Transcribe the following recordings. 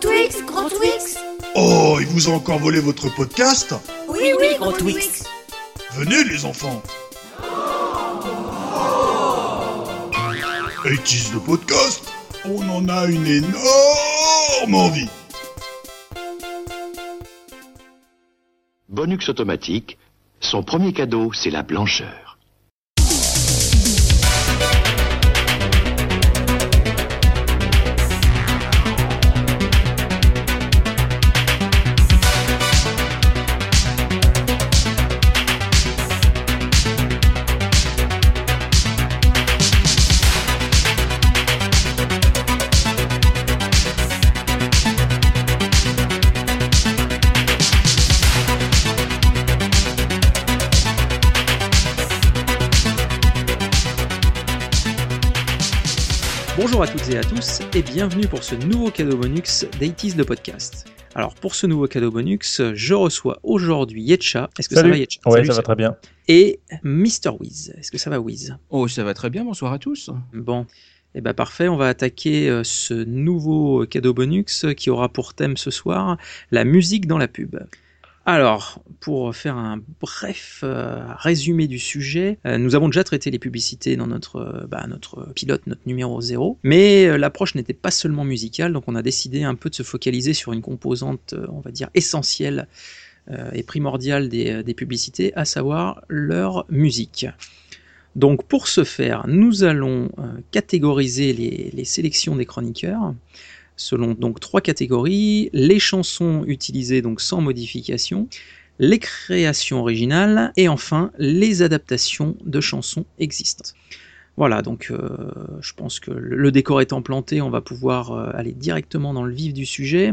Twix, gros Twix. Oh, il vous a encore volé votre podcast Oui, oui, gros Twix. Venez les enfants. Eighties le podcast, on en a une énorme envie. Bonux automatique, son premier cadeau, c'est la blancheur. Et à tous et bienvenue pour ce nouveau cadeau bonus d'Aitis le podcast. Alors pour ce nouveau cadeau bonus, je reçois aujourd'hui Yetcha. Est-ce que ça va Yetcha? Salut, ça va très bien. Et Mr. Wiz. Est-ce que ça va Wiz? Oh, ça va très bien, bonsoir à tous. Bon. Eh ben parfait, on va attaquer euh, ce nouveau cadeau bonus qui aura pour thème ce soir la musique dans la pub. Alors, pour faire un bref euh, résumé du sujet, euh, nous avons déjà traité les publicités dans notre, euh, bah, notre pilote, notre numéro 0, mais l'approche n'était pas seulement musicale, donc on a décidé un peu de se focaliser sur une composante, on va dire, essentielle et primordiale des, publicités, à savoir leur musique. Donc pour ce faire, nous allons catégoriser les sélections des chroniqueurs selon donc trois catégories les chansons utilisées donc sans modification, les créations originales et enfin les adaptations de chansons existantes. Voilà, donc euh, je pense que le décor étant planté, on va pouvoir euh, aller directement dans le vif du sujet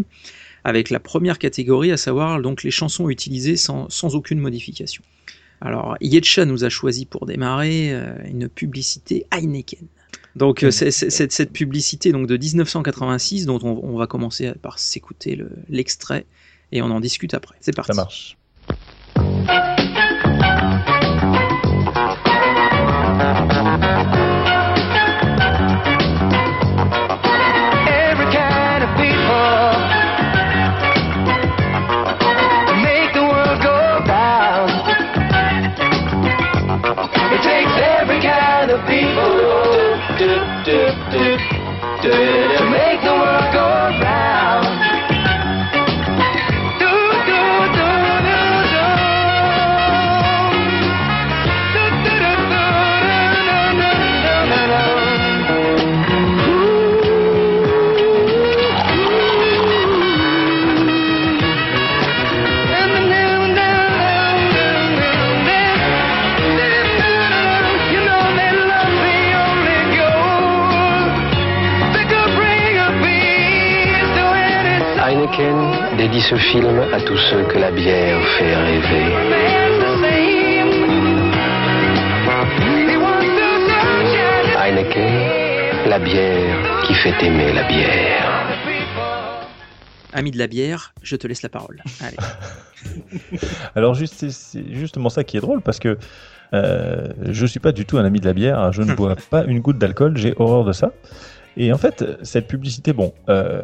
avec la première catégorie, à savoir donc les chansons utilisées sans, sans aucune modification. Alors, Yetcha nous a choisi pour démarrer euh, une publicité Heineken. Donc, euh, c'est- c'est- cette, cette publicité donc, de 1986, dont on, on va commencer par s'écouter le- l'extrait et on en discute après. C'est parti. Ça marche. do, do, do, make the world go Heineken dédie ce film à tous ceux que la bière fait rêver. Heineken, la bière qui fait aimer la bière. Ami de la bière, je te laisse la parole. Allez. Alors juste, c'est- justement ça qui est drôle parce que euh, je suis pas du tout un ami de la bière. Je ne bois pas une goutte d'alcool. J'ai horreur de ça. Et en fait, cette publicité, bon, euh,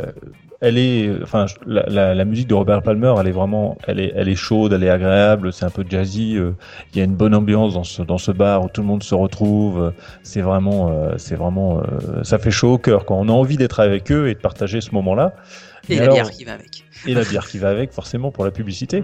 elle est, enfin, la, la- la musique de Robert Palmer, elle est vraiment, elle est, elle est chaude, elle est agréable, c'est un peu jazzy. euh, Il y a une bonne ambiance dans ce, dans ce bar où tout le monde se retrouve. C'est vraiment, euh, c'est vraiment, euh, ça fait chaud au cœur. Quand on a envie d'être avec eux et de partager ce moment-là. Et la alors- bière qui va avec. et la bière qui va avec, forcément, pour la publicité.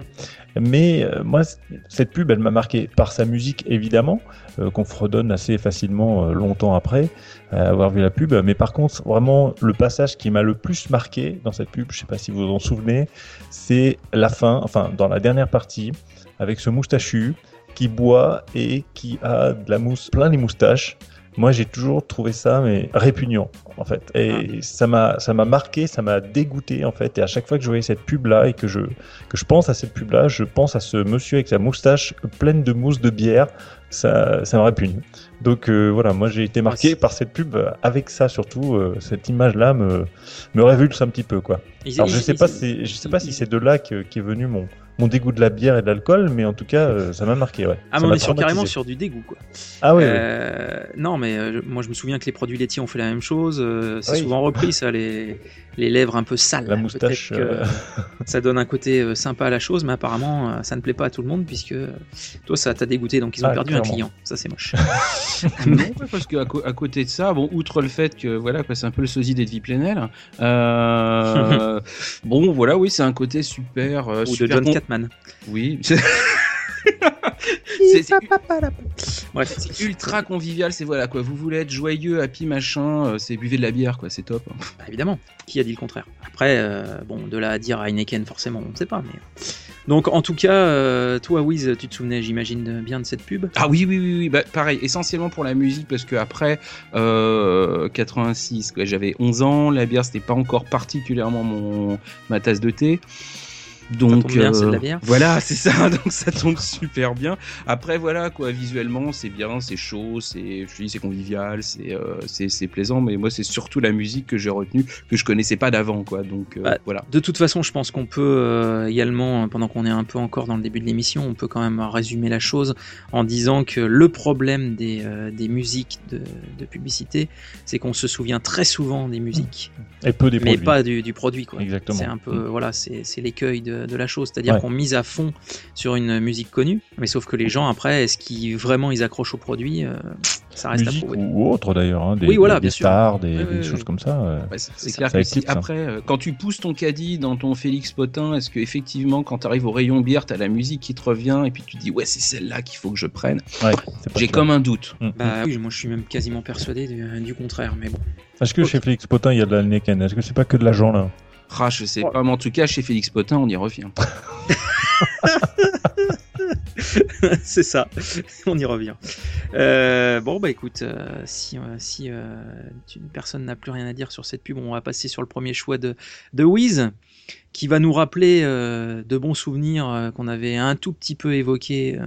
Mais euh, moi, cette pub, elle m'a marqué par sa musique, évidemment, euh, qu'on fredonne assez facilement euh, longtemps après avoir vu la pub. Mais par contre, vraiment, le passage qui m'a le plus marqué dans cette pub, je sais pas si vous vous en souvenez, c'est la fin, enfin, dans la dernière partie, avec ce moustachu qui boit et qui a de la mousse plein les moustaches. Moi, j'ai toujours trouvé ça mais répugnant en fait. Et ça m'a ça m'a marqué, ça m'a dégoûté en fait. Et à chaque fois que je voyais cette pub là et que je que je pense à cette pub là, je pense à ce monsieur avec sa moustache pleine de mousse de bière. Ça ça me répugne. Donc euh, voilà, moi j'ai été marqué par cette pub euh, avec ça surtout. euh, cette image là me me révulse un petit peu quoi. Alors je sais pas si je sais pas si c'est de là que- qu'est venu mon mon dégoût de la bière et de l'alcool, mais en tout cas, euh, ça m'a marqué. Ouais. Ah, Ça mais on est sur, carrément sur du dégoût, quoi. Ah ouais, ouais. Euh, Non, mais euh, moi je me souviens que les produits laitiers ont fait la même chose. euh, c'est Oui. souvent repris, ça, les, les lèvres un peu sales. La moustache. Que euh, Ça donne un côté euh, sympa à la chose, mais apparemment euh, ça ne plaît pas à tout le monde puisque toi ça t'a dégoûté, donc ils ont Ah, perdu un client. Ça c'est moche. Non, parce qu'à à côté de ça, bon, outre le fait que voilà, c'est un peu le sosie d'Edwy Plenel. Euh, bon, voilà, oui, c'est un côté super. euh, Ou de super John con- Oui. c'est- ultra convivial. C'est voilà quoi. Vous voulez être joyeux, happy, machin. euh, c'est buvez de la bière, quoi. C'est top. Bah, évidemment, qui a dit le contraire? Après, euh, bon, de là à dire Heineken, forcément, on ne sait pas. Mais... Donc, en tout cas, euh, toi, Wiz, tu te souvenais, j'imagine, bien de cette pub? Ah oui, oui, oui, oui. Bah, pareil, essentiellement pour la musique, parce que après euh, 86, quoi, j'avais 11 ans, la bière c'était pas encore particulièrement mon ma tasse de thé. Donc tombe bien, c'est de la bière. voilà, c'est ça, donc ça tombe super bien. Après voilà quoi, visuellement c'est bien, c'est chaud, c'est je te dis c'est convivial, c'est euh, c'est c'est plaisant, mais moi c'est surtout la musique que j'ai retenue que je connaissais pas d'avant quoi. Donc euh, Bah, voilà. De toute façon, je pense qu'on peut euh, également, pendant qu'on est un peu encore dans le début de l'émission, on peut quand même résumer la chose en disant que le problème des, euh, des musiques de, de publicité, c'est qu'on se souvient très souvent des musiques, Et peu des mais produits. pas du, du produit. Quoi. Exactement. C'est un peu, Mm. voilà, c'est c'est l'écueil de, de la chose, c'est-à-dire Ouais. qu'on mise à fond sur une musique connue, mais sauf que les gens après, est-ce qu'ils vraiment ils accrochent au produit euh, Ça reste à Musique prouver. ou autre d'ailleurs, hein, des, Oui, voilà, des stars, des, choses comme ça. euh. C'est- clair Ça que si- hein. après, euh, quand tu pousses ton caddie dans ton Félix Potin, est-ce que effectivement, quand tu arrives au rayon bière, t'as la musique qui te revient et puis tu dis ouais c'est celle-là qu'il faut que je prenne? Ouais, J'ai comme un doute. Mm. Bah oui, moi je suis même quasiment persuadé du, du contraire, mais bon. Est-ce que chez Félix Potin il y a de la Neken Est-ce que c'est pas que de l'agent là Ah, je sais pas, mais en tout cas chez Félix Potin, on y revient. c'est ça, on y revient. Euh, bon, bah écoute, euh, si, euh, si euh, personne n'a plus rien à dire sur cette pub, on va passer sur le premier choix de, de Wiz, qui va nous rappeler de bons souvenirs qu'on avait un tout petit peu évoqués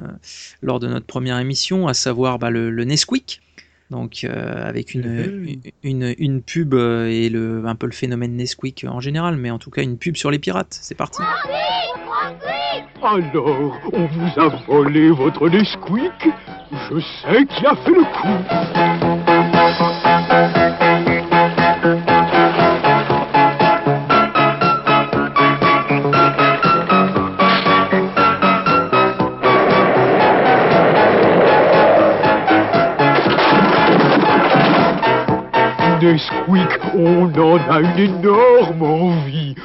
lors de notre première émission, à savoir bah, le, le Nesquik. Donc euh, avec une, une, une pub euh, et le, un peu le phénomène Nesquik en général, mais en tout cas une pub sur les pirates. C'est parti. Alors, on vous a volé votre Nesquik? Je sais qui a fait le coup. Nesquik, on en a une énorme envie.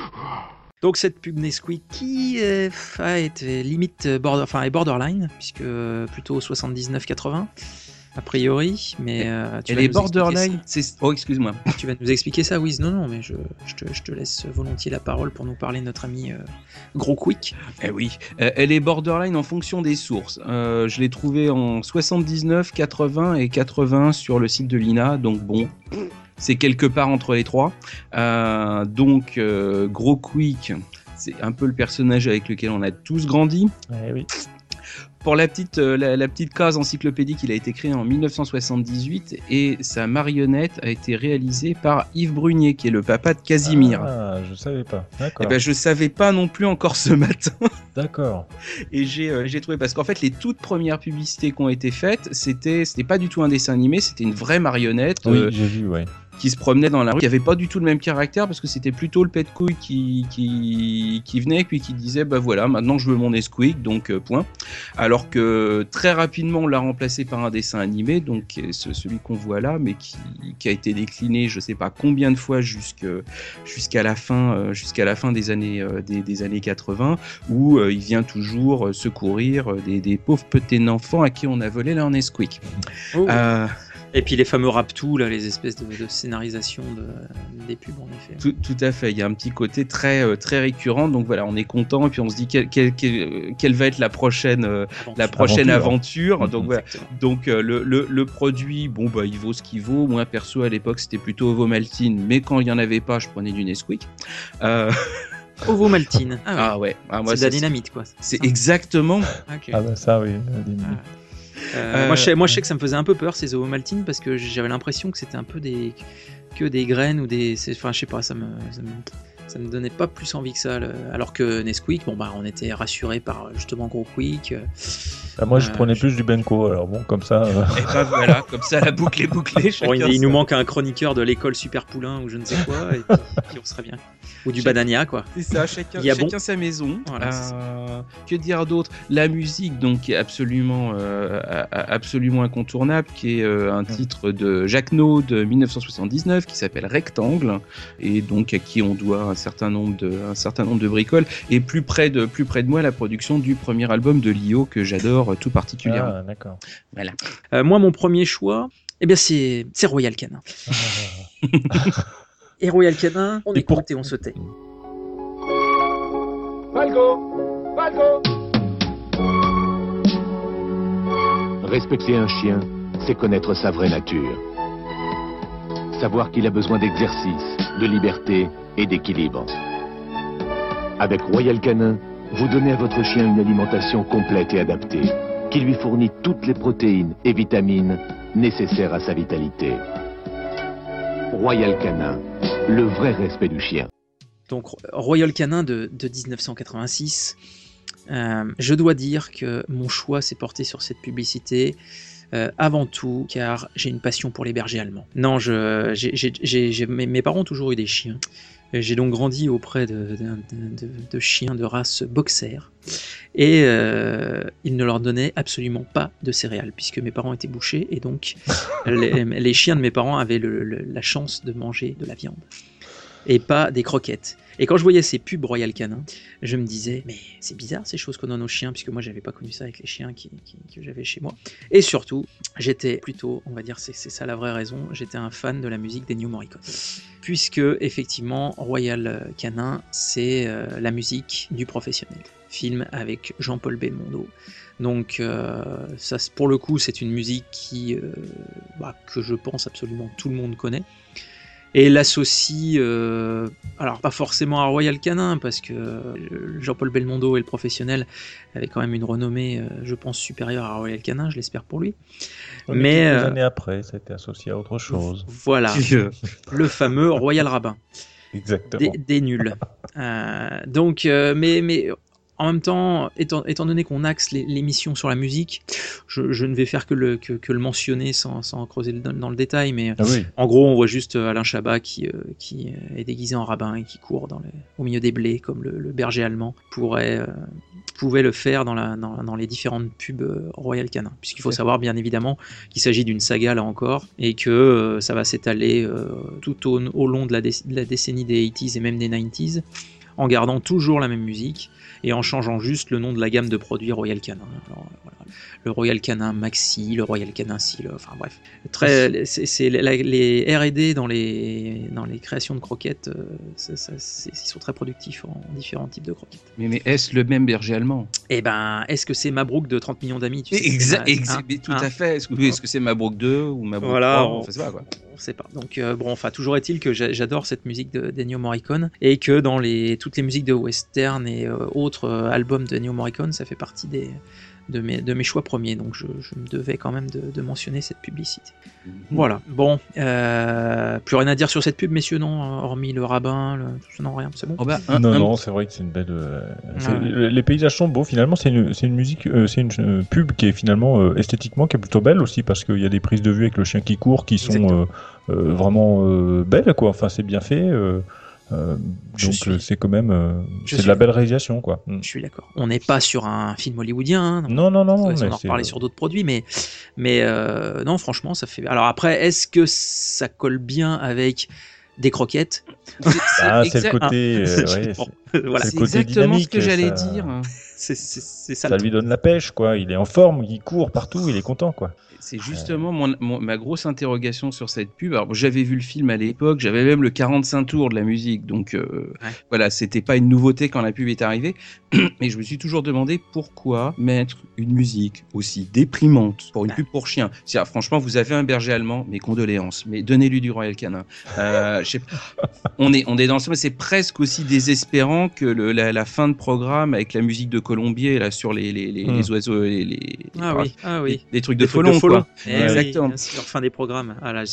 Donc cette pub Nesquik qui euh, a été limite euh, border, enfin est borderline puisque euh, plutôt 79-80 a priori, mais euh, tu vas nous expliquer borderline, oh excuse-moi. ça. Tu vas nous expliquer ça, Wiz Non, non, mais je, je, te, je te laisse volontiers la parole pour nous parler de notre ami euh, Gros Quick. Eh oui, Euh, elle est borderline en fonction des sources. Euh, je l'ai trouvée en 79, 80 et 80 sur le site de l'INA, donc bon, c'est quelque part entre les trois. Euh, donc euh, Gros Quick, c'est un peu le personnage avec lequel on a tous grandi. Oui. Pour la petite, euh, la, la petite case encyclopédique, il a été créé en 1978 et sa marionnette a été réalisée par Yves Brunier, qui est le papa de Casimir. Ah, je savais pas. D'accord. Eh ben, je savais pas non plus encore ce matin. D'accord. Et j'ai euh, j'ai trouvé parce qu'en fait les toutes premières publicités qui ont été faites, c'était c'était pas du tout un dessin animé, c'était une vraie marionnette Oui, euh, j'ai vu, ouais. Qui se promenait dans la rue. Il y avait pas du tout le même caractère parce que c'était plutôt le pet de couille qui qui qui venait puis qui disait bah voilà maintenant je veux mon Nesquik donc euh, point. Alors que très rapidement on l'a remplacé par un dessin animé donc euh, ce- celui qu'on voit là mais qui qui a été décliné je sais pas combien de fois jusqu'à la fin euh, jusqu'à la fin des années des, des années 80 où il vient toujours secourir des, des pauvres petits enfants à qui on a volé leur Nesquik. Euh, Et puis les fameux raptous, là, les espèces de, de scénarisation de, des pubs, en effet. tout, tout à fait, il y a un petit côté très euh, très récurrent, donc voilà, on est content et puis on se dit quelle, quelle, quelle, quelle va être la prochaine euh, la prochaine aventure. Mhm. Donc voilà, Exactement. donc euh, le, le, le produit, bon bah il vaut ce qu'il vaut. Moi perso à l'époque c'était plutôt Ovomaltine, mais quand il y en avait pas, je prenais du Nesquik. Euh, Ovomaltine. Ah, ouais. ah ouais, ah, moi, c'est de la dynamite, quoi. c'est exactement. Ok. Ah bah ça, oui. la dynamite. Euh, Euh, moi, je sais, moi, je sais que ça me faisait un peu peur ces ovomaltines parce que j'avais l'impression que c'était un peu des que des graines ou des. Enfin, je sais pas, ça me. ça me- Ça ne donnait pas plus envie que ça. le- Alors que Nesquik, bon bah on était rassuré par justement Gros Quick. euh, Ah, moi, je Euh, prenais plus du Benko, alors bon, comme ça. euh, Et ben voilà, comme ça la boucle est bouclée. Bon, il, nous manque un chroniqueur de l'école Super Poulain ou je ne sais quoi, et puis, puis on serait bien. Ou du Banania, quoi. C'est ça, chacun, Il y a chacun bon. sa maison. Voilà, Euh, que dire d'autre? La musique, donc, qui est absolument, euh, absolument incontournable, qui est euh, un titre de Jacques Naud de 1979, qui s'appelle Rectangle, et donc à qui on doit un certain nombre de, un certain nombre de bricoles. Et plus près de, plus près de moi, la production du premier album de Lio que j'adore tout particulièrement. Ah, d'accord. Voilà. Euh, moi, mon premier choix, eh bien, c'est c'est Royal Canin. Et Royal Canin, on Et pour- écoute et on se tait. Falco Falco Respecter un chien, c'est connaître sa vraie nature. Savoir qu'il a besoin d'exercice, de liberté et d'équilibre. Avec Royal Canin, vous donnez à votre chien une alimentation complète et adaptée, qui lui fournit toutes les protéines et vitamines nécessaires à sa vitalité. Royal Canin, le vrai respect du chien. Donc, Royal Canin de, de 1986. Euh, je dois dire que mon choix s'est porté sur cette publicité. euh, avant tout, car j'ai une passion pour les bergers allemands. Non, je, j'ai- j'ai- mes, mes parents ont toujours eu des chiens. J'ai donc grandi auprès de, de- de- de- de chiens de race boxer. Et euh, ils ne leur donnaient absolument pas de céréales, puisque mes parents étaient bouchers, et donc les, les chiens de mes parents avaient le- le- la chance de manger de la viande et pas des croquettes. Et quand je voyais ces pubs Royal Canin, je me disais, mais c'est bizarre ces choses qu'on donne aux chiens, puisque moi j'avais pas connu ça avec les chiens que j'avais chez moi. Et surtout, j'étais plutôt, on va dire, c'est ça la vraie raison, j'étais un fan de la musique d'Ennio Morricone. Puisque, effectivement, Royal Canin, c'est euh, la musique du professionnel. Film avec Jean-Paul Belmondo. Donc, euh, ça, pour le coup, c'est une musique qui, euh, bah, que je pense absolument tout le monde connaît. Et l'associe, euh, alors pas forcément à Royal Canin, parce que euh, Jean-Paul Belmondo et le professionnel avaient quand même une renommée, euh, je pense, supérieure à Royal Canin, je l'espère pour lui. Mais Mais, quelques euh, années après, ça a été associé à autre chose. Voilà, le fameux Royal Rabbin. Exactement. des, des nuls. Euh, donc, mais, mais en même temps, étant, étant donné qu'on axe l'émission sur la musique, je, je ne vais faire que le, que, que le mentionner sans, sans creuser le- dans, le détail, mais Ah oui. en gros, on voit juste euh, Alain Chabat qui, euh, qui est déguisé en rabbin et qui court dans le- au milieu des blés, comme le, le berger allemand pourrait, euh, pouvait le faire dans, la, dans, dans les différentes pubs euh, Royal Canin. Puisqu'il faut savoir, bien évidemment, qu'il s'agit d'une saga là encore, et que euh, ça va s'étaler euh, tout au, au long de la, déc- de la décennie des 80s et même des 90s, en gardant toujours la même musique et en changeant juste le nom de la gamme de produits Royal Canin. Le Royal Canin Maxi, le Royal Canin Si, le- enfin bref. Très, c'est, les R&D dans les, dans les créations de croquettes, euh, ça- ça- c'est- ils sont très productifs en différents types de croquettes. Mais, mais est-ce le même berger allemand? Et ben, est-ce que c'est Mabrouk de 30 millions d'amis tu sais, Exact, tout à fait. Est-ce que, est-ce que c'est Mabrouk 2 ou Mabrouk Voilà, 3 on- Enfin, pas, quoi. on sait pas. Donc euh, bon, enfin toujours est-il que j'a- j'adore cette musique de d'Ennio Morricone et que dans les toutes les musiques de western et euh, autres euh, albums d'Ennio Morricone, ça fait partie des de mes, de mes choix premiers. Donc je, je me devais quand même de, de mentionner cette publicité. Voilà. Bon, euh, plus rien à dire sur cette pub, messieurs, non, hormis le rabbin, le... tout ça, non rien, c'est bon. Oh bah, un- non, un- non, c'est vrai que c'est une belle. euh, Ouais. Les paysages sont beaux. Finalement, c'est une, c'est une musique, euh, c'est une euh, pub qui est finalement euh, esthétiquement qui est plutôt belle aussi parce qu'il y a des prises de vue avec le chien qui court qui sont euh, euh, vraiment euh, belles quoi. Enfin, c'est bien fait. Euh, euh, donc suis- euh, c'est quand même euh, c'est de la belle réalisation quoi. Mm. Je suis d'accord. On n'est pas sur un film hollywoodien. hein, donc Non, non, non, non. on en reparler sur d'autres produits, mais, mais euh, non, franchement, ça fait. Alors après, est-ce que ça colle bien avec des croquettes? C'est Ah, c'est le côté. euh, ouais, bon, voilà, c'est exactement ce que j'allais ça- dire. c'est ça. Ça lui donne la pêche quoi. Il est en forme, il court partout, il est content quoi. C'est justement mon- mon- ma grosse interrogation sur cette pub. Alors, j'avais vu le film à l'époque, j'avais même le 45 tours de la musique, donc euh, Ouais. voilà, c'était pas une nouveauté quand la pub est arrivée. Mais je me suis toujours demandé pourquoi mettre une musique aussi déprimante pour une pub pour chien. Franchement, vous avez un berger allemand, mes condoléances, mais donnez-lui du Royal Canin. Euh, je sais pas. on est on est dans ce, c'est presque aussi désespérant que le- la, la fin de programme avec la musique de Colombier là sur les les, les, Hmm. les oiseaux, les, les- Ah oui, ah oui. de Des trucs de Folon, trop long. quoi. Eh oui, exactement. bien sûr, fin des programmes. Ah là,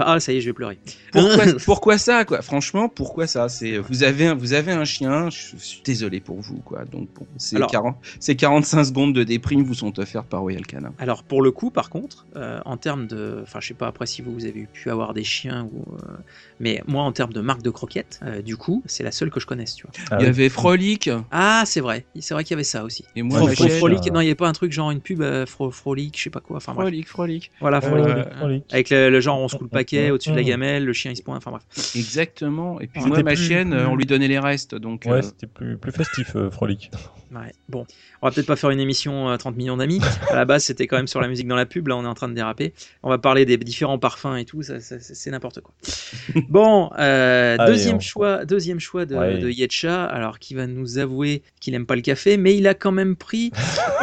ah, ça y est, je vais pleurer. Pourquoi, pourquoi ça quoi? Franchement, pourquoi ça? C'est vous avez un, vous avez un chien. Je suis désolé pour vous quoi. Donc bon, c'est Alors- 40 c'est 45 secondes de déprime vous sont offertes par Royal Canin. Alors pour le coup, par contre, euh, en termes de, enfin je sais pas après si vous, vous avez pu avoir des chiens ou, euh, mais moi en termes de marque de croquettes, euh, du coup c'est la seule que je connaisse, tu vois. Ah Il y oui. avait Frolic Ah c'est vrai, c'est vrai qu'il y avait ça aussi. et moi Fro-. Frolic, non il y avait pas un truc genre une pub euh, Fro- Frolic, je sais pas quoi. Enfin bref. Frolic, Frolic. Voilà, Frolic, Frolic. Frolic. Avec le, le genre on se coule le paquet au-dessus de la gamelle, le chien il se pointe, enfin bref. Exactement. Et puis moi ma plus- chienne, plus- on lui donnait les restes. Donc Ouais, euh, c'était plus, plus festif, euh, Frolic. Ouais. Bon, on va peut-être pas faire une émission à 30 millions d'amis. À la base, c'était quand même sur la musique dans la pub. Là, on est en train de déraper. On va parler des différents parfums et tout. Ça, ça- ça- c'est n'importe quoi. Bon, euh, Allez, deuxième on- choix, deuxième choix de, Ouais. de Yetcha. Alors, qui va nous avouer qu'il aime pas le café, mais il a quand même pris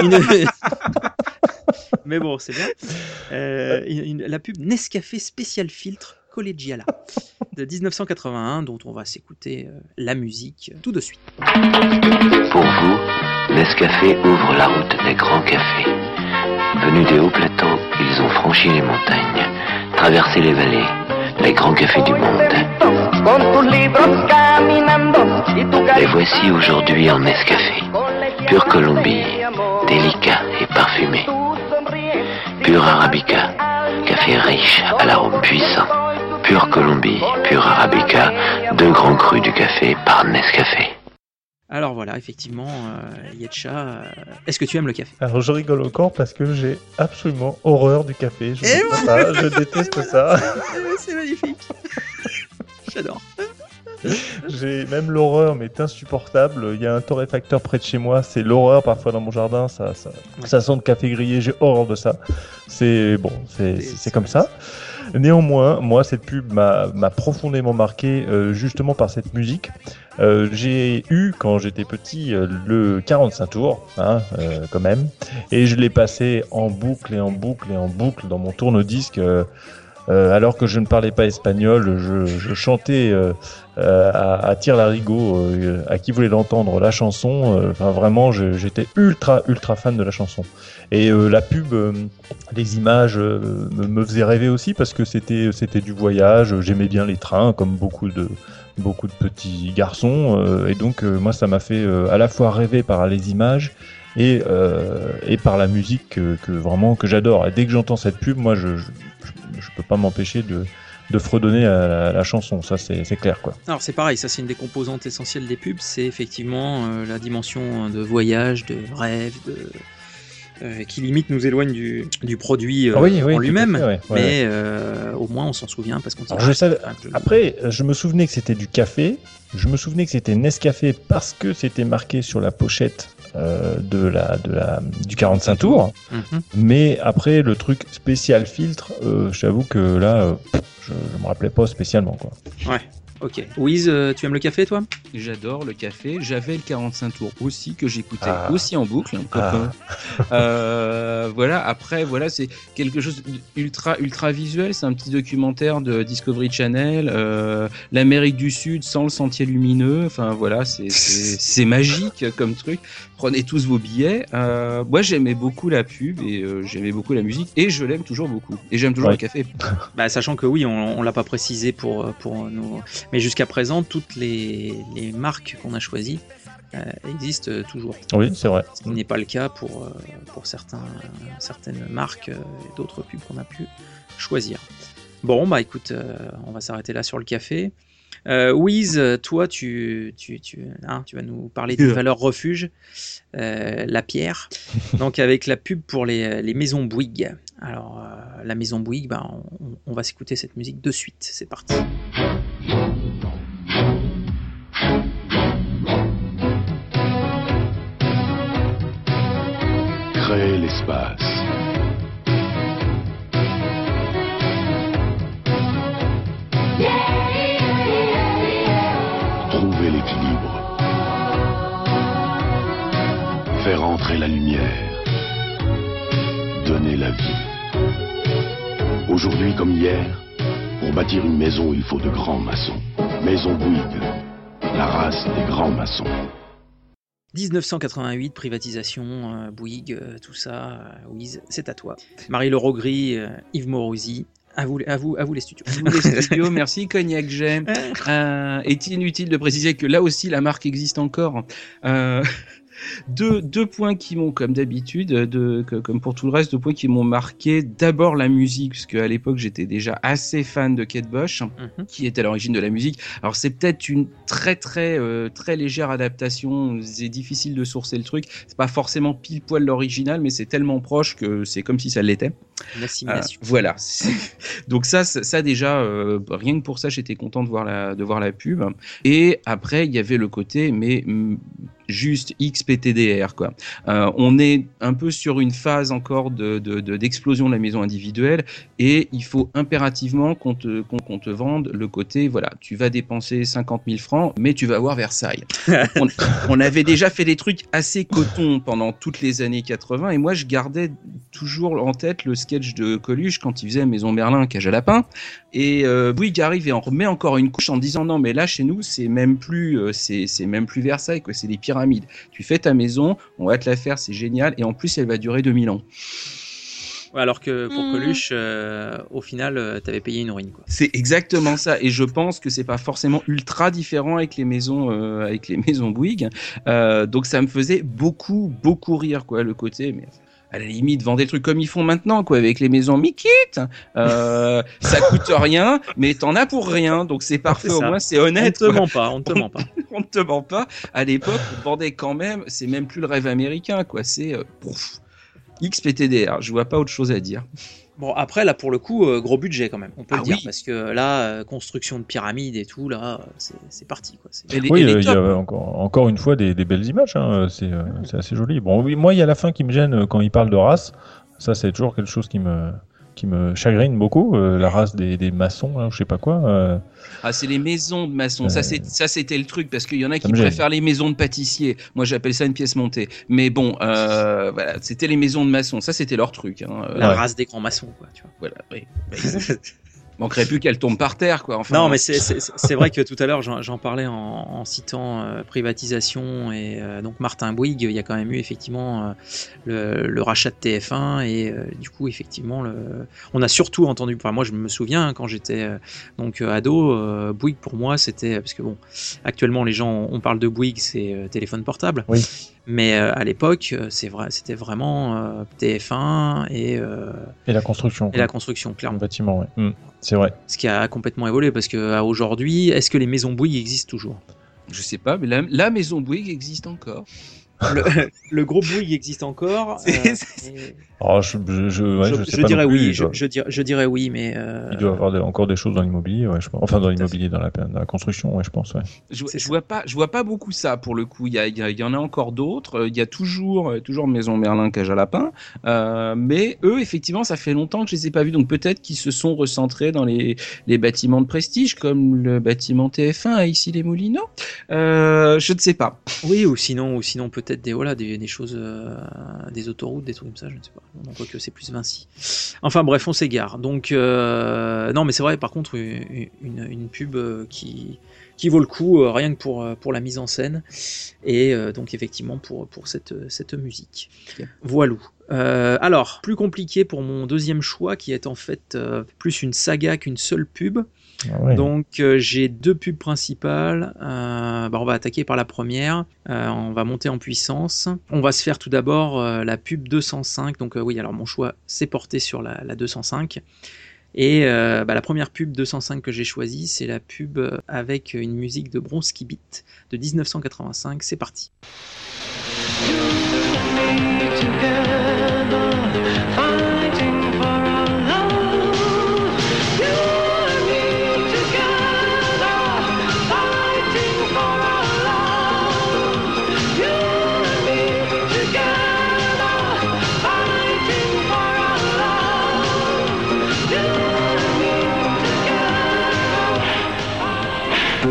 une. mais bon, c'est bien. Euh, une- la pub Nescafé spécial filtre Collegiala de 1981, dont on va s'écouter euh, la musique tout de suite. Pour vous, Nescafé ouvre la route des grands cafés. Venus des hauts plateaux, ils ont franchi les montagnes, traversé les vallées, les grands cafés du monde. Les voici aujourd'hui en Nescafé. Pure Colombie, délicat et parfumé. Pure Arabica, café riche à l'arôme puissant. Pure Colombie, pure Arabica, deux grands crus du café par Nescafé. Alors voilà, effectivement, euh, Yetcha, euh, est-ce que tu aimes le café? Alors je rigole encore parce que j'ai absolument horreur du café. Je, ça, je déteste ça. C'est magnifique. J'adore. J'ai même l'horreur, mais est insupportable. Il y a un torréfacteur près de chez moi, c'est l'horreur parfois dans mon jardin. Ça, ça, ça sent le café grillé. J'ai horreur de ça. C'est bon, c'est comme ça. Néanmoins, moi, cette pub m'a m'a profondément marqué euh, justement par cette musique. Euh, j'ai eu quand j'étais petit euh, le 45 tours, hein, euh, quand même, et je l'ai passé en boucle et en boucle et en boucle dans mon tourne-disque. Euh, alors que je ne parlais pas espagnol, je, je chantais euh, euh, à, à tire larigot euh, à qui voulait l'entendre la chanson. euh, Enfin, vraiment, j'étais ultra ultra fan de la chanson. Et euh, la pub, les images me, faisaient rêver aussi parce que c'était du voyage. J'aimais bien les trains, comme beaucoup de beaucoup de petits garçons. et donc moi, ça m'a fait à la fois rêver par les images et euh, et par la musique que, que vraiment que j'adore. Et dès que j'entends cette pub, moi, je je, je, peux pas m'empêcher de de fredonner la, la, la chanson. Ça, c'est clair, quoi. Alors c'est pareil, ça c'est une des composantes essentielles des pubs, c'est effectivement euh, la dimension de voyage, de rêve, de euh, qui limite nous éloigne du, du produit euh, Ah oui, oui, en à lui-même, fait, ouais, ouais, mais euh, au moins on s'en souvient parce qu'on. Après, je me souvenais que c'était du café. Je me souvenais que c'était Nescafé parce que c'était marqué sur la pochette euh, de la, de la, du 45 tours. Mhm. Mais après, le truc spécial filtre, euh, j'avoue que là, euh, je, je me rappelais pas spécialement. Quoi. Ouais. Ok. Wiz, euh, tu aimes le café toi? J'adore le café. J'avais le 45 tours aussi que j'écoutais Ah. aussi en boucle. hein, copain. Euh, voilà. Après, voilà, c'est quelque chose d'ultra ultra visuel. C'est un petit documentaire de Discovery Channel. euh, L'Amérique du Sud sans le sentier lumineux. Enfin voilà, c'est c'est c'est magique comme truc. Prenez tous vos billets. Euh, moi, j'aimais beaucoup la pub et euh, j'aimais beaucoup la musique et je l'aime toujours beaucoup. Et j'aime toujours Ouais. le café. Bah, sachant que oui, on, on l'a pas précisé pour, pour nos. Mais jusqu'à présent, toutes les, les marques qu'on a choisies euh, existent toujours. Oui, c'est vrai. Ce qui n'est pas le cas pour, euh, pour certains, certaines marques euh, et d'autres pubs qu'on a pu choisir. Bon, bah écoute, euh, on va s'arrêter là sur le café. Euh, Wiz, toi, tu, tu, tu, hein, tu vas nous parler d'une Yeah. valeur refuge, euh, la pierre. Donc avec la pub pour les, les maisons Bouygues. Alors, euh, la maison Bouygues, bah, on, on va s'écouter cette musique de suite. C'est parti. Créer l'espace. Trouver l'équilibre. Faire entrer la lumière. Donner la vie. Aujourd'hui comme hier, pour bâtir une maison, il faut de grands maçons. Maison Bouygues, la race des grands maçons. 1988, privatisation, euh, Bouygues, euh, tout ça, euh, Wiz, c'est à toi. Marie-Laure Augry, euh, Yves Morosi, à vous, à vous, à vous les studios. Vous les studios, merci Cognac J'aime. Euh, est inutile de préciser que là aussi la marque existe encore? Euh, deux, deux points qui m'ont, comme d'habitude, de, que- comme pour tout le reste, deux points qui m'ont marqué. D'abord la musique, parce qu'à l'époque j'étais déjà assez fan de Kate Bush, Mhm. qui est à l'origine de la musique. Alors c'est peut-être une très très euh, très légère adaptation. C'est difficile de sourcer le truc. C'est pas forcément pile poil l'original, mais c'est tellement proche que c'est comme si ça l'était. Ah, voilà. Donc ça, ça, ça déjà, euh, rien que pour ça, j'étais content de voir la, de voir la pub. Et après, il y avait le côté, mais mm, juste XPTDR quoi. Euh, on est un peu sur une phase encore de de- de- d'explosion de, la maison individuelle et il faut impérativement qu'on te te vende le côté voilà, tu vas dépenser 50 000 francs, mais tu vas voir Versailles. on, on avait déjà fait des trucs assez coton pendant toutes les années 80 et moi je gardais toujours en tête le sketch de Coluche quand il faisait Maison Merlin cage à lapin et euh, Bouygues arrive et en remet encore une couche en disant non mais là chez nous c'est même plus euh, c'est c'est même plus Versailles quoi c'est les pyramides tu fais ta maison on va te la faire c'est génial et en plus elle va durer 2000 ans alors que pour Mhm. Coluche, euh, au final, euh, t'avais payé une ruine. Quoi. c'est exactement ça et je pense que c'est pas forcément ultra différent avec les maisons euh, avec les maisons Bouygues Euh, donc ça me faisait beaucoup beaucoup rire quoi le côté mais à la limite, vendre des trucs comme ils font maintenant, quoi, avec les maisons Mikit. Euh, ça coûte rien, mais t'en as pour rien, donc c'est parfait. C'est Au moins, c'est On ne honnête. te ment pas, on ne te ment pas. on ne te ment pas. À l'époque, on vendait quand même, c'est même plus le rêve américain, quoi. C'est euh, XPTDR. Je vois pas autre chose à dire. Bon, après, là, pour le coup, euh, gros budget quand même, on peut Ah le dire, oui. parce que là, euh, construction de pyramides et tout, là, euh, c'est parti. Quoi. Et les- Oui, il y a tops. encore, encore une fois des, des belles images. hein, C'est c'est assez joli. Bon, oui, moi, il y a la fin qui me gêne quand il parle de race. Ça, c'est toujours quelque chose qui me qui me chagrine beaucoup. euh, la race des, des maçons, là, ou je sais pas quoi. euh, Ah, c'est les maisons de maçons. Ça, c'est, ça, c'était le truc, parce qu'il y en a qui me gêne. préfèrent les maisons de pâtissiers. Moi, j'appelle ça une pièce montée. Mais bon, euh, voilà, c'était les maisons de maçons. Ça, c'était leur truc. Hein. Euh, La Ouais. race des grands maçons, quoi, tu vois. Voilà, oui. Manquerait plus qu'elle tombe par terre, quoi. Enfin, non, mais c'est- vrai que tout à l'heure, j'en parlais en, en citant euh, privatisation et euh, donc Martin Bouygues, il y a quand même eu effectivement euh, le, le rachat de TF1 et euh, du coup, effectivement, le, on a surtout entendu, enfin moi je me souviens hein, quand j'étais euh, donc ado, euh, Bouygues pour moi c'était, parce que bon, actuellement les gens, on parle de Bouygues, c'est euh, téléphone portable. Oui. Mais euh, à l'époque, euh, c'est vrai, c'était vraiment euh, TF1 et, euh, et la construction. et quoi. la construction, Le clairement. bâtiment, ouais. Hmm, C'est vrai. Ce qui a complètement évolué parce que aujourd'hui, est-ce que les maisons Bouygues existent toujours? Je sais pas, mais la, la maison Bouygues existe encore. le, le gros Bouygues existe encore. C'est- euh, c'est- Oh, je, je, je, ouais, je, je sais je pas dirais oui, il je, dirais, je dirais oui, mais euh, Il doit y avoir des- encore des choses dans l'immobilier, ouais. Enfin, dans l'immobilier, dans la, dans la construction, ouais, je pense. Ouais. Je, vois pas, je vois pas beaucoup ça pour le coup. Il y, a- il en a encore d'autres. Euh, Il y a toujours, euh, toujours Maison Merlin, Cage à Lapin. Euh, mais eux, effectivement, ça fait longtemps que je les ai pas vus. Donc peut-être qu'ils se sont recentrés dans les, les bâtiments de prestige, comme le bâtiment TF1 à ici les Moulineaux. Euh, je ne sais pas. oui, ou sinon, ou sinon peut-être des voilà des, des choses, euh, des autoroutes, des trucs comme ça, je ne sais pas. Non, quoi que c'est plus Vinci. Enfin bref, on s'égare. Donc euh, non, mais c'est vrai. Par contre, une, une, une pub euh, qui qui vaut le coup euh, rien que pour pour la mise en scène et euh, donc effectivement pour pour cette cette musique. Euh, alors, plus compliqué pour mon deuxième choix, qui est en fait euh, plus une saga qu'une seule pub. Ah ouais. Donc, euh, j'ai deux pubs principales. Euh, bah, on va attaquer par la première. Euh, on va monter en puissance. On va se faire tout d'abord euh, la pub 205. Donc, euh, oui, alors mon choix s'est porté sur la, la 205. Et euh, bah, la première pub 205 que j'ai choisie, c'est la pub avec une musique de Bronski Beat de 1985. C'est parti.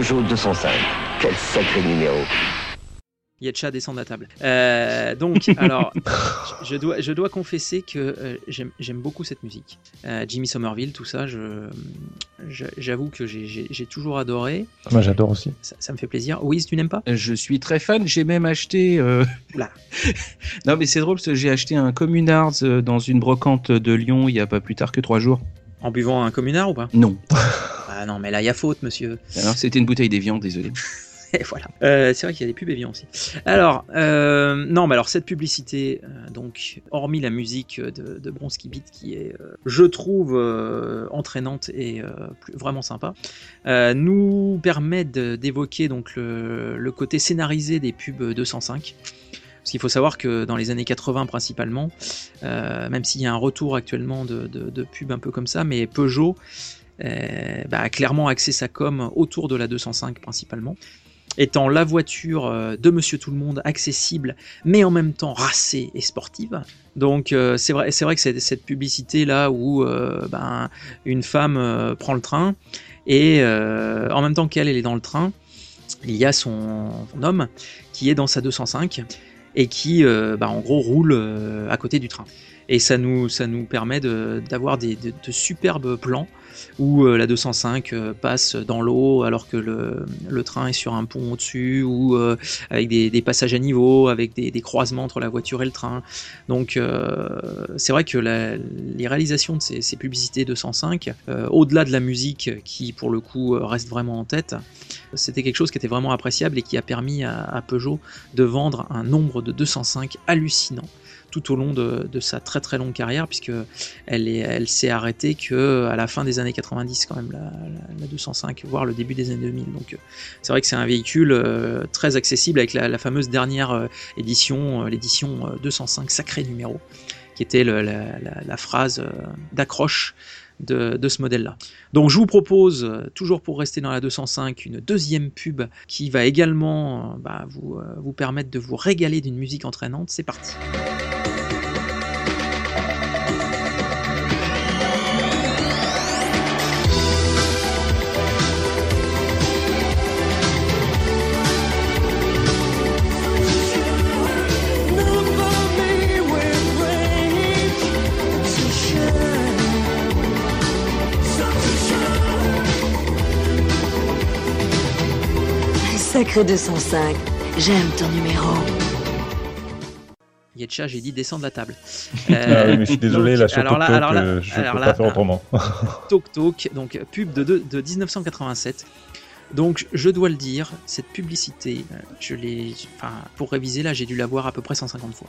Peugeot 205. Quel sacré numéro. Yetcha descend de la table. Euh, donc, alors, je dois, je dois confesser que euh, j'aime j'aime beaucoup cette musique. Euh, Jimmy Somerville, tout ça, je, je- j'avoue que j'ai- toujours adoré. Moi, j'adore aussi. Ça, ça me fait plaisir. Oui, tu n'aimes pas? Je suis très fan, j'ai même acheté. euh, Oula. non, mais c'est drôle parce que j'ai acheté un Communards dans une brocante de Lyon il y a pas plus tard que trois jours. En buvant un communard ou pas? Non. Ah non, mais là, il y a faute, monsieur. Alors, c'était une bouteille d'Evian, désolé. Et voilà. Euh, c'est vrai qu'il y a des pubs Evian aussi. Alors, euh, non, mais alors cette publicité, euh, donc, hormis la musique de, de Bronski Beat qui est, je trouve, entraînante et plus- vraiment sympa, nous permet de- d'évoquer donc le, le côté scénarisé des pubs 205. Parce qu'il faut savoir que dans les années 80 principalement, même s'il y a un retour actuellement de, de, de pubs un peu comme ça, mais Peugeot bah, a clairement axé sa com autour de la 205 principalement étant la voiture euh, de Monsieur Tout le Monde accessible, mais en même temps racée et sportive. Donc euh, c'est vrai, c'est vrai que c'est cette publicité là où euh, ben, une femme euh, prend le train et euh, en même temps qu'elle elle est dans le train, il y a son, homme qui est dans sa 205 et qui euh, bah, en gros roule euh, à côté du train. Et ça nous, ça nous permet d'avoir de, de superbes plans où euh, la 205 euh, passe dans l'eau alors que le, le train est sur un pont au-dessus, ou euh, avec des, des passages à niveau, avec des, des croisements entre la voiture et le train. Donc c'est vrai que les réalisations de ces, ces publicités 205, euh, au-delà de la musique qui pour le coup reste vraiment en tête, c'était quelque chose qui était vraiment appréciable et qui a permis à, à Peugeot de vendre un nombre de 205 hallucinant tout au long de, sa très très longue carrière puisque elle est- elle s'est arrêtée que à la fin des années 90 quand même la, la- la 205 voire le début des années 2000 donc euh, c'est vrai que c'est un véhicule euh, très accessible avec la, fameuse dernière euh, édition euh, l'édition euh, 205 sacré numéro qui était la, phrase euh, d'accroche de, ce modèle-là. Donc je vous propose, euh, toujours pour rester dans la 205, une deuxième pub qui va également euh, bah, euh, vous permettre de vous régaler d'une musique entraînante. C'est parti. Sacré 205, j'aime ton numéro. Yetcha, j'ai dit descendre de la table. Ah oui, mais je suis désolé, donc, là, sur alors là- TokTok, alors là- euh, je alors peux là, pas faire autrement. Tok Tok, donc pub de, de, de 1987. Donc je dois le dire, cette publicité, euh, je l'ai, enfin pour réviser là, j'ai dû la voir à peu près 150 fois.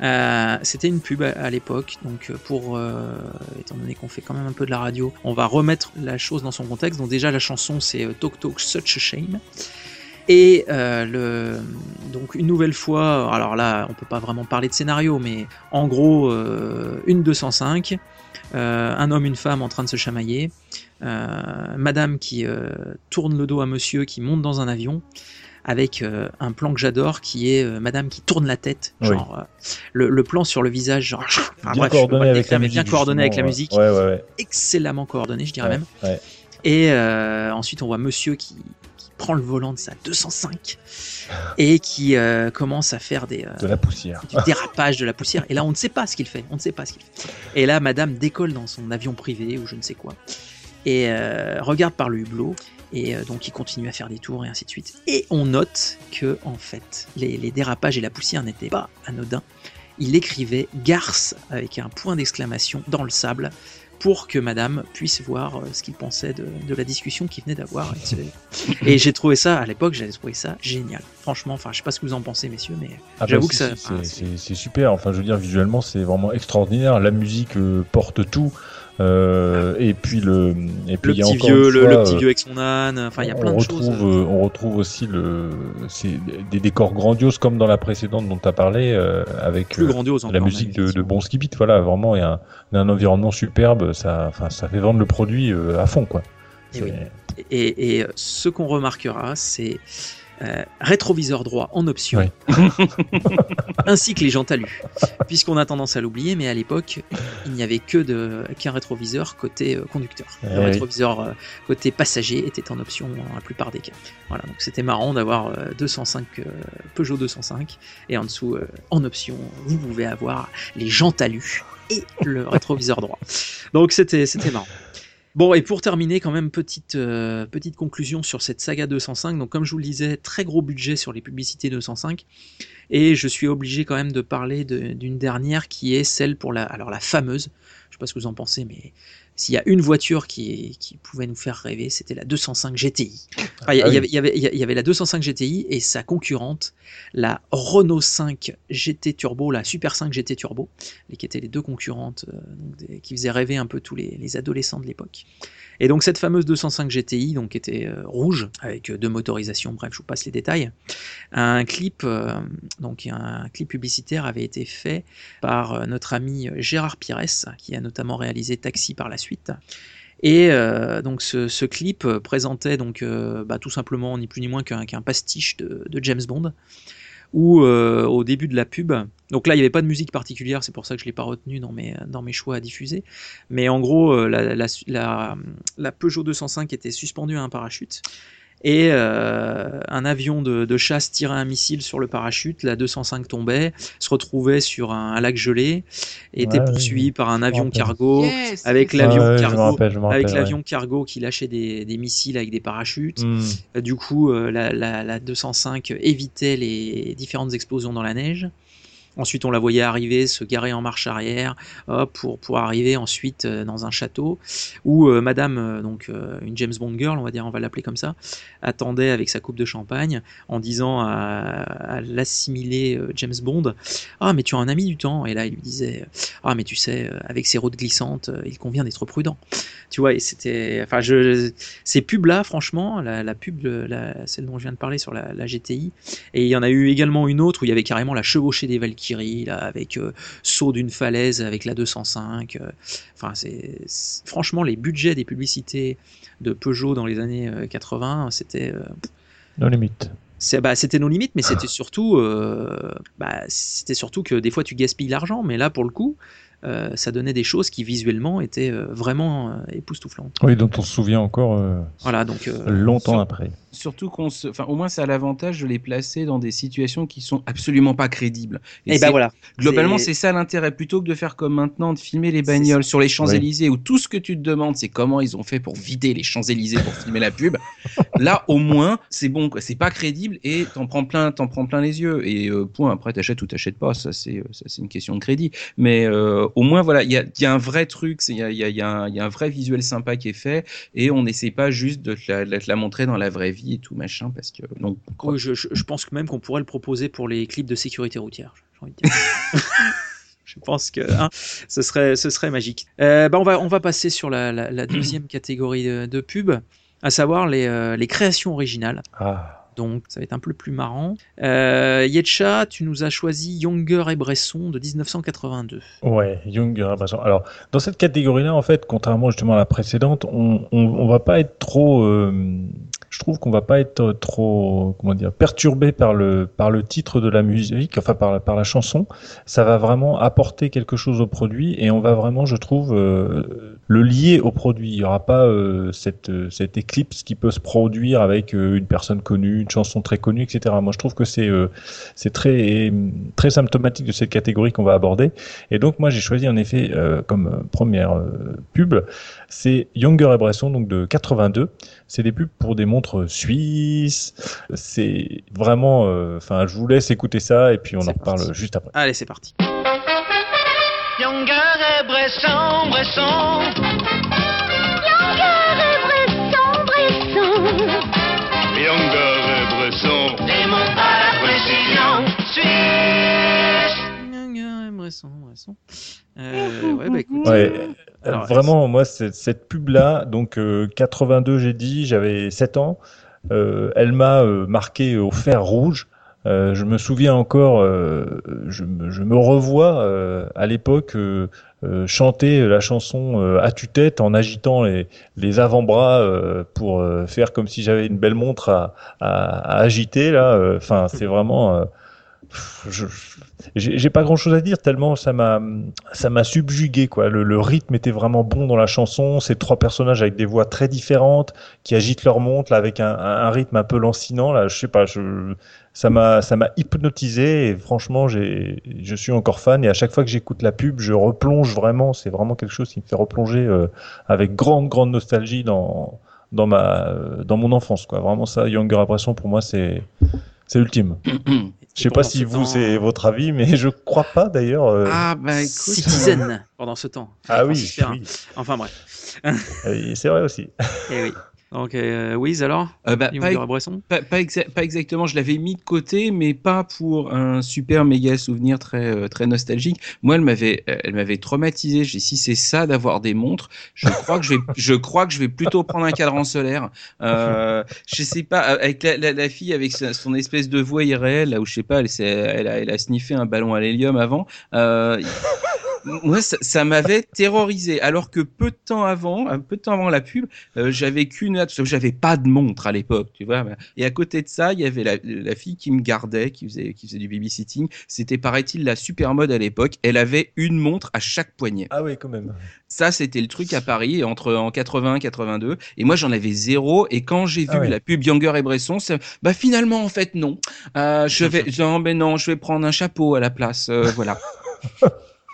Euh, C'était une pub à, à l'époque, donc pour, euh, étant donné qu'on fait quand même un peu de la radio, on va remettre la chose dans son contexte. Donc déjà la chanson c'est euh, Tok Tok Such a Shame. Et euh, le, donc une nouvelle fois, alors là on peut pas vraiment parler de scénario, mais en gros euh, une 205, euh, un homme, une femme en train de se chamailler, madame qui tourne le dos à monsieur qui monte dans un avion, avec euh, un plan que j'adore qui est euh, madame qui tourne la tête, Oui. genre euh, le, le plan sur le visage, genre, enfin, bien bref, coordonné avec la musique. bien coordonné avec la musique, Ouais, ouais, ouais. excellemment coordonné, je dirais même. Et ensuite, on voit monsieur qui prend le volant de sa 205 et qui euh, commence à faire des, euh, De la poussière. du dérapage de la poussière. Et là, on ne sait pas ce qu'il fait. On ne sait pas ce qu'il fait. Et là, madame décolle dans son avion privé ou je ne sais quoi et euh, regarde par le hublot. Et euh, donc, il continue à faire des tours et ainsi de suite. Et on note que, en fait, les, les dérapages et la poussière n'étaient pas anodins. Il écrivait garce avec un point d'exclamation dans le sable pour que madame puisse voir euh, ce qu'il pensait de, de la discussion qu'il venait d'avoir. Et Et j'ai trouvé ça, à l'époque, j'avais trouvé ça génial. Franchement, enfin, je sais pas ce que vous en pensez, messieurs, mais Ah bah j'avoue si, que ça. ah, c'est super. Enfin, je veux dire, visuellement, c'est vraiment extraordinaire. La musique euh, porte tout. Euh, et puis le, et puis le il y a petit encore vieux, le, fois, le petit euh, vieux avec son âne. Enfin, il y a plein de retrouve, choses. euh, on retrouve aussi le, c'est des décors grandioses comme dans la précédente dont tu as parlé, euh, avec Plus grandiose la musique de, de. Bon Ski Beat. Voilà, vraiment, il y a un, environnement superbe. Ça, enfin, ça fait vendre le produit à fond, quoi. Et C'est- oui. Et, et, ce qu'on remarquera, c'est Euh, rétroviseur droit en option, ainsi que les jantes. Puisqu'on a tendance à l'oublier, mais à l'époque, il n'y avait que de qu'un rétroviseur côté euh, conducteur. Eh Le oui. rétroviseur euh, côté passager était en option dans la plupart des cas. Voilà, donc c'était marrant d'avoir euh, 205 euh, Peugeot 205 et en dessous, en option, vous pouvez avoir les jantes et le rétroviseur droit. Donc c'était c'était marrant. Bon, et pour terminer, quand même, petite, euh, petite conclusion sur cette saga 205. Donc, comme je vous le disais, très gros budget sur les publicités 205. Et je suis obligé quand même de parler d'une dernière qui est celle pour la, alors la fameuse, je sais pas ce que vous en pensez, mais s'il y a une voiture qui, qui pouvait nous faire rêver, c'était la 205 GTI. Enfin, il y, Ah oui. il y avait, il y avait- il y avait la 205 GTI et sa concurrente, la Renault 5 GT Turbo, la Super 5 GT Turbo, qui étaient les deux concurrentes euh, donc des- qui faisaient rêver un peu tous les, les adolescents de l'époque. Et donc cette fameuse 205 GTI, donc était euh, rouge avec euh, deux motorisations. Bref, je vous passe les détails. Un clip, euh, donc un clip publicitaire avait été fait par notre ami Gérard Pires, qui a notamment réalisé Taxi par la suite. Et euh, donc ce, clip euh, présentait donc euh, bah, tout simplement ni plus ni moins qu'un pastiche de, James Bond, où au début de la pub, donc là il n'y avait pas de musique particulière, c'est pour ça que je l'ai pas retenu dans mes choix à diffuser, mais en gros la Peugeot 205 était suspendue à un parachute. Et euh, un avion de, de chasse tirait un missile sur le parachute, la 205 tombait, se retrouvait sur un, un lac gelé, et était Ouais, poursuivi oui. par un avion cargo, Yes, avec l'avion Ah cargo, avec ouais. qui lâchait des, des missiles avec des parachutes. Hmm. Euh, Du coup, euh, la, la- la 205 évitait les différentes explosions dans la neige. Ensuite, on la voyait arriver, se garer en marche arrière, hop, pour, arriver ensuite euh, dans un château où euh, Madame, euh, donc euh, une James Bond girl, on va dire, on va l'appeler comme ça, attendait avec sa coupe de champagne en disant à, à l'assimilé euh, James Bond, ah mais tu as un ami du temps, et là il lui disait, ah mais tu sais, euh, avec ces routes glissantes, euh, il convient d'être prudent. Tu vois, et c'était, enfin, je, ces pubs là, franchement, la, pub, celle dont je viens de parler sur la, la GTI, et il y en a eu également une autre où il y avait carrément la chevauchée des Valkyries, là, avec euh, saut d'une falaise avec la 205. euh, Enfin, c'est franchement les budgets des publicités de Peugeot dans les années euh, 80, c'était euh, No limite. c'est- bah, c'était nos limites, mais c'était surtout, bah, c'était surtout que des fois tu gaspilles l'argent, mais là pour le coup, euh, ça donnait des choses qui visuellement étaient euh, vraiment euh, époustouflantes. Oui, dont on se souvient encore euh, Voilà, donc euh, longtemps sur- après. Surtout qu'on se, enfin, au moins, ça a l'avantage de les placer dans des situations qui sont absolument pas crédibles. et c'est- bah voilà. Globalement, C'est- ça l'intérêt, plutôt que de faire comme maintenant, de filmer les bagnoles sur les Champs-Élysées, où tout ce que tu te demandes, c'est comment ils ont fait pour vider les Champs-Élysées pour filmer la pub. Là, au moins, c'est bon. C'est pas crédible et t'en prends plein, t'en prends plein les yeux. Et euh, point. Après, t'achètes ou t'achètes pas, ça c'est, ça c'est une question de crédit. Mais euh, au moins, voilà, il y a, il y a un vrai truc, il y a, il y, a, il y, a un- vrai visuel sympa qui est fait et on n'essaie pas juste de te la, de te la montrer dans la vraie vie et tout machin, parce que donc. Oui, je, je- pense que même qu'on pourrait le proposer pour les clips de sécurité routière. J'ai envie de dire. je pense que hein, ce, serait, ce serait magique. Euh, bah on, va, on va passer sur la, la- la deuxième catégorie de, de pub, à savoir les, euh, les créations originales. Ah. Donc ça va être un peu plus marrant. Euh, Yetcha, tu nous as choisi Younger et Bresson de 1982. Ouais, Young Rabasson. Alors, dans cette catégorie-là, en fait, contrairement justement à la précédente, on, on, va pas être trop. euh, je trouve qu'on va pas être trop, comment dire, perturbé par le par le titre de la musique, enfin par la, par la chanson. Ça va vraiment apporter quelque chose au produit et on va vraiment, je trouve, euh, le lier au produit. Il y aura pas euh, cette cette éclipse qui peut se produire avec une personne connue, une chanson très connue, etc. Moi, je trouve que c'est euh, c'est très très symptomatique de cette catégorie qu'on va aborder. Et donc moi j'ai choisi en effet euh, comme première euh, pub, c'est Younger et Bresson donc de 82. C'est des pubs pour des montres suisses. C'est vraiment, enfin je vous laisse écouter ça et puis on en reparle juste après. Allez, c'est parti. Younger et Bresson, Bresson. Euh, ouais, bah écoute. Ouais, euh, euh, alors, vraiment moi cette pub là donc euh, 82 j'ai dit, j'avais 7 ans. Euh, elle m'a euh, marqué au fer rouge. Euh, je me souviens encore, euh, je, me, je me revois euh, à l'époque euh, euh, chanter la chanson euh, à tue-tête en agitant les, les avant-bras euh, pour euh, faire comme si j'avais une belle montre à, à, à agiter là. euh, Enfin, c'est vraiment. euh, je- j'ai pas grand chose à dire tellement ça m'a ça m'a subjugué quoi. Le, le rythme était vraiment bon dans la chanson. Ces trois personnages avec des voix très différentes qui agitent leur montre là avec un, un, rythme un peu lancinant là. Je sais pas. Je, ça m'a ça m'a hypnotisé et franchement j'ai je suis encore fan et à chaque fois que j'écoute la pub je replonge vraiment. C'est vraiment quelque chose qui me fait replonger euh, avec grande grande nostalgie dans dans ma dans mon enfance quoi. Vraiment ça Younger Impression pour moi c'est c'est ultime. Je sais pas si vous temps- c'est votre avis, mais je crois pas d'ailleurs. euh, Ah bah écoute. Citizen pendant ce temps. Ah oui. Enfin bref. Et c'est vrai aussi. Eh oui. Donc, euh, Wiz alors Euh, bah, pas, Bresson pas, pas exa- pas exactement, je l'avais mis de côté, mais pas pour un super méga souvenir très euh, très nostalgique. Moi, elle m'avait euh, elle m'avait traumatisé. J'ai si c'est ça d'avoir des montres, je crois que je vais je crois que je vais plutôt prendre un cadran solaire. Euh, je sais pas, euh, avec la, la, la fille avec son espèce de voix irréelle, là où je sais pas, elle, s'est- elle a elle a sniffé un ballon à l'hélium avant. Euh, moi, ça, ça m'avait terrorisé. Alors que peu de temps avant, un peu de temps avant la pub, euh, j'avais qu'une hâte, parce que j'avais pas de montre à l'époque, tu vois. Et à côté de ça, il y avait la, la fille qui me gardait, qui faisait, qui faisait du babysitting. C'était, paraît-il, la super mode à l'époque. Elle avait une montre à chaque poignet. Ah oui, quand même. Ça, c'était le truc à Paris entre en 81 et 82. Et moi, j'en avais zéro. Et quand j'ai vu Ah ouais. la pub Younger et Bresson, bah finalement, en fait, non. Euh, je vais, non, mais non, je vais prendre un chapeau à la place. euh, voilà.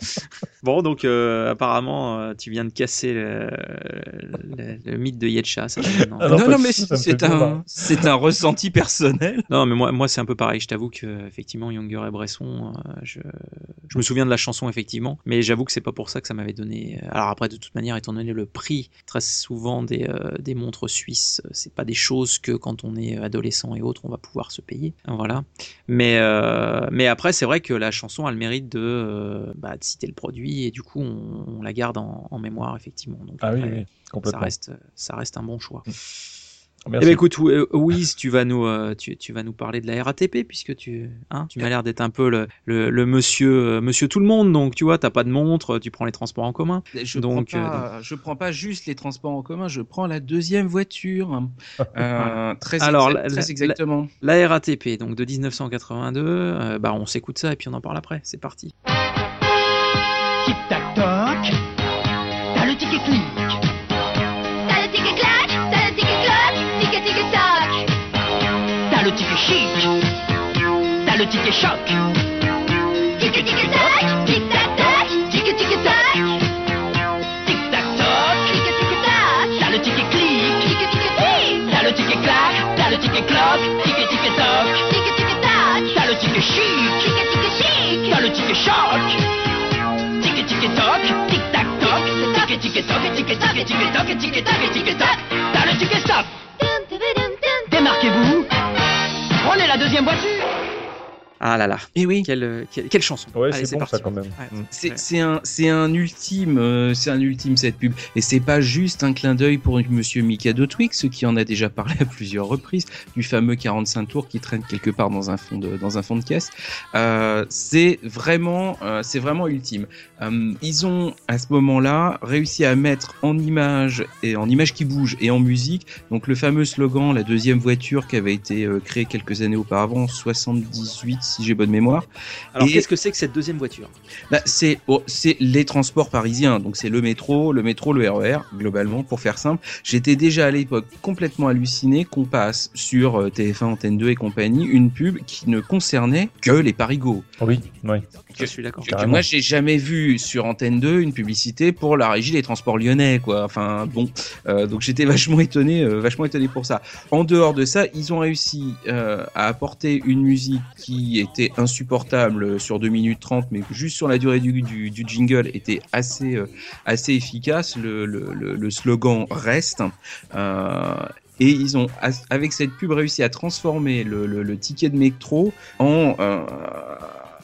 Bon, donc euh, apparemment, euh, tu viens de casser le, le- le mythe de Yetcha. Ça, non. Ah non, non, mais c'est un, c'est un ressenti personnel. Non, mais moi, moi c'est un peu pareil. Je t'avoue que effectivement, Younger et Bresson, euh, je, je me souviens de la chanson effectivement, mais j'avoue que c'est pas pour ça que ça m'avait donné. Alors après, de toute manière, étant donné le prix très souvent des, euh, des montres suisses, c'est pas des choses que quand on est adolescent et autres, on va pouvoir se payer. Voilà. Mais euh, mais après, c'est vrai que la chanson a le mérite de, euh, bah, de citer le produit et du coup, on, on la garde en, en mémoire effectivement. Donc Ah oui, après, oui, ça complètement. reste ça reste un bon choix. Eh Merci. ben écoute, Wi- Wiz, tu vas nous, euh, tu, tu vas nous parler de la RATP puisque tu, hein, tu m'as l'air d'être un peu le, le, le monsieur, euh, monsieur tout le monde. Donc tu vois, t'as pas de montre, tu prends les transports en commun. Je Donc, prends pas, je prends pas juste les transports en commun, je prends la deuxième voiture. Euh, très, Alors, exa- la- très la- exactement. La RATP, donc de 1982. euh, bah on s'écoute ça et puis on en parle après. C'est parti. Le ticket choc. Ticket ticket toc, tic tac toc, ticket ticket toc. Tic tac toc, Ticket ticket toc, t'as le ticket clic. ticket ticket clic. T'as le ticket clac, t'as le ticket cloc, ticket ticket toc. Ticket ticket toc, T'as le ticket chic, ticket ticket chic. t'as le ticket choc. Ticket ticket toc, tic tac toc. Ticket ticket toc, ticket ticket ticket toc, ticket toc, ticket toc. T'as le ticket stop. Démarquez-vous. Prenez la deuxième voiture. Ah là là. Et oui. Quelle, quelle, quelle chanson. Ouais, Allez, c'est bon parti. ça quand même. Ouais. Mm. C'est c'est un, c'est un ultime, euh, c'est un ultime cette pub. Et c'est pas juste un clin d'œil pour Monsieur Mikado Twix, qui en a déjà parlé à plusieurs reprises, du fameux 45 tours qui traîne quelque part dans un fond de, dans un fond de caisse. Euh, c'est vraiment, euh, c'est vraiment ultime. Euh, ils ont à ce moment-là réussi à mettre en image et en image qui bouge et en musique, donc le fameux slogan, la deuxième voiture qui avait été euh, créée quelques années auparavant, 78 si j'ai bonne mémoire. Alors Et- qu'est-ce que c'est que cette deuxième voiture? Bah, c'est oh, c'est les transports parisiens, donc c'est le métro, le métro, le RER, globalement, pour faire simple. J'étais déjà à l'époque complètement halluciné qu'on passe sur euh, TF1, Antenne 2 et compagnie une pub qui ne concernait que les parigots. Oui, oui. Je suis d'accord. Moi, j'ai jamais vu sur Antenne 2 une publicité pour la régie des transports lyonnais, quoi. Enfin, bon, euh, donc j'étais vachement étonné, euh, vachement étonné pour ça. En dehors de ça, ils ont réussi euh, à apporter une musique qui était insupportable sur 2 minutes 30, mais juste sur la durée du, du, du jingle était assez, assez efficace. Le, le, le, le slogan reste. Et ils ont, avec cette pub, réussi à transformer le, le, le ticket de métro en, euh,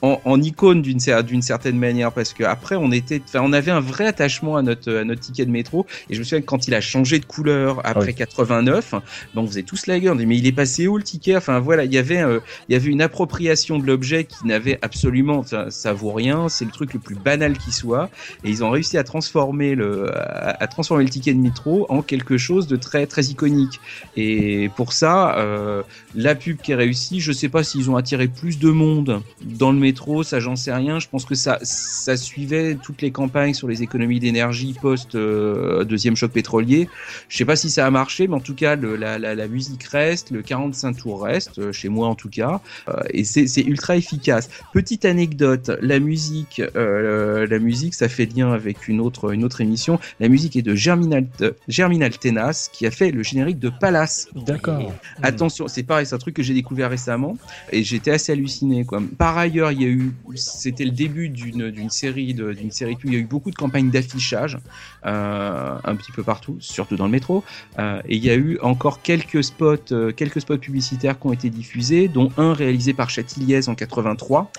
en, en icône d'une cer- d'une certaine manière parce que après on était, enfin on avait un vrai attachement à notre à notre ticket de métro. Et je me souviens que quand il a changé de couleur après Oui. 89, ben, on faisait tous la gueule, on mais il est passé où le ticket. Enfin voilà, il y avait euh, il y avait une appropriation de l'objet qui n'avait absolument, ça, ça vaut rien, c'est le truc le plus banal qui soit. Et ils ont réussi à transformer le à, à transformer le ticket de métro en quelque chose de très très iconique. Et pour ça euh, la pub qui est réussie, je sais pas s'ils ont attiré plus de monde dans le métro, ça j'en sais rien. Je pense que ça, ça suivait toutes les campagnes sur les économies d'énergie post euh, deuxième choc pétrolier. Je sais pas si ça a marché, mais en tout cas le, la, la, la musique reste, le 45 tours reste, euh, chez moi en tout cas, euh, et c'est c'est ultra efficace. Petite anecdote, la musique, euh, la musique, ça fait lien avec une autre une autre émission. La musique est de Germinal Germinal Tenas qui a fait le générique de Palace. D'accord. Attention, c'est pareil, c'est un truc que j'ai découvert récemment et j'étais assez halluciné. Quoi. Par ailleurs, il y a eu, c'était le début d'une série de d'une série pubs. Il y a eu beaucoup de campagnes d'affichage euh, un petit peu partout, surtout dans le métro. Euh, et il y a eu encore quelques spots, euh, quelques spots publicitaires qui ont été diffusés, dont un réalisé par Chatiliez en 83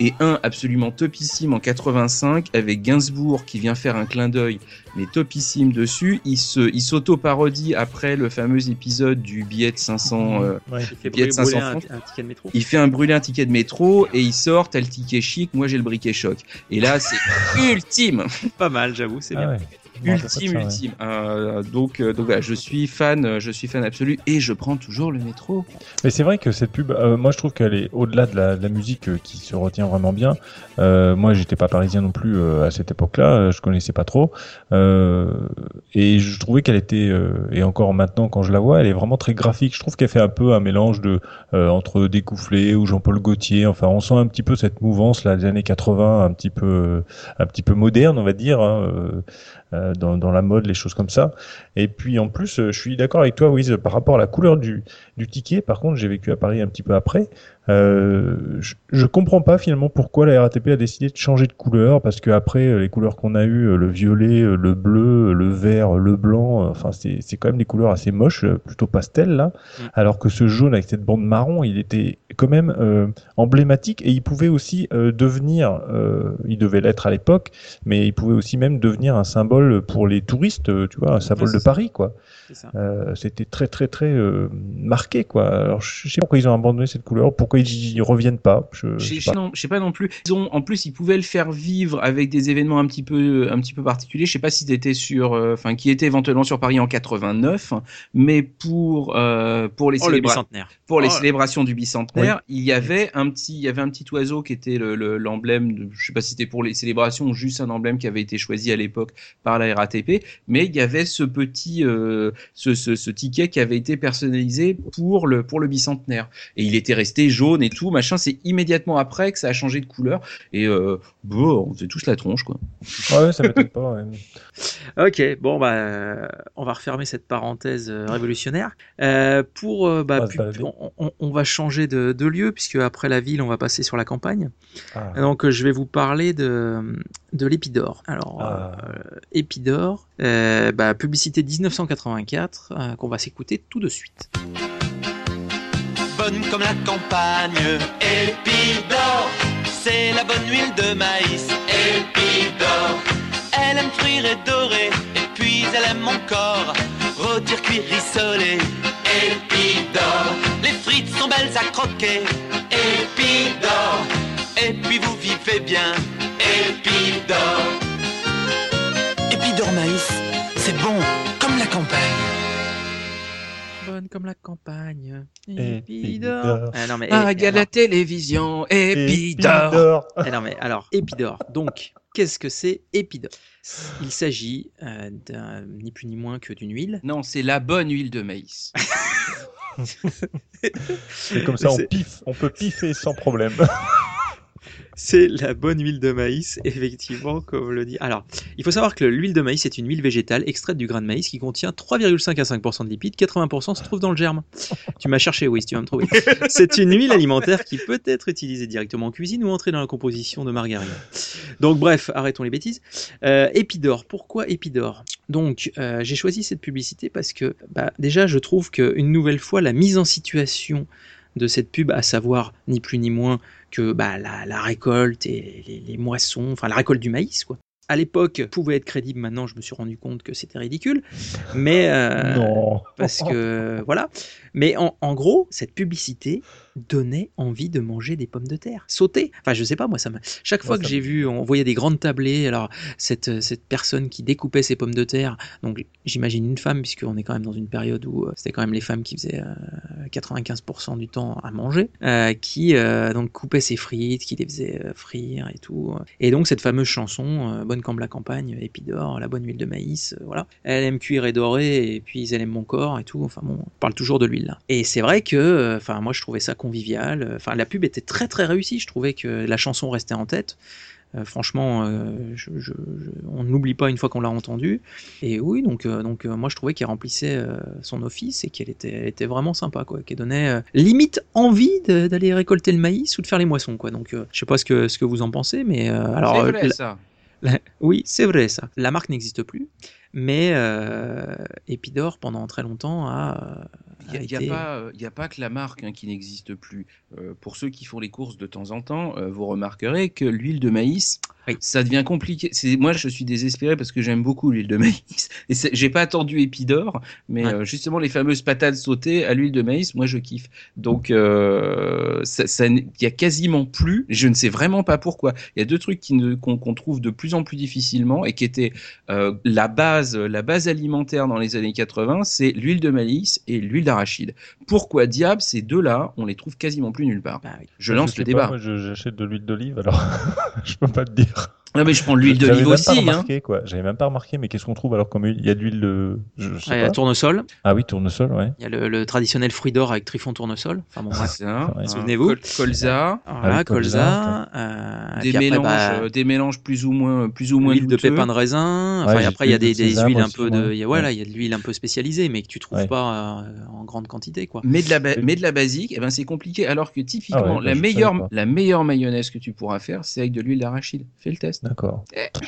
et un absolument topissime en 85 avec Gainsbourg qui vient faire un clin d'œil mais topissime dessus. Il se, il s'auto-parodie après le fameux épisode du billet de 500. euh, Ouais. Il fait billet de brûler 500 un, francs. un ticket de métro. Il fait un brûler un ticket de métro et il sort, t'as le ticket chic, moi j'ai le briquet choc. Et là c'est ultime, Pas mal, j'avoue, c'est Ah bien. ouais. Ultime, ouais. ultime. Euh, donc, euh, donc voilà, je suis fan, euh, je suis fan absolu et je prends toujours le métro. Mais c'est vrai que cette pub, euh, moi je trouve qu'elle est au-delà de la, de la musique euh, qui se retient vraiment bien. Euh, moi j'étais pas parisien non plus euh, à cette époque-là, je connaissais pas trop. Euh, et je trouvais qu'elle était, euh, et encore maintenant quand je la vois, elle est vraiment très graphique. Je trouve qu'elle fait un peu un mélange de euh, entre Découfflé ou Jean-Paul Gaultier. Enfin on sent un petit peu cette mouvance là des années 80, un petit peu, un petit peu moderne on va dire. Hein, dans, dans la mode, les choses comme ça. Et puis en plus, euh, je suis d'accord avec toi, Wiz, par rapport à la couleur du, du ticket. Par contre, j'ai vécu à Paris un petit peu après. Euh, je, je comprends pas finalement pourquoi la RATP a décidé de changer de couleur, parce que après euh, les couleurs qu'on a eues, euh, le violet, le bleu, le vert, le blanc, enfin c'est c'est quand même des couleurs assez moches, plutôt pastel là. Mm. Alors que ce jaune avec cette bande marron, il était quand même euh, emblématique et il pouvait aussi euh, devenir, il devait l'être à l'époque, mais il pouvait aussi même devenir un symbole pour les touristes, tu vois, un symbole Ouais, de ça. Paris quoi. C'était très très très euh, marqué quoi. Alors je sais pas pourquoi ils ont abandonné cette couleur, pourquoi ils y reviennent pas. Je, Je sais pas. non, je sais pas non plus. Ils ont, en plus, ils pouvaient le faire vivre avec des événements un petit peu, un petit peu particuliers. Je sais pas si c'était sur, euh, enfin, qui était éventuellement sur Paris en 89, mais pour, euh, pour les Oh, le pour les Oh célébrations du bicentenaire, il y avait un petit, il y avait un petit oiseau qui était le- le- l'emblème. de- je sais pas si c'était pour les célébrations ou juste un emblème qui avait été choisi à l'époque par la RATP, mais il y avait ce petit, euh, ce, ce, ce ticket qui avait été personnalisé pour le pour le bicentenaire. Et il était resté jaune et tout, machin. C'est immédiatement après que ça a changé de couleur. Et euh, bon, on faisait tous la tronche, quoi. Ouais, ça m'étonne pas. ouais. Ok, bon bah on va refermer cette parenthèse révolutionnaire. Euh, pour bah, On va se pu- balader. on, on- on va changer de, de lieu puisque après la ville on va passer sur la campagne. Ah. Donc euh, je vais vous parler de de l'Épidore. Alors Ah. euh, Épidore, euh, bah, publicité 1984 euh, qu'on va s'écouter tout de suite. bonne comme la campagne. Épidore, c'est la bonne huile de maïs. Épidore, elle aime frire et dorer, et puis elle aime mon corps, rôtir, cuire, rissoler. Épidore, les frites sont belles à croquer. Épidore, et puis vous vivez bien. Épidore. Épidore maïs, c'est bon comme la campagne. Bonne comme la campagne. Épidore. Épidore. Ah, non, mais, Ah, eh, il y a alors- la télévision, Épidore. Épidore. Ah non, mais alors, Épidore. Donc, qu'est-ce que c'est Épidore Il s'agit euh, d'un ni plus ni moins que d'une huile. Non, c'est la bonne huile de maïs. C'est comme ça, on piffe, on peut piffer sans problème. C'est la bonne huile de maïs, effectivement, comme le dit. Alors, il faut savoir que l'huile de maïs est une huile végétale extraite du grain de maïs qui contient 3,5 à 5% de lipides, 80% se trouve dans le germe. Tu m'as cherché, oui, tu vas me trouver. C'est une huile alimentaire qui peut être utilisée directement en cuisine ou entrer dans la composition de margarine. Donc, bref, arrêtons les bêtises. Euh, Épidore, pourquoi Épidore Donc, euh, j'ai choisi cette publicité parce que, bah, déjà, je trouve qu'une nouvelle fois, la mise en situation de cette pub, à savoir ni plus ni moins que bah, la, la récolte et les, les moissons, enfin la récolte du maïs, quoi. À l'époque, pouvait être crédible. Maintenant, je me suis rendu compte que c'était ridicule. Mais euh, Non. parce que voilà. Mais en, en gros, cette publicité donnait envie de manger des pommes de terre, sauter. Enfin, je sais pas, moi, ça me. Chaque fois que j'ai vu, on voyait des grandes tablées. Alors, cette cette personne qui découpait ses pommes de terre, donc j'imagine une femme, puisqu'on est quand même dans une période où euh, c'était quand même les femmes qui faisaient euh, 95% du temps à manger, euh, qui euh, donc coupait ses frites, qui les faisait euh, frire et tout. Et donc cette fameuse chanson, euh, Bonne cambre la campagne, Épidore, la bonne huile de maïs, euh, voilà. Elle aime cuire et dorer, et puis elle aime mon corps et tout. Enfin bon, on parle toujours de l'huile là. Et c'est vrai que, euh, enfin moi je trouvais ça convivial. Enfin la pub était très très réussie. Je trouvais que la chanson restait en tête. Euh, franchement, euh, je- je- je- on n'oublie pas une fois qu'on l'a entendu. Et oui, donc, euh, donc moi je trouvais qu'elle remplissait son office et qu'elle était, elle était vraiment sympa, quoi. Qu'elle donnait limite envie d'aller récolter le maïs ou de faire les moissons, quoi. Donc je sais pas ce que, ce que vous en pensez, mais alors. C'est vrai, la- ça. la- oui, c'est vrai ça. La marque n'existe plus, mais euh, Epidor pendant très longtemps a. Il n'y a, été- pas, euh, il y a pas que la marque hein, qui n'existe plus. Euh, pour ceux qui font les courses de temps en temps, euh, vous remarquerez que l'huile de maïs, ça devient compliqué. Moi, je suis désespéré parce que j'aime beaucoup l'huile de maïs. Et j'ai pas attendu Épidore, mais Ouais. justement les fameuses patates sautées à l'huile de maïs, moi je kiffe. Donc euh, ça, ça il y a quasiment plus. Je ne sais vraiment pas pourquoi. Il y a deux trucs qu'on trouve de plus en plus difficilement et qui étaient la base, la base alimentaire dans les années 80, c'est l'huile de maïs et l'huile d'arachide. Pourquoi diable ces deux-là, on les trouve quasiment plus nulle part? Bah Je lance sais le pas, débat. moi, je- j'achète de l'huile d'olive, alors je peux pas te dire. Non mais je prends de l'huile d'olive aussi. Hein. J'avais même pas remarqué, mais qu'est-ce qu'on trouve alors comme huile? Il y a de l'huile de. Je, je sais Ouais, pas. tournesol. Ah oui, tournesol, ouais. Il y a le, le traditionnel fruit d'or avec trifon tournesol. Enfin bon, bref. Souvenez-vous? col- Colza. Voilà, Ah oui, colza, colza. euh, Des après, mélanges, bah, euh, des mélanges plus ou moins, plus ou moins l'huile de pépins de raisin. Enfin, Ouais, et j'ai après, il y a des, de des sésame huiles un peu de, il y a, voilà, Ouais. il y a de l'huile un peu spécialisée, mais que tu trouves pas euh, en grande quantité, quoi. Mais de la, ba- mais de la basique, eh ben c'est compliqué. Alors que typiquement, Ah bah, la meilleure mayonnaise que tu pourras faire, c'est avec de l'huile d'arachide. Fais le test. D'accord.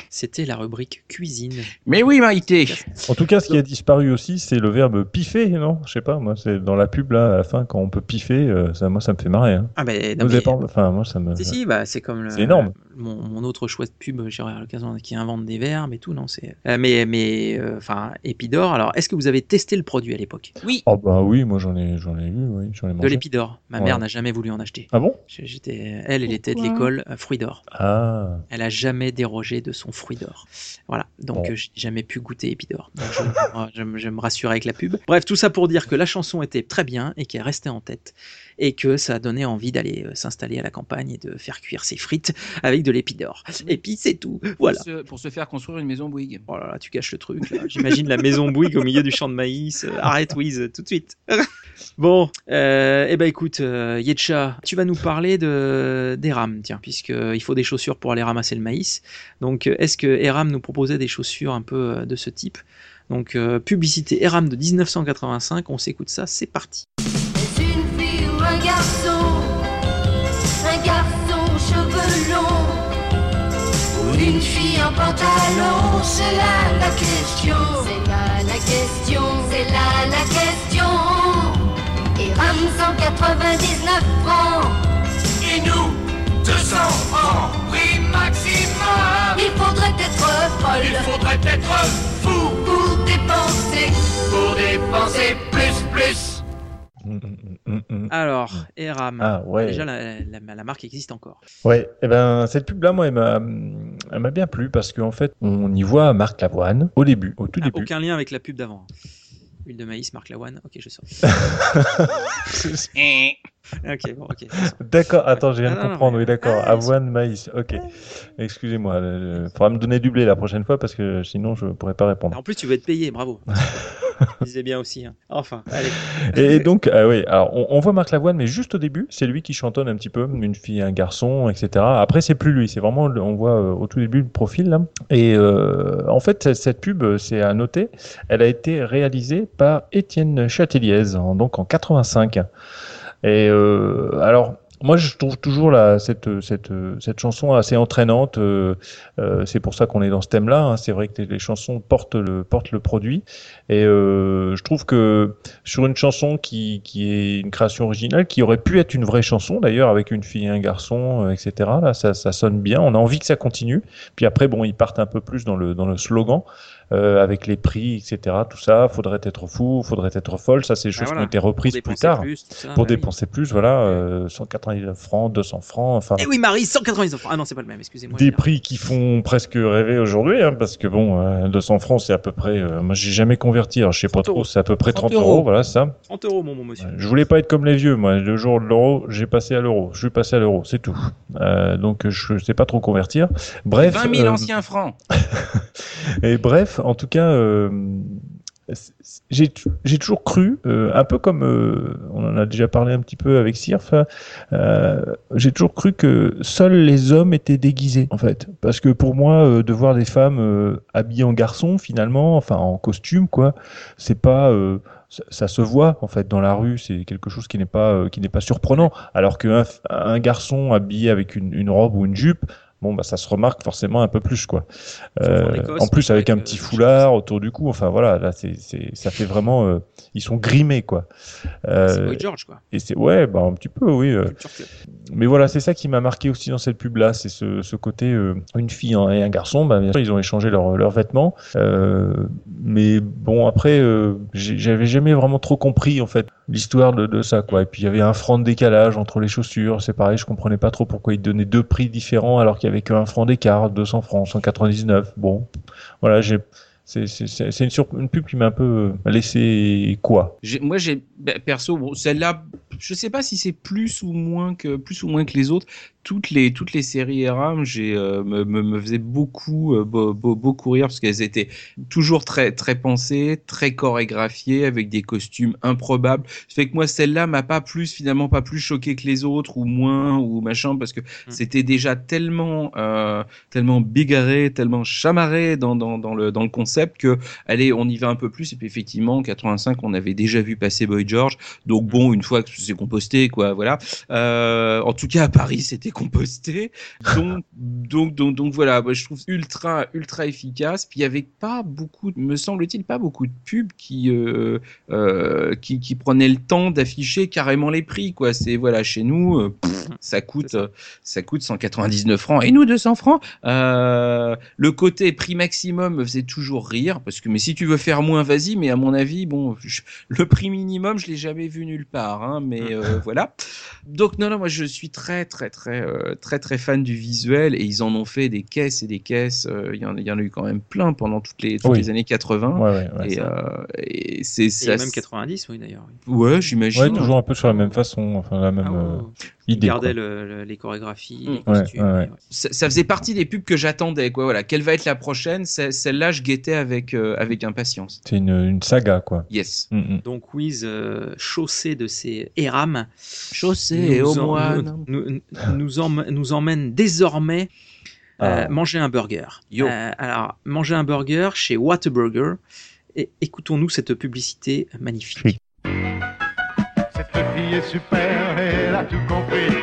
C'était la rubrique cuisine. Mais oui, Maïté. En tout cas, ce qui a disparu aussi, c'est le verbe piffer, non? Je sais pas, moi, c'est dans la pub, là, à la fin, quand on peut piffer, euh, ça, moi, ça me fait marrer. Hein. Ah ben, avez mais- pas- Enfin, moi, ça me. Si, si, bah, c'est comme le- C'est énorme. Mon, mon autre chouette pub, j'aurai l'occasion qui invente des verbes et tout, non, c'est. Euh, mais, mais, euh, enfin, Épidore. Alors, est-ce que vous avez testé le produit à l'époque? Oui. Oh bah oui, moi j'en ai, j'en ai eu, oui, j'en ai De mangé. l'Épidore. Ma Ouais. mère n'a jamais voulu en acheter. Ah bon? J'étais, elle, elle était de l'école euh, fruit d'or. Ah. Elle a jamais dérogé de son fruit d'or. Voilà, donc Bon. euh, j'ai jamais pu goûter Épidore. Je me rassurais avec la pub. Bref, tout ça pour dire que la chanson était très bien et qu'elle restait en tête et que ça donnait envie d'aller euh, s'installer à la campagne et de faire cuire ses frites avec de l'Épidore. Et puis c'est tout. Voilà. Pour se, pour se faire construire une maison Bouygues. Oh là là, tu caches le truc. J'imagine la maison Bouygues au milieu du champ de maïs. Euh, arrête, Wiz, tout de suite. bon, euh, eh ben écoute, euh, Yetcha, tu vas nous parler de d'Eram, tiens, puisque euh, il faut des chaussures pour aller ramasser le maïs. Donc, euh, est-ce que Eram nous proposait des chaussures un peu euh, de ce type? Donc, euh, publicité Eram de 1985. On s'écoute ça. C'est parti. Un garçon Un garçon aux cheveux longs. Ou une fille en pantalon C'est là la question. C'est là la question C'est là la question. Et Ram 199 francs Et nous, 200 francs, prix maximum. Il faudrait être folle. Il faudrait être fou. Pour dépenser. Pour dépenser plus, plus. Mm, mm, mm, mm. Alors, Eram. Ah ouais. Déjà, la, la- la marque existe encore. Ouais, et ben cette pub-là, moi, elle m'a, elle m'a bien plu parce qu'en fait, on y voit Marc Lavoine au début, au tout Ah, début. aucun lien avec la pub d'avant. Huile de maïs, Marc Lawane. Ok, je sors. Ok, bon, ok. D'accord, attends, je viens Ah, de comprendre, oui, d'accord. Ah, Avoine, maïs, ok. Excusez-moi, il faudra me donner du blé la prochaine fois parce que sinon je pourrais pas répondre. En plus, tu vas être payé, bravo. Je disais bien aussi. hein. Enfin, allez. Et donc, ah oui, alors on, on voit Marc Lavoine, mais juste au début, c'est lui qui chantonne un petit peu, une fille, un garçon, etc. Après, c'est plus lui, c'est vraiment, on voit euh, au tout début le profil là. Et euh, en fait, cette- pub, c'est à noter, elle a été réalisée par Étienne Châteliez, en- donc en 85. Et euh, alors, moi, je trouve toujours la, cette, cette, cette chanson assez entraînante. euh, euh, c'est pour ça qu'on est dans ce thème-là. hein. C'est vrai que les, chansons portent le, portent le produit. Et euh, je trouve que sur une chanson qui, qui est une création originale, qui aurait pu être une vraie chanson d'ailleurs, avec une fille et un garçon, euh, etc., là, ça, ça sonne bien. On a envie que ça continue. Puis après, bon, ils partent un peu plus dans le, dans le slogan. euh, avec les prix, etc. Tout ça, faudrait être fou, faudrait être folle. Ça, c'est des Ah, choses voilà. qui ont été reprises Pour plus tard. plus, ça, pour bah oui. dépenser plus, voilà, euh, 199 francs, 200 francs, enfin. Eh oui, Marie, 199 francs. Ah non, c'est pas le même, excusez-moi. Des prix qui font presque rêver aujourd'hui, hein, parce que bon, euh, 200 francs, c'est à peu près. moi, j'ai jamais converti, alors je sais pas 30 trop, c'est à peu près 30 30 euros, euros. voilà ça. 30 euros, mon bon monsieur. Je voulais pas être comme les vieux, moi. Le jour de l'euro, j'ai passé à l'euro. Je suis passé à l'euro, c'est tout. Euh, donc, je sais pas trop convertir. Bref. 20 000 euh, anciens francs. et bref, en tout cas, euh, j'ai toujours cru, euh, un peu comme euh, on en a déjà parlé un petit peu avec Sirf, euh, j'ai toujours cru que seuls les hommes étaient déguisés, en fait. Parce que pour moi, euh, de voir des femmes euh, habillées en garçon, finalement, enfin en costume, quoi, c'est pas. euh, ça, ça se voit en fait dans la rue, c'est quelque chose qui n'est pas qui n'est pas surprenant. Alors qu'un un garçon habillé avec une, une robe ou une jupe, bon bah ça se remarque forcément un peu plus quoi. Euh, en plus avec un petit foulard autour du cou, enfin voilà, là c'est c'est ça fait vraiment euh, ils sont grimés quoi. Euh, C'est George, quoi. Et c'est ouais bah un petit peu oui. euh. Mais voilà, c'est ça qui m'a marqué aussi dans cette pub-là, c'est ce, ce côté une fille et un garçon. Bah, bien sûr, ils ont échangé leurs leurs vêtements, mais bon après, j'avais jamais vraiment trop compris en fait l'histoire de, de ça quoi. Et puis il y avait un franc de décalage entre les chaussures, c'est pareil, je comprenais pas trop pourquoi ils donnaient deux prix différents alors qu'il y avait qu'un franc d'écart, 200 francs, 199. Bon, voilà, c'est une, pub qui m'a un peu laissé quoi. Moi, j'ai bah, perso, celle-là, je sais pas si c'est plus ou moins que plus ou moins que les autres. Toutes les toutes les séries ERAM, j'ai euh, me, me, me faisaient beaucoup euh, beau- beau- beaucoup rire parce qu'elles étaient toujours très très pensées, très chorégraphiées avec des costumes improbables. Ça fait que moi, celle-là m'a pas plus finalement pas plus choqué que les autres ou moins ou machin parce que c'était déjà tellement euh, tellement bigarré, tellement chamarré dans, dans, dans le dans le concept que allez, on y va un peu plus et puis effectivement en 85, on avait déjà vu passer Boy George. Donc bon, une fois que c'est composté quoi, voilà. Euh, en tout cas à Paris, c'était composté. Donc donc donc donc voilà, moi, je trouve ultra ultra efficace. Puis il y avait pas beaucoup, me semble-t-il, pas beaucoup de pubs qui euh, euh, qui, qui prenaient le temps d'afficher carrément les prix quoi. C'est voilà, chez nous, euh, pff, ça coûte ça coûte 199 francs et nous 200 francs. Le côté prix maximum me faisait toujours rire parce que mais si tu veux faire moins, vas-y. Mais à mon avis, bon, je- le prix minimum, je l'ai jamais vu nulle part. Hein, mais voilà. Donc non, non, moi je suis très très très euh, très très fan du visuel et ils en ont fait des caisses et des caisses. euh, Il y, en, il y en a eu quand même plein pendant toutes les toutes Oui. les années 80. Ouais, ouais, ouais, et, ça. euh, et c'est Et ça. même 90, oui, d'ailleurs. oui. Ouais, j'imagine. Ouais, toujours un peu sur la même façon, enfin la même Ah ouais, euh, ouais. Ils idée. gardaient quoi. le- le- les chorégraphies, Mm. les costumes. ouais, ouais. et ouais. ça, ça faisait partie des pubs que j'attendais. Quoi, voilà. Quelle va être la prochaine? Celle-là, je guettais avec euh, avec impatience. C'est une, une saga quoi. Yes. Mm, mm. Donc Wiz, euh, chaussé de ses érams, Chaussée au nous, en- moine. nous, nous- nous emmène, nous emmène désormais euh, Ah. manger un burger. Yo. Euh, alors, manger un burger chez Whataburger. Et écoutons-nous cette publicité magnifique. Cette fille est super, elle a tout compris.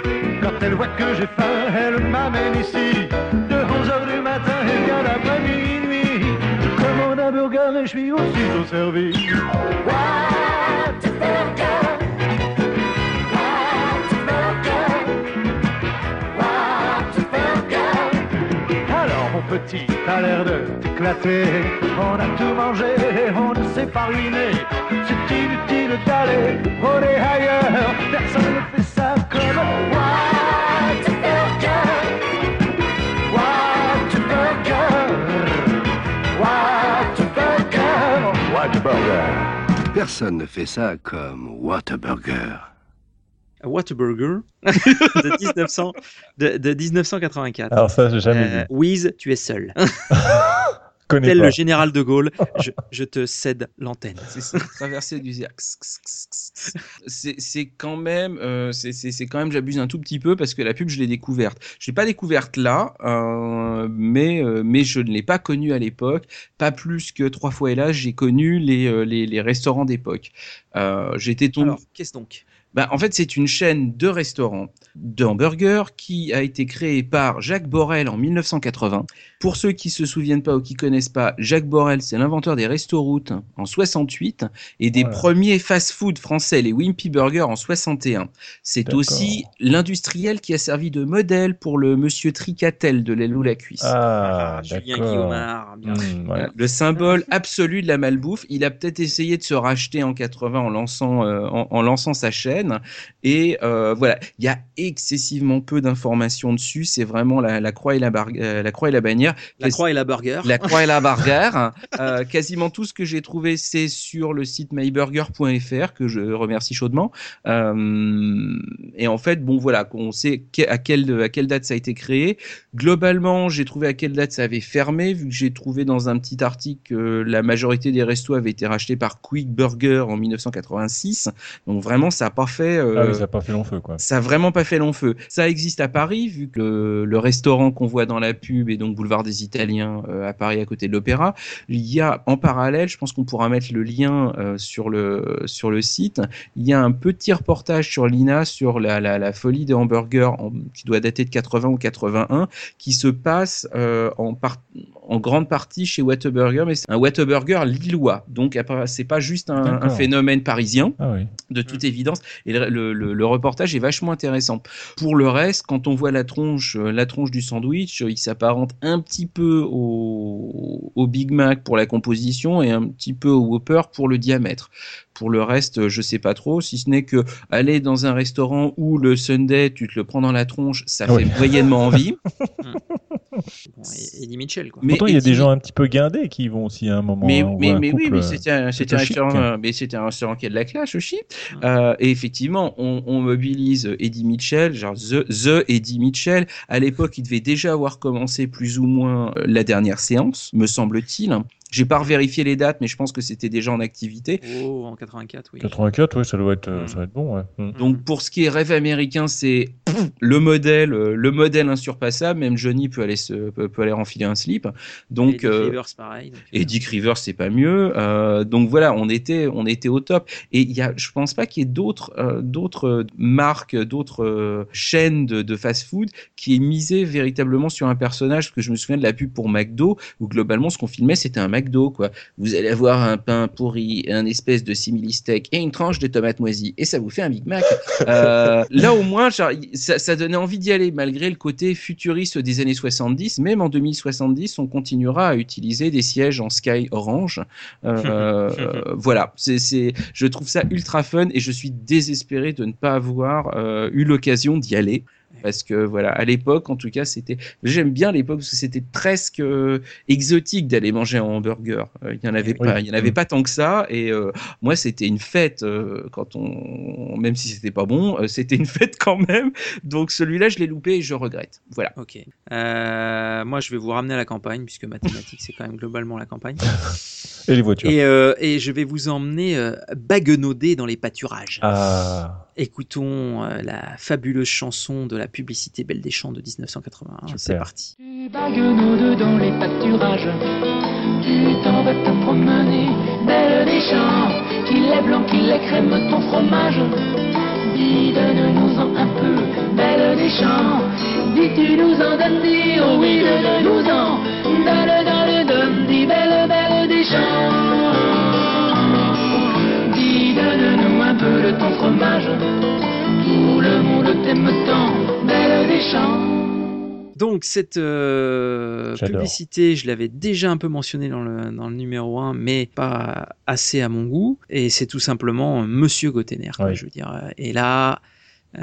Quand elle voit que j'ai faim, elle m'amène ici. De 11h du matin et bien après minuit. Je commande un burger et je suis aussitôt servi. Alors mon petit, t'as l'air de t'éclater. On a tout mangé, on ne s'est pas ruiné. C'est inutile d'aller voler ailleurs. Personne ne fait ça comme Whataburger. Whataburger. Whataburger. Whataburger. Personne ne fait ça comme Whataburger. Whataburger de, 1900, de, de 1984. Alors ça, j'ai jamais Euh, vu. Wiz, tu es seul. Connais Tel pas. le général de Gaulle, je, je te cède l'antenne. C'est ça, traverser du. C'est quand même, euh, c'est- quand même, j'abuse un tout petit peu parce que la pub, je l'ai découverte. Je l'ai pas découverte là, euh, mais euh, mais je ne l'ai pas connue à l'époque. Pas plus que trois fois hélas, j'ai connu les, euh, les les restaurants d'époque. Euh, J'étais tombé. Alors, qu'est-ce donc? Bah, en fait, c'est une chaîne de restaurants de hamburgers qui a été créée par Jacques Borel en 1980. Pour ceux qui se souviennent pas ou qui connaissent pas, Jacques Borel, c'est l'inventeur des restos-routes en 68 et des Voilà. premiers fast-food français, les Wimpy Burgers en 61. C'est aussi l'industriel qui a servi de modèle pour le monsieur Tricatel de l'aile ou la cuisse. Ah, Julien bien. Hmm, ouais. Euh, Le symbole absolu de la malbouffe. Il a peut-être essayé de se racheter en 80 en lançant, euh, en, en lançant sa chaîne. Et euh, voilà, il y a excessivement peu d'informations dessus. C'est vraiment la, la croix et la, euh, la croix et la bannière. La croix et la burger. La croix et la burger. Euh, quasiment tout ce que j'ai trouvé, c'est sur le site myburger.fr que je remercie chaudement. Euh, et en fait, bon voilà, on sait à quelle, à quelle date ça a été créé. Globalement, j'ai trouvé à quelle date ça avait fermé, vu que j'ai trouvé dans un petit article que la majorité des restos avaient été rachetés par Quick Burger en 1986. Donc vraiment, ça a pas fait. euh, Ah oui, ça n'a pas fait long feu, quoi. ça a vraiment pas fait long feu. Ça existe à Paris, vu que le, le restaurant qu'on voit dans la pub est donc boulevard des Italiens euh, à Paris, à côté de l'Opéra. Il y a en parallèle, je pense qu'on pourra mettre le lien euh, sur le sur le site. Il y a un petit reportage sur l'INA sur la, la, la folie des hamburgers en- qui doit dater de 80 ou 81, qui se passe euh, en par- en grande partie chez Whataburger, mais c'est un Whataburger lillois. Donc c'est pas juste un, phénomène parisien Ah oui. de toute évidence. Et le, reportage est vachement intéressant. Pour le reste, quand on voit la tronche, euh, la tronche du sandwich, euh, il s'apparente un petit peu au, au Big Mac pour la composition et un petit peu au Whopper pour le diamètre. Pour le reste, euh, je sais pas trop, si ce n'est que aller dans un restaurant où le Sunday, tu te le prends dans la tronche, ça Oui. fait moyennement envie. Bon, Eddie Mitchell, quoi. Mais Pourtant, il y a des Eddie- gens un petit peu guindés qui y vont aussi à un moment. Mais, mais, voit un mais oui, mais euh, c'était un, c'était un plutôt chic. restaurant, euh, mais c'était un restaurant qui a de la classe aussi. Euh, et effectivement, on, on mobilise Eddie Mitchell, genre the, the Eddie Mitchell. À l'époque, il devait déjà avoir commencé plus ou moins euh, la dernière séance, me semble-t-il. J'ai pas revérifié les dates, mais je pense que c'était déjà en activité. Oh, en 84, oui. 84, oui, ça doit être, euh, ça doit être bon. Ouais. Hmm. Donc pour ce qui est rêve américain, c'est le modèle, euh, le modèle insurpassable. Même Johnny peut aller se, peut, peut aller enfiler un slip. Donc Eddie euh, Rivers, pareil. donc, et Dick Rivers, c'est pas mieux. Euh, donc voilà, on était, on était au top. Et il y a, je pense pas qu'il y ait d'autres, euh, d'autres marques, d'autres chaînes de, de fast-food qui aient misé véritablement sur un personnage. Parce que je me souviens de la pub pour McDo où globalement ce qu'on filmait c'était un McDo quoi. Vous allez avoir un pain pourri, un espèce de simili steak et une tranche de tomate moisie et ça vous fait un Big Mac. Euh, là au moins, genre, ça, ça donnait envie d'y aller malgré le côté futuriste des années 70. Même en 2070, on continuera à utiliser des sièges en sky orange. Euh, euh, voilà, c'est, c'est, je trouve ça ultra fun et je suis désespéré de ne pas avoir eu l'occasion d'y aller. Parce que voilà, à l'époque, en tout cas, c'était. J'aime bien l'époque parce que c'était presque euh, exotique d'aller manger un hamburger. Euh, Il y en avait Oui. pas, il y en avait Mm. pas tant que ça. Et euh, moi, c'était une fête euh, quand on, même si c'était pas bon, euh, c'était une fête quand même. Donc celui-là, je l'ai loupé et je regrette. Voilà. Ok. Euh, moi, je vais vous ramener à la campagne, puisque mathématiques, c'est quand même globalement la campagne. Et les voitures. Et, euh, et je vais vous emmener euh, baguenauder dans les pâturages. Ah, Écoutons euh, la fabuleuse chanson de la publicité Belle des Champs de 1981. C'est parti. Tu baguenaudes dans les pâturages, tu t'en vas te promener, belle des champs, qu'il est blanc, qu'il est crème ton fromage. Dis, donne-nous-en un peu, belle des champs, dis, tu nous en donnes, dis, oh oui, donne-nous-en, donne, donne, donne, dis, belle, belle des champs. Dis, donne-nous un peu de ton fromage, tout le monde t'aime tant, belle des champs. Donc cette euh, publicité, je l'avais déjà un peu mentionné dans le, dans le numéro 1, mais pas assez à mon goût. Et c'est tout simplement Monsieur Oui. je veux dire. Et là, euh,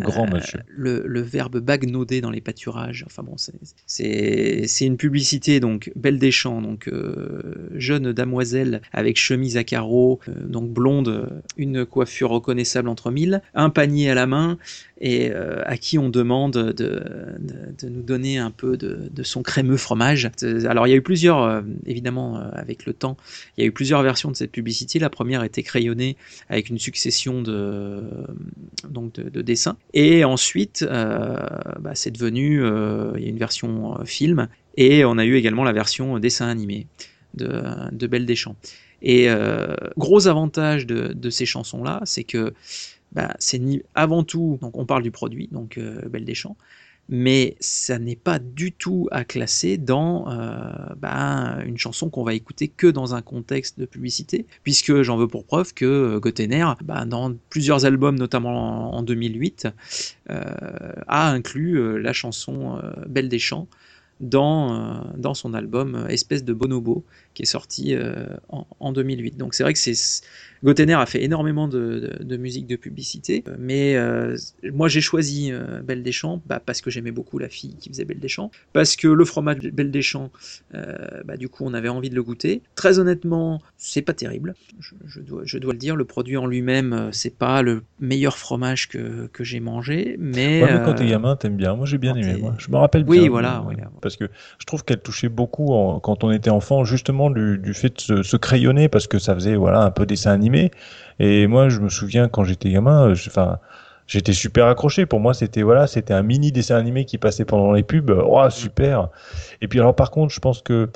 Grand monsieur. Le, le verbe bagnauder dans les pâturages. Enfin bon, c'est- une publicité donc Belle des Champs, donc euh, jeune damoiselle avec chemise à carreaux, euh, donc blonde, euh, une coiffure reconnaissable entre mille, un panier à la main et euh, à qui on demande de, de, de nous donner un peu de, de son crémeux fromage. Alors il y a eu plusieurs, euh, évidemment euh, avec le temps, il y a eu plusieurs versions de cette publicité. La première était crayonnée avec une succession de, donc de, de dessins. Et ensuite, euh, bah, c'est devenu, euh, il y a une version euh, film et on a eu également la version dessin animé de, de Belle des Champs. Et gros avantage de ces chansons-là, c'est que bah, c'est avant tout, donc on parle du produit, donc euh, Belle des Champs, mais ça n'est pas du tout à classer dans euh, bah, une chanson qu'on va écouter que dans un contexte de publicité, puisque j'en veux pour preuve que euh, Gotener, bah, dans plusieurs albums, notamment en, en 2008, euh, a inclus la chanson Belle des Champs dans, son album Espèce de Bonobo, qui est sorti euh, en, en 2008. Donc c'est vrai que c'est Gotener a fait énormément de, de- de musique de publicité, euh, mais euh, moi j'ai choisi euh, Belle des Champs bah, parce que j'aimais beaucoup la fille qui faisait Belle des Champs, parce que le fromage de Belle des Champs, bah, du coup on avait envie de le goûter. Très honnêtement, c'est pas terrible, je, je dois, je dois le dire, le produit en lui-même, c'est pas le meilleur fromage que, que j'ai mangé, mais... Ouais, mais quand t'es gamin, t'aimes bien. Moi, j'ai bien aimé. Moi. Je me rappelle Oui, bien. voilà, oui. Parce que je trouve qu'elle touchait beaucoup en- quand on était enfant, justement du, fait de se, se crayonner, parce que ça faisait voilà un peu dessin animé. Et moi, je me souviens quand j'étais gamin, euh, enfin. J'étais super accroché. Pour moi, c'était voilà, c'était un mini dessin animé qui passait pendant les pubs. Oh, super. Et puis alors, par contre, je pense que,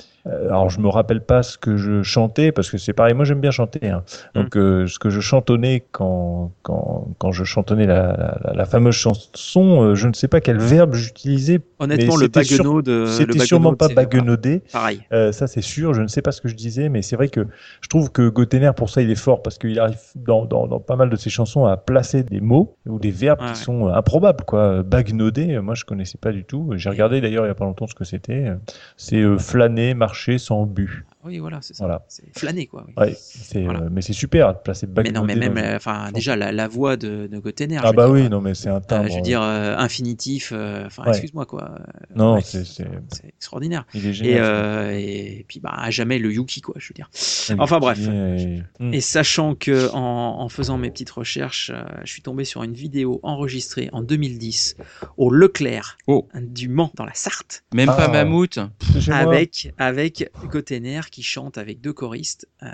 alors, je me rappelle pas ce que je chantais parce que c'est pareil. Moi, j'aime bien chanter. hein. Donc, euh, ce que je chantonnais quand quand quand je chantonnais la la, la fameuse chanson, euh, je ne sais pas quel verbe j'utilisais. Honnêtement, le euh, le C'était sûrement pas baguenaudé. Pareil. Euh, ça, c'est sûr. Je ne sais pas ce que je disais, mais c'est vrai que je trouve que Gotener, pour ça, il est fort parce qu'il arrive dans, dans, dans pas mal de ses chansons à placer des mots ou des verbes Ouais, qui ouais. sont euh, improbables, quoi. Baguenauder, euh, moi, je connaissais pas du tout. J'ai regardé d'ailleurs il y a pas longtemps ce que c'était. C'est euh, flâner, marcher sans but. Oui, voilà, c'est ça. Voilà. C'est flâner, quoi. oui. Ouais, c'est, euh, mais c'est super de placer Mais non, mais même, euh, enfin, déjà la, la voix de, de Gotener. Ah bah dire, oui, non, mais c'est un euh, timbre. je veux dire euh, infinitif. euh, Enfin, Ouais. excuse-moi quoi. euh, Non, ouais, c'est- c'est- extraordinaire. Il est Et, génial, euh, et puis bah à jamais le Yuki quoi, je veux dire. Le Enfin bref. et- Hmm. Et sachant que en, en faisant mes petites recherches, euh, je suis tombé sur une vidéo enregistrée en 2010 au Leclerc du Mans dans la Sarthe. Même pas Mammouth. Chez moi. Avec avec Gotener qui chante avec deux choristes euh,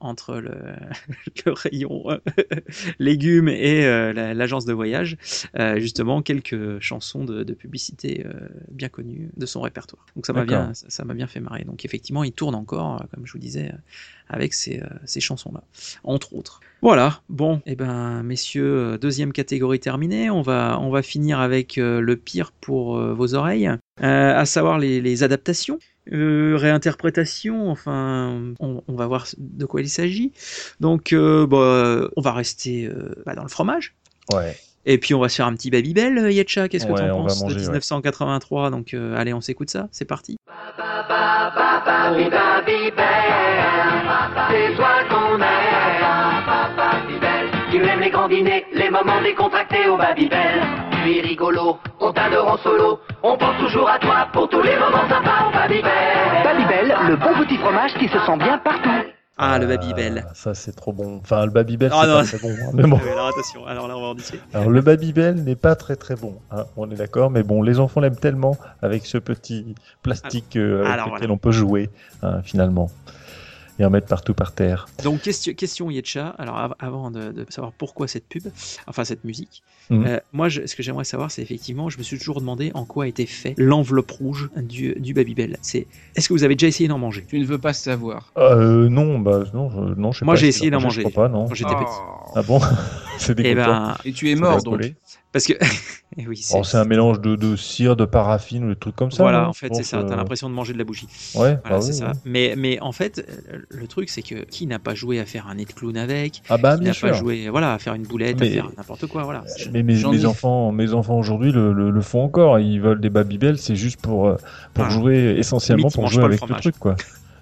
entre le, le rayon euh, légumes et euh, la- l'agence de voyage, justement quelques chansons de, de publicité bien connues de son répertoire. Donc ça m'a bien ça m'a bien fait marrer. Donc effectivement, il tourne encore, comme je vous disais, avec ces, ces chansons-là, entre autres. Voilà. Bon, et ben messieurs, deuxième catégorie terminée. On va on va finir avec le pire pour vos oreilles, euh, à savoir les, les adaptations. Euh, réinterprétation, enfin, on, on va voir de quoi il s'agit. Donc, euh, bah, on va rester euh, bah, dans le fromage. Ouais. Et puis, on va se faire un petit Babybel, euh, Yetcha. Qu'est-ce que Ouais, t'en penses manger, de ouais. 1983 Donc, euh, allez, on s'écoute ça. C'est parti. Tu aimes les grands dîners, les moments décontractés au Babybel. Tu es rigolo, on t'adore en solo, on pense toujours à toi pour tous les moments sympas au Babybel. Babybel, le bon petit fromage qui se sent bien partout. Ah, le Babybel. Ça, c'est trop bon. Enfin, le Babybel, Ah, c'est non. pas très bon. hein, mais bon. Ouais, alors attention, alors là, on va en discuter. Alors le Babybel n'est pas très très bon, hein, on est d'accord, mais bon, les enfants l'aiment tellement avec ce petit plastique euh, avec Alors, lequel voilà. on peut jouer hein, finalement et en mettre partout par terre. Donc, question, question Yetcha. Alors, av- avant de, de savoir pourquoi cette pub, enfin cette musique, Mhm. euh, moi, je- ce que j'aimerais savoir, c'est effectivement, je me suis toujours demandé en quoi était fait l'enveloppe rouge du, du Babybel. C'est, est-ce que vous avez déjà essayé d'en manger? Tu ne veux pas savoir. Euh, non, bah non, je, non, je sais Moi, pas j'ai essayé d'en manger Je crois pas, non. quand j'étais Oh. petit. Ah bon, c'est Et dégoûtant. ben, Et tu es mort donc. coller. parce que, eh oui, c'est, Oh, c'est un mélange de, de cire, de paraffine ou des trucs comme ça. voilà, en fait, c'est ça. T'as l'impression de manger de la bougie. Ouais, Voilà, bah c'est oui, ça. oui. Mais, mais en fait, le truc, c'est que qui n'a pas joué à faire un nez de clown avec? Ah bah Qui bien n'a pas joué, voilà, à faire une boulette, Mais- à faire n'importe quoi, voilà. Mais mes, enfants, mes enfants aujourd'hui le, le, le font encore. Ils veulent des Babybel, c'est juste pour euh, pour Ah. jouer essentiellement pour jouer le avec le truc quoi.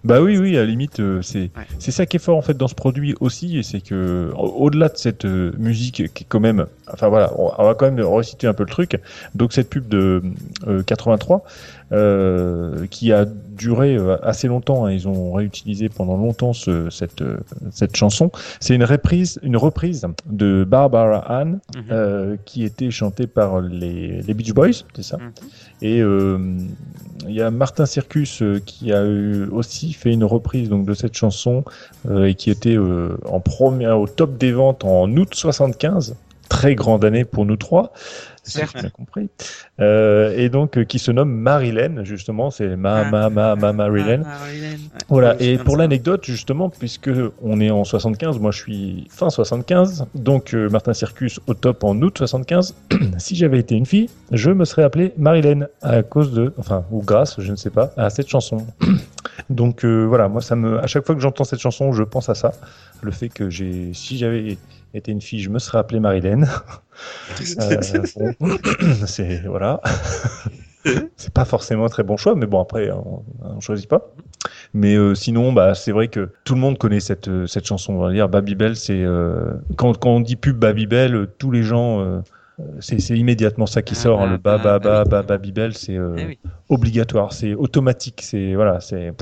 Bah oui, oui, à la limite, euh, c'est Ouais. c'est ça qui est fort en fait dans ce produit aussi, et c'est que au- au-delà de cette euh, musique qui est quand même, enfin voilà, on, on va quand même resituer un peu le truc. Donc cette pub de euh, 83, euh, qui a duré euh, assez longtemps, hein, ils ont réutilisé pendant longtemps ce, cette euh, cette chanson. C'est une reprise, une reprise de Barbara Ann, Mhm. euh, qui était chantée par les, les Beach Boys, c'est ça. Mhm. Et euh, il y a Martin Circus qui a eu aussi fait une reprise donc de cette chanson euh, et qui était euh, en première au top des ventes en août 75. Très grande année pour nous trois. Certes. J'ai bien compris. Euh, et donc, euh, qui se nomme Marilyn, justement, c'est ma, ma, ma, ma, Marilyn. Voilà, et pour l'anecdote, justement, puisque on est en 75, moi je suis fin 75, donc euh, Martin Circus au top en août 75, si j'avais été une fille, je me serais appelé Marilyn à cause de, enfin, ou grâce, je ne sais pas, à cette chanson. donc euh, voilà, moi ça me, à chaque fois que j'entends cette chanson, je pense à ça, le fait que j'ai, si j'avais été une fille, je me serais appelé Marilyn. Euh, c'est voilà. c'est pas forcément un très bon choix, mais bon après on, on choisit pas. Mais euh, sinon, bah c'est vrai que tout le monde connaît cette euh, cette chanson. On va dire Babybel, c'est euh, quand quand on dit pub Babybel, tous les gens c'est c'est immédiatement ça qui sort. hein, le ba ba ba ba Babybel, c'est Eh oui. obligatoire, c'est automatique, c'est voilà, c'est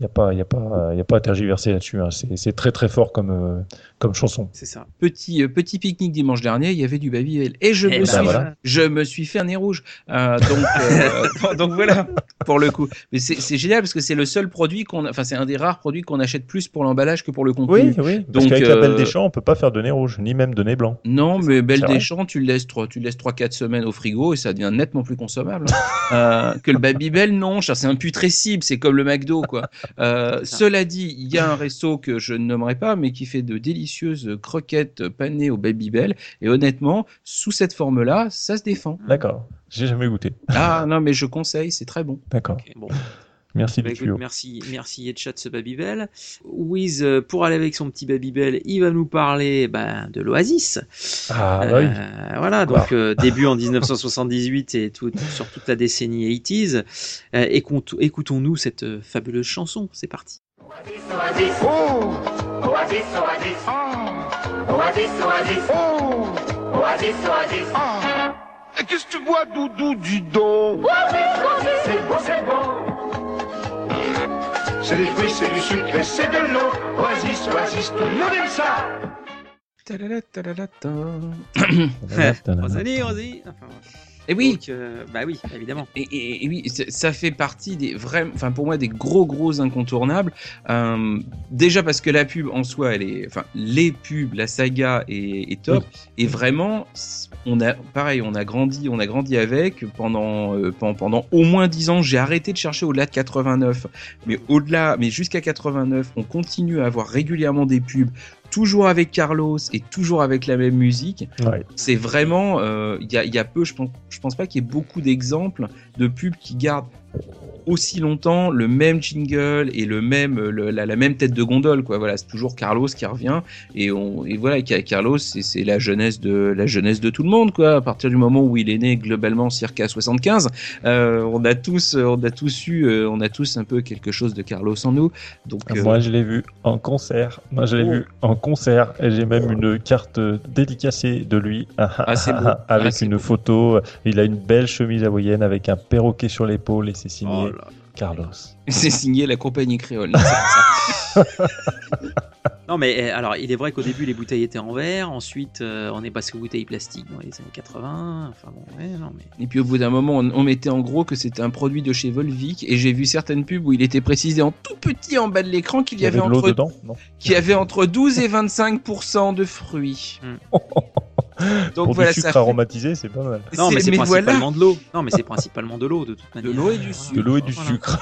il y a pas y a pas y a pas à tergiverser là-dessus. hein. C'est c'est très très fort comme euh, comme chanson. C'est ça. Petit, euh, petit pique-nique dimanche dernier, il y avait du Babybel. Et je, Eh me, ben suis, voilà. je me suis fait un nez rouge. Euh, donc, euh, donc voilà, pour le coup. Mais c'est c'est génial parce que c'est le seul produit qu'on, a- enfin c'est un des rares produits qu'on achète plus pour l'emballage que pour le contenu. Oui, oui. Parce Donc, qu'avec la Belle des Champs, on peut pas faire de nez rouge, ni même de nez blanc. Non, mais Belle des. Champs, tu le laisses trois, tu le laisses trois, quatre semaines au frigo et ça devient nettement plus consommable. hein. Euh, que le Babybel, non, ça, c'est imputrescible, c'est comme le McDo, quoi. Euh, cela dit, il y a un resto que je ne nommerai pas, mais qui fait de délicieuses croquettes panées au Babybel. Et honnêtement, sous cette forme-là, ça se défend. D'accord. J'ai jamais goûté. Ah non, mais je conseille, c'est très bon. D'accord. Ok, bon. Merci Bah, du écoute, merci, merci Etchat ce Babybel. Wiz, euh, pour aller avec son petit Babybel, il va nous parler bah, de l'Oasis. Ah bah oui. Euh, voilà, donc euh, début en 1978 et tout, sur toute la décennie 80s. Euh, Écoutons-nous cette euh, fabuleuse chanson. C'est parti. Oasis, oh Oasis, Oasis, oh Oasis, Oasis, oh Oasis, Oasis, oh Qu'est-ce que tu bois, Doudou, dis donc Oasis, Oasis, c'est bon, c'est bon C'est des fruits, c'est du sucre et c'est de l'eau. Oasis, Oasis, tout le monde aime ça. Rosalie, Rosalie. Enfin, Et oui, donc, euh, bah oui, évidemment. Et, et- et oui, ça fait partie des vrais, enfin pour moi des gros gros incontournables. Euh, déjà parce que la pub en soi, elle est, enfin les pubs, la saga est, est top. Et vraiment, on a, pareil, on a grandi, on a grandi avec pendant euh, pendant, pendant au moins 10 ans. J'ai arrêté de chercher au-delà de 89, mais au-delà, mais jusqu'à 89, on continue à avoir régulièrement des pubs. Toujours avec Carlos et toujours avec la même musique. Ouais. C'est vraiment, euh, il y, a, il y a peu, je pense, je pense pas qu'il y ait beaucoup d'exemples de pubs qui gardent aussi longtemps le même jingle et le même, le- la, la même tête de gondole, quoi. Voilà, c'est toujours Carlos qui revient et on, et voilà, Ca- Carlos, c'est la jeunesse de, la jeunesse de tout le monde, quoi. À partir du moment où il est né, globalement, circa 75, euh, on a tous, on a tous eu, euh, on a tous un peu quelque chose de Carlos en nous. Donc, euh, Moi, je l'ai vu en concert. Moi, je l'ai Oh. vu en concert. Et j'ai même une carte dédicacée de lui. Ah, avec Ah, c'est une beau. photo. Il a une belle chemise hawaïenne avec un perroquet sur l'épaule et c'est signé Oh là. Carlos. c'est signé la compagnie créole. Non, mais euh, alors, il est vrai qu'au début, les bouteilles étaient en verre. Ensuite, euh, on est passé aux bouteilles plastiques dans les années 80. Enfin bon, ouais, non, mais. Et puis au bout d'un moment, on, on mettait en gros que c'était un produit de chez Volvic, et j'ai vu certaines pubs où il était précisé en tout petit en bas de l'écran qu'il Il y avait, entre, dedans Non? qu'il y avait entre 12 et 25 de fruits. Donc Pour voilà, du ça sucre fait- aromatisé, c'est pas mal. Non, mais c'est voilà. principalement de l'eau. Non, mais c'est principalement de l'eau, de toute manière. l'eau et du Voilà. sucre. De l'eau et du Voilà. sucre.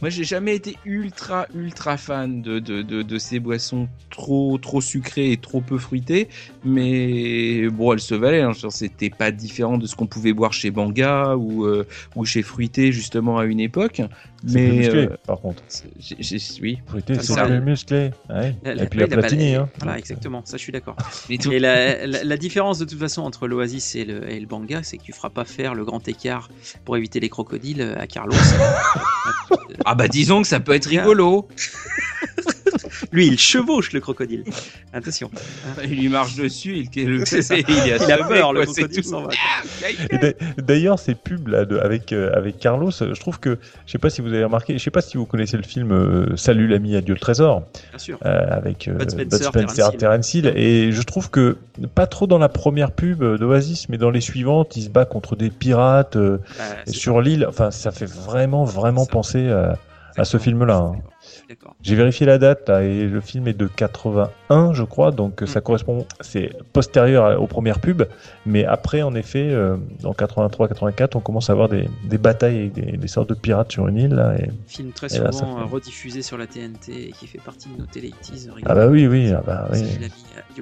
Moi, j'ai jamais été ultra, ultra fan de, de, de, de ces boissons trop, trop sucrées et trop peu fruitées. Mais bon, elles se valaient. Hein. Genre, C'était pas différent de ce qu'on pouvait boire chez Banga ou, euh, ou chez Fruité, justement, à une époque. C'est plus Mais musclé, euh, par contre. j'ai- j'ai- oui. Fruité, Ça, c'est ça- plus musclé. Ouais. La- Et la- puis oui, la la- Platini. hein. Voilà, exactement. Ça, je suis d'accord. Et Et la, la- la différence de toute façon entre l'Oasis et le, et le Banga, c'est que tu feras pas faire le grand écart pour éviter les crocodiles à Carlos. Ah bah disons que ça peut être rigolo. Lui, il chevauche le crocodile. Attention. Il lui marche dessus, il, il, il, est Il a peur, quoi, crocodile s'en va. D'ailleurs, ces pubs là de- avec euh, avec Carlos, euh, je trouve que je sais pas si vous avez remarqué, je sais pas si vous connaissez le film euh, Salut l'ami, adieu le trésor Bien sûr. euh, avec euh, Bud Spencer, Bud Spencer, Terence Hill. Et je trouve que pas trop dans la première pub d'Oasis, mais dans les suivantes, il se bat contre des pirates euh, Bah, sur l'île. Enfin, ça fait vraiment vraiment penser à, à ce film-là. hein. D'accord. J'ai vérifié la date là, et le film est de 81, je crois, donc euh, Mm. ça correspond, c'est postérieur aux premières pubs, mais après, en effet, euh, en 83-84, on commence à avoir des, des batailles avec des, des sortes de pirates sur une île. Là, et... Film très Et là, souvent ça fait- euh, rediffusé sur la TNT et qui fait partie de nos téléactises. Ah bah oui, oui, ah bah oui.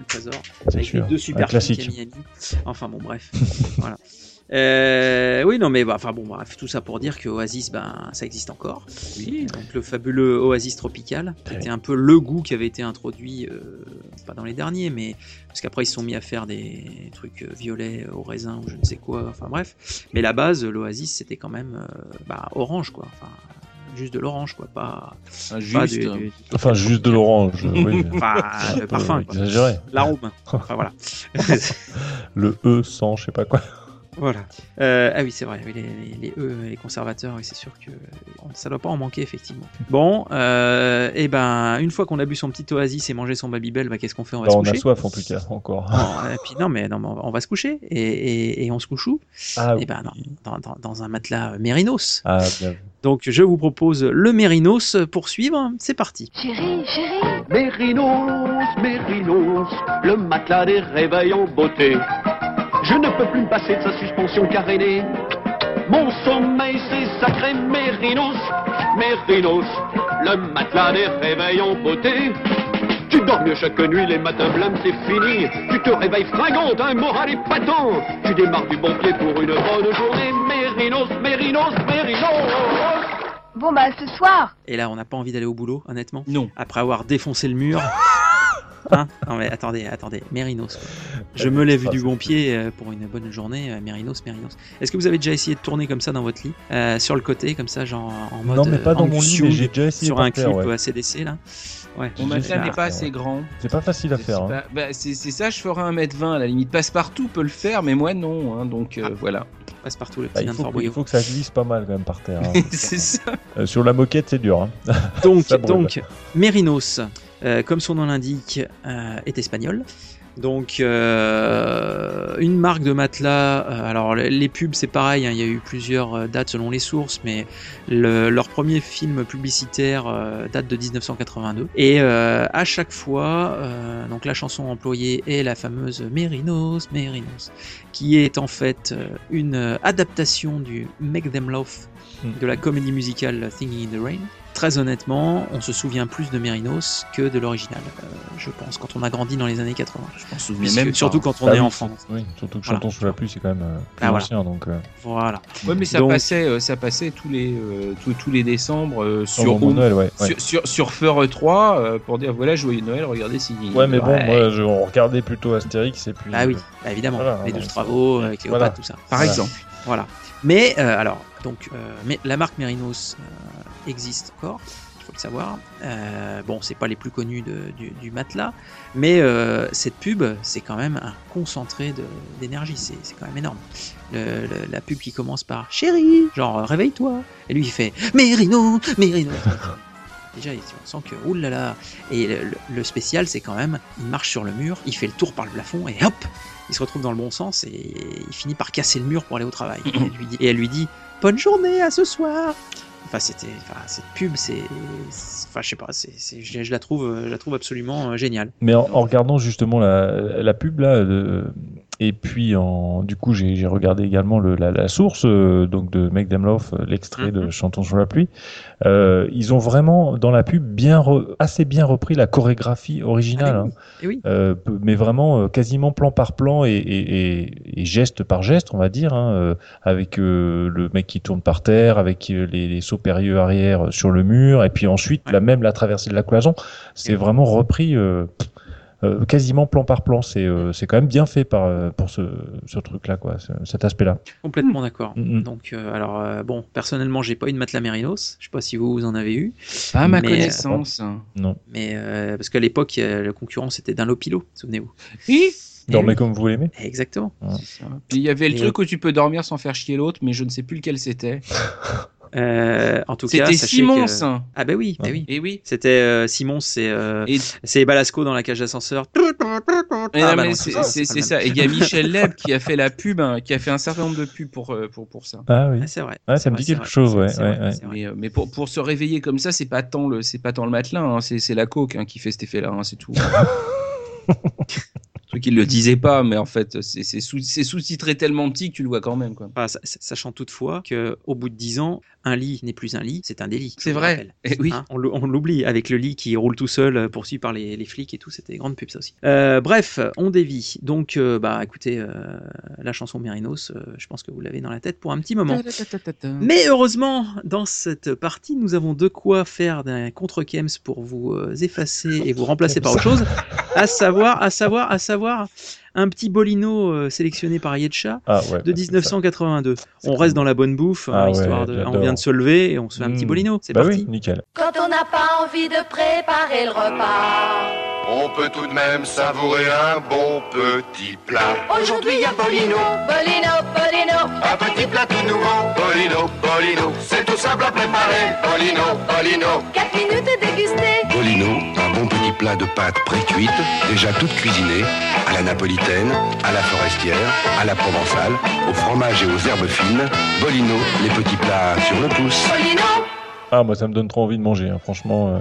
Trésor. Avec sûr. les deux Un super classique. flics à Miami. Enfin bon, bref. voilà. Euh, oui, non, mais bah, enfin bon, bref, tout ça pour dire que Oasis, ben, ça existe encore. Oui. Donc le fabuleux Oasis tropical, qui était un peu le goût qui avait été introduit, euh, pas dans les derniers, mais parce qu'après ils se sont mis à faire des trucs euh, violets au raisin ou je ne sais quoi. Enfin bref, mais la base, l'Oasis, c'était quand même euh, bah, orange, quoi. Enfin, juste de l'orange, quoi, pas. Ah, pas juste. du- du- Enfin, juste de l'orange. oui. Enfin, le parfum. Exagéré. L'arôme. Enfin voilà. Le E sans, je sais pas quoi. Voilà. Euh, ah oui, c'est vrai, les, les, les E, les conservateurs, oui, c'est sûr que ça doit pas en manquer, effectivement. Bon, euh, et ben, une fois qu'on a bu son petit oasis et mangé son Babybel, bah, qu'est-ce qu'on fait? On va Bah, se on a coucher. soif en tout cas, encore. Non, et puis non, mais non, mais on va- on va se coucher et, et, et on se couche où? Ah Eh ben, dans, dans, dans, dans un matelas Mérinos. Ah, bien. Donc, je vous propose le Mérinos pour suivre. C'est parti. Chérie, chérie. Mérinos, Mérinos, le matelas des réveils en beauté. Je ne peux plus me passer de sa suspension carénée. Mon sommeil, c'est sacré Mérinos, Mérinos, le matelas des réveils en beauté. Tu dors mieux chaque nuit, les matins blâmes, c'est fini. Tu te réveilles fringante, un moral épatant. Tu démarres du bon pied pour une bonne journée. Mérinos, Mérinos, Mérinos. Bon bah ce soir, Et là, on n'a pas envie d'aller au boulot, honnêtement? Non. Après avoir défoncé le mur. Hein non mais attendez, attendez, Mérinos. Je me lève du bon pied euh, pour une bonne journée, euh, Mérinos, Mérinos. Est-ce que vous avez déjà essayé de tourner comme ça dans votre lit, euh, sur le côté, comme ça, genre en mode Non, mais pas dans mon lit, mais j'ai déjà essayé sur un clip ouais. ACDC là. Ouais. Mon matelas n'est pas assez grand. C'est pas facile à faire. hein. Bah, bah, c'est ça, je ferai 1m20 à la limite. Passe-partout peut le faire, mais moi non. hein, donc euh, voilà. Passe partout le Bah, petit il, nain de faut, Fort il faut que ça glisse pas mal quand même par terre. hein. c'est ça. Euh, sur la moquette, c'est dur. hein. Donc, donc Mérinos, euh, comme son nom l'indique, euh, est espagnol. Donc, euh, une marque de matelas. alors, les pubs, c'est pareil. hein, il y a eu plusieurs dates selon les sources, mais le- leur premier film publicitaire date de 1982. Et à chaque fois, donc la chanson employée est la fameuse Mérinos, Mérinos, qui est en fait une adaptation du Make Them Love de la comédie musicale Thinking in the Rain. Très honnêtement, on se souvient plus de Mérinos que de l'original, euh, je pense, quand on a grandi dans les années 80. Je pense, Puisque- même surtout quand on Bah est oui, enfant. Oui, surtout que Voilà. Chantons sous la pluie, c'est quand même euh, plus Ah, voilà. ancien. Donc, euh, Voilà. Ouais, mais ça Donc- passait, euh, ça passait tous les, euh, tous, tous les décembre euh, sur, de Noël, ouais, ouais. sur, sur, sur Feur 3 euh, pour dire voilà, joyeux Noël, regardez si. Ouais, mais bon, moi, je, on regardait plutôt Astérix et puis. Ah oui, bah évidemment, voilà, les donc, 12 travaux, avec Cléopâtre, tout ça. Par Voilà. exemple. Voilà. Mais euh, alors, donc, euh, mais la marque Mérinos euh, existe encore, il faut le savoir. Euh, bon, c'est pas les plus connus de- du, du matelas, mais euh, cette pub, c'est quand même un concentré d'énergie, c'est quand même énorme. Le- le- la pub qui commence par Chérie, genre réveille-toi, et lui il fait Mérinos, Mérinos. Déjà, on sent que oulala. Et le, le- le spécial, c'est quand même, il marche sur le mur, il fait le tour par le plafond et hop, il se retrouve dans le bon sens et il finit par casser le mur pour aller au travail. Et elle lui dit, et elle lui dit bonne journée à ce soir. Enfin, c'était, enfin, cette pub, c'est, enfin, je sais pas, c'est, je, je la trouve, je la trouve absolument euh, géniale. Mais en, en regardant justement la, la pub là, euh, et puis en, du coup j'ai regardé également le, la, la source euh, donc de Make Them Love, euh, l'extrait de Chantons sous la pluie. Euh, ils ont vraiment dans la pub bien re- assez bien repris la chorégraphie originale, Ah hein. oui. Euh, mais vraiment euh, quasiment plan par plan et, et, et- et geste par geste, on va dire, hein, euh, avec euh, le mec qui tourne par terre, avec les, les sauts périlleux arrière sur le mur, et puis ensuite la même la traversée de la cloison. C'est vraiment repris euh, quasiment plan par plan. C'est euh, c'est quand même bien fait par euh, pour ce, ce truc-là, quoi, ce- cet aspect-là. Complètement d'accord. Mm, mm. Donc, euh, alors, euh, bon, personnellement, j'ai pas eu de matelas Mérinos. Je sais pas si vous, vous en avez eu. Pas à ma Mais, euh, connaissance. Non. Mais euh, parce qu'à l'époque, euh, le concurrent c'était Dunlopilo, souvenez-vous. Oui. Dormez comme vous l'aimez. Exactement. Puis il y avait le Et- truc où tu peux dormir sans faire chier l'autre, mais je ne sais plus lequel c'était. Euh, en tout cas, C'était Simons. que- Ah bah oui, bah oui. Et oui. C'était euh, Simon, c'est euh, c'est Balasco dans la cage d'ascenseur. Mais Ah, bah c'est ça. Et il y a Michel Leb qui a fait la pub, hein, qui a fait un certain nombre de pubs pour, euh, pour, pour ça. Ah oui. c'est vrai. Ouais, ça me dit quelque chose, ouais. ouais, ouais. Mais, euh, mais pour, pour se réveiller comme ça, c'est pas tant le, c'est pas tant le matelas, hein, c'est c'est la coke hein, qui fait cet effet-là, hein, c'est tout. Truc qu'il le disait pas, mais en fait, c'est c'est sous- c'est sous-titré tellement petit que tu le vois quand même. Quoi. Sa- sachant toutefois que au bout de 10 ans, un lit n'est plus un lit, c'est un délit. C'est vrai. Eh oui. Hein, on l'ou- on l'oublie avec le lit qui roule tout seul, euh, poursuivi par les, les flics et tout. C'était des grandes pubs ça aussi. Euh, bref, on dévie. Donc, euh, bah, écoutez, euh, la chanson Mérinos, euh, je pense que vous l'avez dans la tête pour un petit moment. Mais heureusement, dans cette partie, nous avons de quoi faire d'un contre-Kems pour vous euh, effacer et vous remplacer par autre chose. À savoir, à savoir, à savoir, savoir un petit bolino euh, sélectionné par Yetcha Ah ouais, de 1982. On reste dans la bonne bouffe, hein, Ah ouais, histoire de, on vient de se lever et on se fait un petit Mm. bolino. C'est bah parti. oui, nickel. Quand on n'a pas envie de préparer le repas. On peut tout de même savourer un bon petit plat. Aujourd'hui, il y a Bolino. Bolino, Bolino. Un petit plat tout nouveau. Bolino, Bolino. C'est tout simple à préparer. Bolino, Bolino. 4 minutes et dégusté. Bolino, un bon petit plat de pâtes pré-cuites, déjà toutes cuisinées, à la à la forestière, à la provençale, au fromage et aux herbes fines. Bolino, les petits plats sur le pouce. Bolino. Ah, moi, ça me donne trop envie de manger, hein, franchement. euh.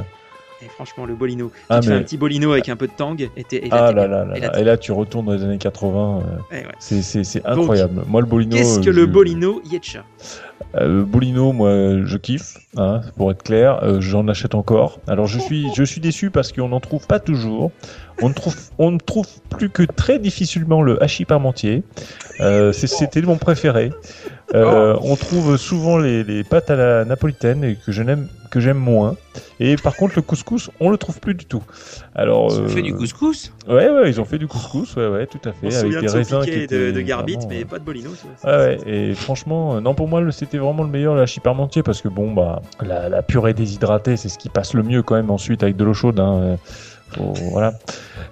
Et franchement, le bolino. Ah, tu fais un petit bolino avec un peu de tang et t'es et là, Ah là là là Et là, là. t'es Et là, tu retournes dans les années 80. euh, Eh ouais. c'est- Donc, incroyable. Moi, le bolino. Qu'est-ce que euh, le je- bolino Yetcha? Euh, Bolino, moi, je kiffe, hein, pour être clair. Euh, J'en achète encore. Alors, je suis, je suis déçu parce qu'on n'en trouve pas toujours. On ne trouve, on ne trouve plus que très difficilement le hachis parmentier. Euh, c'est- C'était mon préféré. Euh, on trouve souvent les, les pâtes à la napolitaine et que je n'aime, que j'aime moins. Et par contre, le couscous, on le trouve plus du tout. Alors, Ils ont euh, fait du couscous Ouais, ouais, ils ont fait du couscous, ouais, ouais, tout à fait, On avec des de raisins qui de, étaient de Garbit, vraiment, mais pas de bolino. Ouais, ouais, et franchement, non, pour moi, le- c'était vraiment le meilleur, le hachis parmentier, parce que bon, bah, la, la purée déshydratée, c'est ce qui passe le mieux quand même ensuite avec de l'eau chaude, hein, euh, faut- voilà.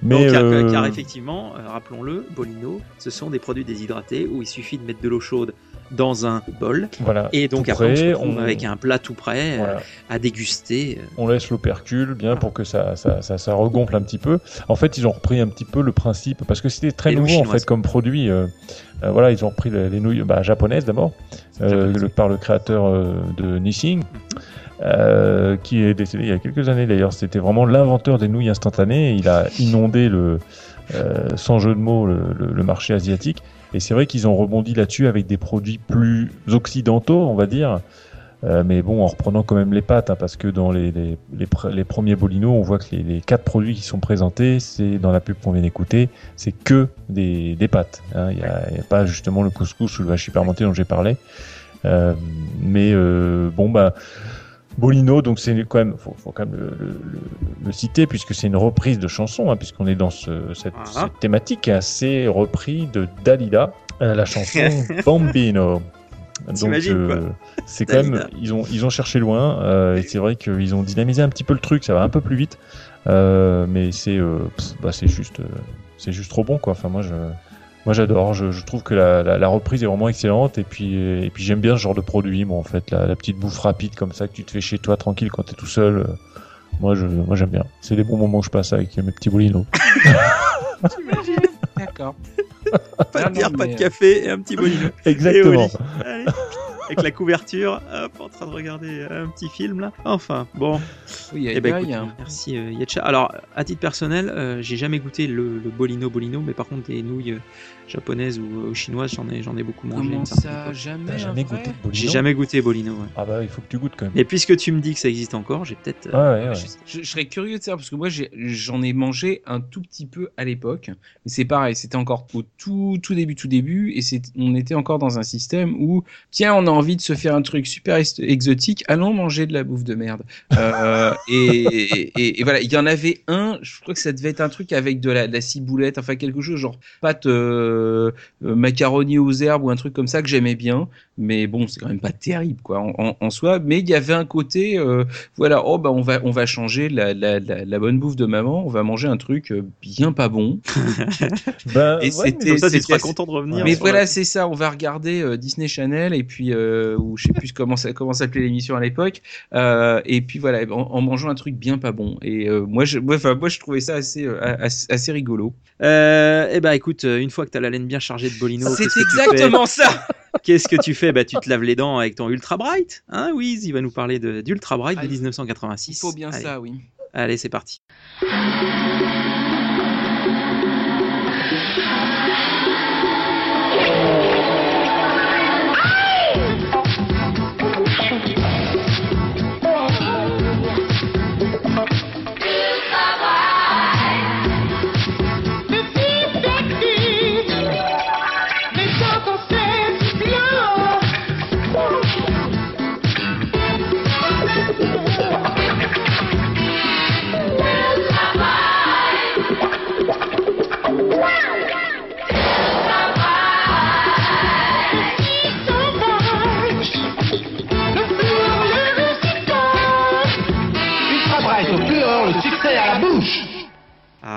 Mais, Donc, euh, car effectivement, euh, rappelons-le, Bolino, ce sont des produits déshydratés où il suffit de mettre de l'eau chaude dans un bol. Voilà, Et donc après, on se prêt, retrouve on- avec un plat tout prêt euh, Voilà. à déguster. euh. on laisse l'opercule bien pour que ça, ça, ça, ça regonfle un petit peu. En fait, ils ont repris un petit peu le principe parce que c'était très Les nouveau en fait comme produit. euh, euh, voilà, ils ont repris les, les nouilles bah, japonaises d'abord, euh, le- par le créateur de Nissin. euh, qui est décédé il y a quelques années d'ailleurs, c'était vraiment l'inventeur des nouilles instantanées. Il a inondé le, sans jeu de mots, le, le- le marché asiatique. Et c'est vrai qu'ils ont rebondi là-dessus avec des produits plus occidentaux, on va dire. Euh, mais bon, en reprenant quand même les pâtes, hein, parce que dans les, les, les, pr- les premiers Bolino, on voit que les, les quatre produits qui sont présentés, c'est dans la pub qu'on vient d'écouter, c'est que des, des pâtes. hein. Il n'y a, a pas justement le couscous ou le hachis parmentier dont j'ai parlé. Euh, mais euh, bon, bah, Bolino, donc c'est quand même, faut, faut quand même le, le- le- le citer puisque c'est une reprise de chanson, hein, puisqu'on est dans ce- cette, thématique assez repris de Dalida, euh, la chanson Bambino. Donc quoi c'est quand même, ils ont ils ont cherché loin euh, et c'est vrai qu'ils ont dynamisé un petit peu le truc, ça va un peu plus vite, euh, mais c'est euh, bah, c'est juste euh, c'est juste trop bon quoi. Enfin moi je moi j'adore, je, je trouve que la, la, la reprise est vraiment excellente et puis et puis j'aime bien ce genre de produit moi en fait la, la petite bouffe rapide comme ça que tu te fais chez toi tranquille quand t'es tout seul. euh, moi je moi j'aime bien. C'est des bons moments que je passe avec mes petits bolinos. D'accord. Pas de bière, pas de café et un petit bolino. Exactement. Allez. Avec la couverture, hop, en train de regarder un petit film là. Enfin, bon. Oui, Eh ben, écoute, merci euh, Yetcha. Alors, à titre personnel, euh, j'ai jamais goûté le, le bolino bolino, mais par contre des nouilles euh, japonaises ou euh, chinoises, j'en ai, j'en ai beaucoup mangé. Comment ça, jamais goûté de bolino J'ai jamais goûté bolino. ouais. Ah bah il faut que tu goûtes quand même. Mais puisque tu me dis que ça existe encore, j'ai peut-être. Ouais, euh, ouais, ouais. Je, je serais curieux de savoir parce que moi j'ai- j'en ai mangé un tout petit peu à l'époque. Mais c'est pareil, c'était encore au tout tout début tout début et c'est on était encore dans un système où tiens on a envie de se faire un truc super ex- exotique, allons manger de la bouffe de merde. Euh, et, et, et voilà, il y en avait un, je crois que ça devait être un truc avec de la, de la ciboulette, enfin quelque chose genre pâte euh, euh, euh, macaroni aux herbes ou un truc comme ça que j'aimais bien. Mais bon, c'est quand même pas terrible quoi en, en- en soi. Mais il y avait un côté, euh, voilà, oh bah on va on va changer la, la, la, la bonne bouffe de maman. On va manger un truc bien pas bon. Ben, Et ouais, c'était comme ça, tu seras content de revenir Mais voilà, la- c'est ça. On va regarder euh, Disney Channel et puis euh, ou je sais plus comment ça comment s'appelait l'émission à l'époque. Euh, et puis voilà, en, en mangeant un truc bien pas bon. Et euh, moi, je, moi, enfin, moi, je trouvais ça assez euh, assez, assez rigolo. Eh ben écoute, une fois que t'as la laine bien chargée de Bolino, C'est exactement ça. Qu'est-ce que tu fais Bah tu te laves les dents avec ton Ultra Bright, hein Wiz, il va nous parler de d'Ultra Bright de 1986. Il faut bien Allez. ça, oui. Allez, c'est parti.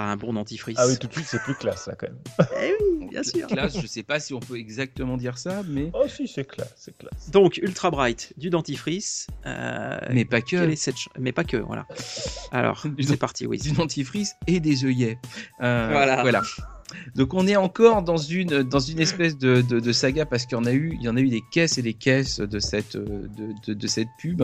Ah, un bon dentifrice. Ah oui, tout de suite, c'est plus classe, ça, quand même. Eh oui, bien sûr. Classe, je sais pas si on peut exactement dire ça, mais. Oh si, c'est classe, c'est classe. Donc Ultra Bright, du dentifrice. euh, Mais pas que. quelle est cette Mais pas que, voilà. Alors, c'est parti, Wiz. du dentifrice et des œillets. Euh, Voilà. voilà. Donc on est encore dans une dans une espèce de, de, saga parce qu'il y en a eu il y en a eu des caisses et des caisses de cette de, de, cette pub.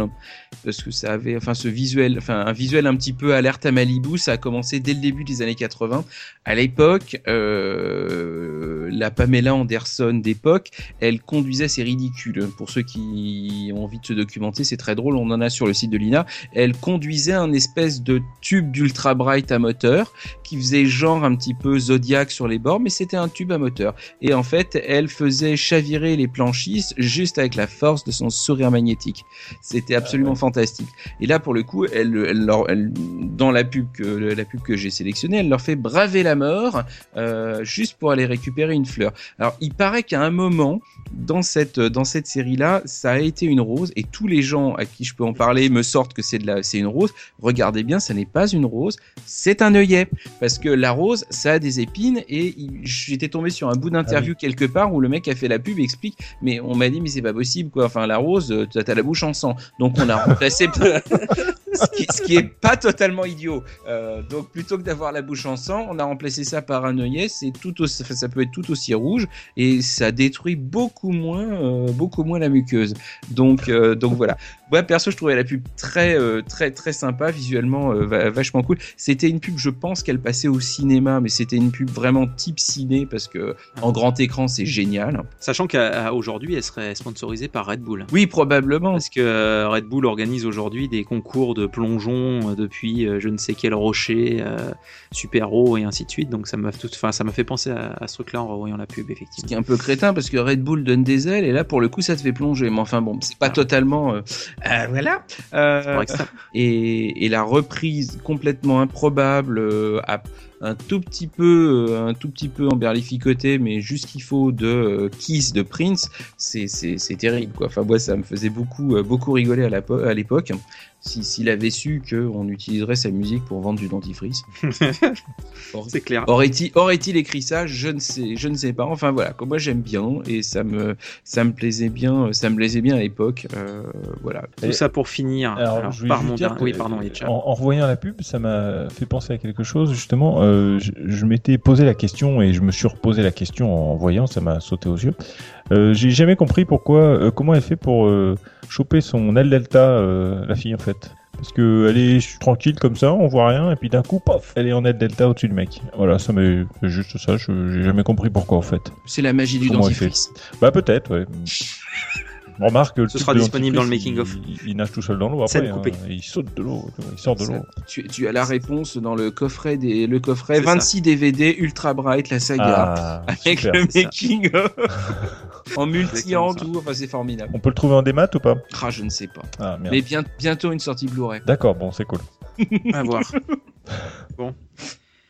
Parce que ça avait enfin ce visuel enfin un visuel un petit peu alerte à Malibu ça a commencé dès le début des années 80 à l'époque euh, la Pamela Anderson d'époque elle conduisait c'est ridicule pour ceux qui ont envie de se documenter c'est très drôle on en a sur le site de Lina. Elle conduisait un espèce de tube d'ultra bright à moteur qui faisait genre un petit peu Zodiac sur les bords, mais c'était un tube à moteur. Et en fait, elle faisait chavirer les planchistes juste avec la force de son sourire magnétique. C'était absolument fantastique. Et là, pour le coup, elle, elle, leur- elle- dans la pub que la pub que j'ai sélectionnée, elle leur fait braver la mort euh, juste pour aller récupérer une fleur. Alors, il paraît qu'à un moment dans cette dans cette série-là, ça a été une rose et tous les gens à qui je peux en parler me sortent que c'est de la c'est une rose. Regardez bien, ça n'est pas une rose, c'est un œillet parce que la rose, ça a des épines et j'étais tombé sur un bout d'interview quelque part où le mec a fait la pub et explique mais on m'a dit mais c'est pas possible quoi. Enfin la rose, euh, t'as t'as la bouche en sang. Donc on a remplacé ce, qui, ce qui est pas totalement idiot. Euh, donc plutôt que d'avoir la bouche en sang, on a remplacé ça par un œillet. C'est tout aussi, enfin, ça peut être tout aussi rouge et ça détruit beaucoup moins, euh, beaucoup moins la muqueuse. Donc, euh, donc voilà. Moi perso, je trouvais la pub très, euh, très, très sympa, visuellement euh, va- vachement cool. C'était une pub, je pense qu'elle passait au cinéma, mais c'était une pub vraiment type ciné parce que en grand écran, c'est génial. Sachant qu'aujourd'hui, elle serait sponsorisée par Red Bull. Oui, probablement. Parce que euh, Red Bull organise aujourd'hui des concours de plongeon depuis je ne sais quel rocher, euh, super haut et ainsi de suite. Donc ça m'a tout, enfin ça m'a fait penser à, à ce truc-là en revoyant la pub Ce effectivement. qui est un peu crétin parce que Red Bull donne des ailes et là pour le coup ça te fait plonger. Mais enfin bon, c'est pas totalement. Euh, voilà. Euh, et, et la reprise complètement improbable, euh, à- un tout petit peu, un tout petit peu emberlificoté, mais juste qu'il faut de Kiss de Prince, c'est c'est c'est terrible quoi. Enfin moi ça me faisait beaucoup beaucoup rigoler à l'époque. Si s'il avait su qu'on utiliserait sa musique pour vendre du dentifrice. C'est clair. Aurait-il écrit ça? Je ne sais, je ne sais pas. Enfin voilà, moi j'aime bien et ça me ça me plaisait bien, ça me plaisait bien à l'époque. Euh, voilà. Tout ça pour finir. Alors, Alors, je voulais par mon dire Oui, pardon, en, en revoyant la pub, ça m'a fait penser à quelque chose. Justement, euh, je, je m'étais posé la question et je me suis reposé la question en voyant, ça m'a sauté aux yeux. Euh, J'ai jamais compris pourquoi, euh, comment elle fait pour euh, choper son aile delta, la fille en fait. Parce que elle est tranquille comme ça, on voit rien, et puis d'un coup, pof, elle est en aile delta au-dessus du mec. Voilà, ça m'est juste ça. J'ai jamais compris pourquoi en fait. C'est la magie du Comment dentifrice. Bah peut-être, ouais. Remarque, le Ce sera disponible dans le dentifrice, making-of. Il, il nage tout seul dans l'eau après. hein. il saute de l'eau, il sort de l'eau. Tu, tu as la réponse dans le coffret des le coffret C'est ça. 26 DVD Ultra Bright la saga Ah, avec super. le ça. making of. en multi en tout. Enfin c'est formidable. On peut le trouver en démat ou pas? Ah je ne sais pas. Ah merde. Mais bien, bientôt une sortie Blu-ray. D'accord, bon, c'est cool. À voir. bon.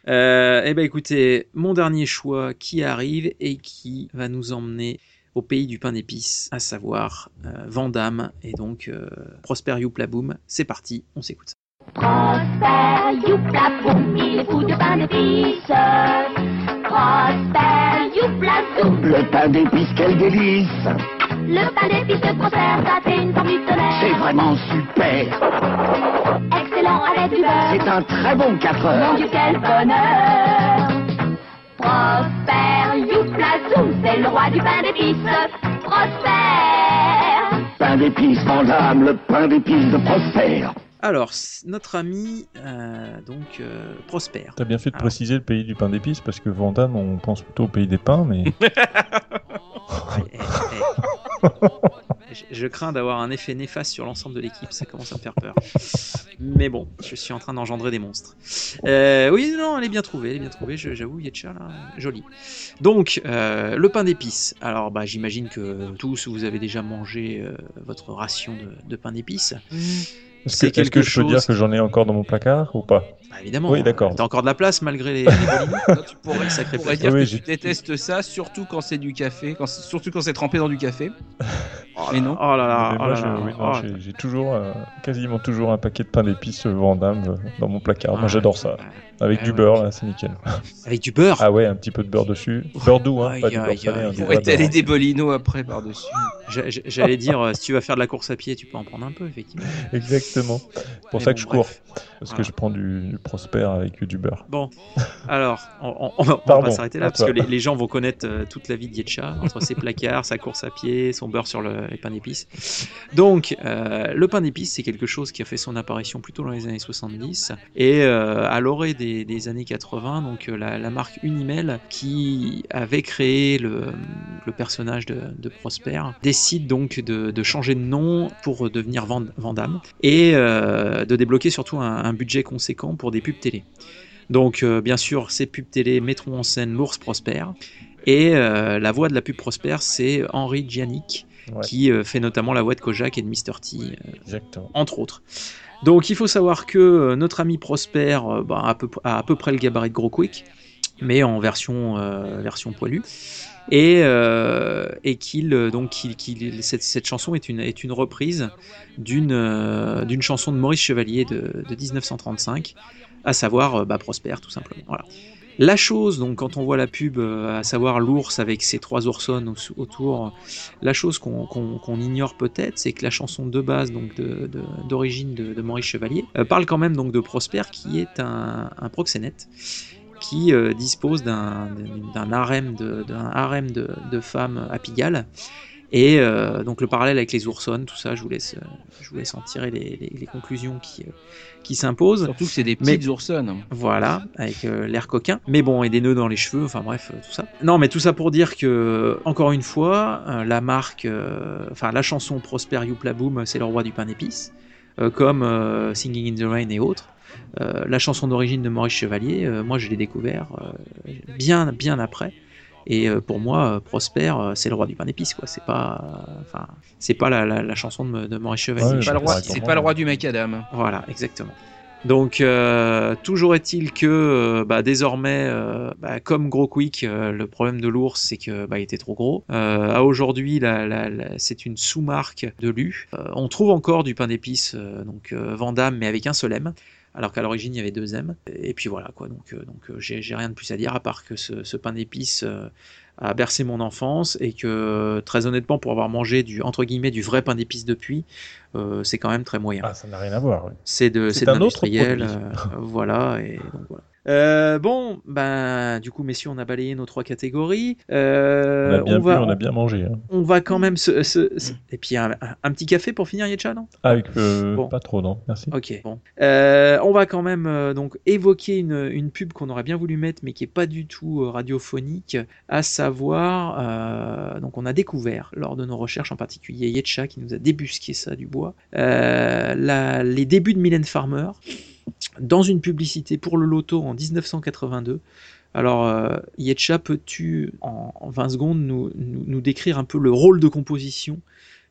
Euh, eh ben écoutez, mon dernier choix qui arrive et qui va nous emmener au pays du pain d'épices, à savoir euh, Vandame et donc euh, Prosper Youplaboum. C'est parti, on s'écoute ça. Prosper, youpla, boum, il est fou de pain d'épices. Prosper, youpla, zoum. Le pain d'épices, quel délice Le pain d'épices de Prosper, ça fait une forme du tonnerre. C'est vraiment super Excellent avec du beurre. C'est un très bon 4 Mon heures Dieu, quel bonheur Prosper, c'est le roi du pain d'épices. Prosper Pain d'épices, Vandame, le pain d'épices de Prosper Alors, notre ami, euh, donc, euh, Prosper. T'as bien fait de Alors, préciser le pays du pain d'épices parce que Vandame, on pense plutôt au pays des pains, mais Je, crains d'avoir un effet néfaste sur l'ensemble de l'équipe, ça commence à me faire peur. Mais bon, je suis en train d'engendrer des monstres. Euh, oui, non, elle est bien trouvée, elle est bien trouvée, j'avoue, Yetcha, là, joli. Donc, euh, le pain d'épices. Alors, bah, j'imagine que tous, vous avez déjà mangé euh, votre ration de, de pain d'épices. Est-ce C'est que, quelque je peux dire chose- que j'en ai encore dans mon placard ou pas? Bah, évidemment. Oui, d'accord. T'as encore de la place malgré les, les Tu pourrais, Sacré pourrais dire Oui, que j'ai- tu détestes ça, surtout quand c'est du café, quand surtout quand c'est trempé dans du café. Mais non. Oh là là, oh là oui, oh, j'ai- toujours, euh, quasiment toujours un paquet de pain d'épices euh, Vandame euh, dans mon placard. Moi, j'adore ça. Avec du ouais. beurre, là, c'est nickel. Avec du beurre Ah ouais, un petit peu de beurre dessus. Beurre doux, hein, Aïe, pas du beurre salé. hein, aïe. du Pour vrai étaler beurre. des bolinos après par-dessus. J'a- j'a- J'allais dire, euh, si tu vas faire de la course à pied, tu peux en prendre un peu, effectivement. Exactement. C'est pour Mais ça bon, que je cours. Parce Voilà. que je prends du, du Prosper avec du beurre. Bon, alors, on, on- on va Pardon, s'arrêter là, parce que les, les gens vont connaître euh, toute la vie de Yetcha, entre ses placards, sa course à pied, son beurre sur le, les pains d'épices. Donc, euh, le pain d'épices, c'est quelque chose qui a fait son apparition plutôt dans les années 70, et euh, à l'orée des, des années 80, donc euh, la, la marque Unimel, qui avait créé le, le personnage de, de Prosper, décide donc de, de changer de nom pour devenir Vand- Vandame, et euh, de débloquer surtout un, un budget conséquent pour des pubs télé. Donc, euh, bien sûr, ces pubs télé mettront en scène l'ours Prosper. Et euh, la voix de la pub Prosper, c'est Henri Giannick, Ouais. qui euh, fait notamment la voix de Kojak et de Mr. T, entre autres. Donc, il faut savoir que euh, notre ami Prosper euh, bah, a, à peu, près le gabarit de Gros Quick, mais en version, euh, poilue. Et, qu'il donc qu'il- cette, chanson est une, reprise d'une chanson de Maurice Chevalier de, de 1935, à savoir bah, Prosper tout simplement. La chose, donc quand on voit la pub, euh, à savoir l'ours avec ses trois oursonnes au- autour, la chose qu'on ignore peut-être, c'est que la chanson de base, donc d'origine de, Maurice Chevalier, euh, parle quand même donc de Prosper, qui est un, proxénète qui euh, dispose d'un harem harem de, de femmes à Pigalle. Et euh, donc le parallèle avec les oursonnes, tout ça, je vous laisse, euh, je vous laisse en tirer les, les- les conclusions qui, euh, qui s'imposent. Surtout que c'est des Mais- petites oursonnes. Voilà, avec l'air coquin. Mais bon, et des nœuds dans les cheveux, enfin bref, tout ça. Non, mais tout ça pour dire que, encore une fois, la marque, enfin la chanson Prosper Youpla Boom, c'est le roi du pain d'épices, comme Singing in the Rain et autres. Euh, la chanson d'origine de Maurice Chevalier, euh, moi je l'ai découvert euh, bien, bien après. Et euh, pour moi, euh, Prosper, euh, c'est le roi du pain d'épices, quoi. C'est pas, euh, enfin, c'est pas la, la- la chanson de, de Maurice Chevalier. Ouais, C'est pas, le roi, Ouais, c'est pour pas le roi du macadam. Voilà, exactement. Donc, euh, toujours est-il que euh, bah, désormais, euh, bah, comme Gros Quick, euh, le problème de l'ours, c'est que bah, il était trop gros. Euh, à aujourd'hui, la- la- la- c'est une sous-marque de Lu. Euh, on trouve encore du pain d'épices, euh, donc euh, Vandame, mais avec un seul M. Alors qu'à l'origine il y avait deux M. Et puis voilà quoi. Donc, euh, donc euh, j'ai rien de plus à dire à part que ce, ce pain d'épices euh, a bercé mon enfance et que très honnêtement pour avoir mangé du entre guillemets du vrai pain d'épices depuis, euh, c'est quand même très moyen. Ah, ça n'a rien à voir. oui. C'est de, C'est un autre produit. euh, voilà, et donc voilà. Euh, bon, ben, du coup, messieurs, on a balayé nos trois catégories. Euh, on a bien va, bu, on a bien mangé. hein. on va quand même se, se- se- et puis un, petit café pour finir, Yetcha, non? Avec euh, Bon. pas trop, non Merci. Ok, bon. Euh, on va quand même donc évoquer une, une pub qu'on aurait bien voulu mettre, mais qui est pas du tout radiophonique, à savoir, euh, donc on a découvert lors de nos recherches, en particulier Yetcha qui nous a débusqué ça du bois, euh, la- les débuts de Mylène Farmer dans une publicité pour le loto en 1982. Alors, euh, Yetcha, peux-tu en, en 20 secondes nous décrire un peu le rôle de composition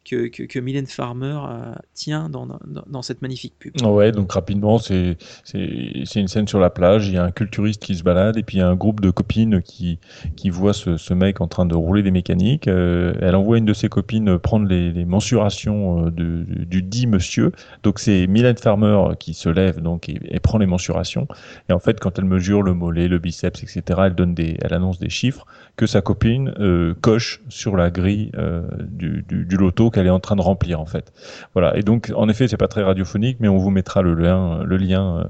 que, que, Mylène Farmer euh, tient dans, cette magnifique pub. Ouais, donc rapidement, c'est une scène sur la plage. Il y a un culturiste qui se balade et puis il y a un groupe de copines qui qui voit ce, mec en train de rouler des mécaniques. Euh, elle envoie une de ses copines prendre les, mensurations euh, du dit monsieur. Donc c'est Mylène Farmer qui se lève donc et, et prend les mensurations. Et en fait, quand elle mesure le mollet, le biceps, etc., elle donne des, elle annonce des chiffres que sa copine euh, coche sur la grille euh, du, du, du loto qu'elle est en train de remplir en fait. Voilà. Et donc, en effet, c'est pas très radiophonique, mais on vous mettra le lien, le lien euh,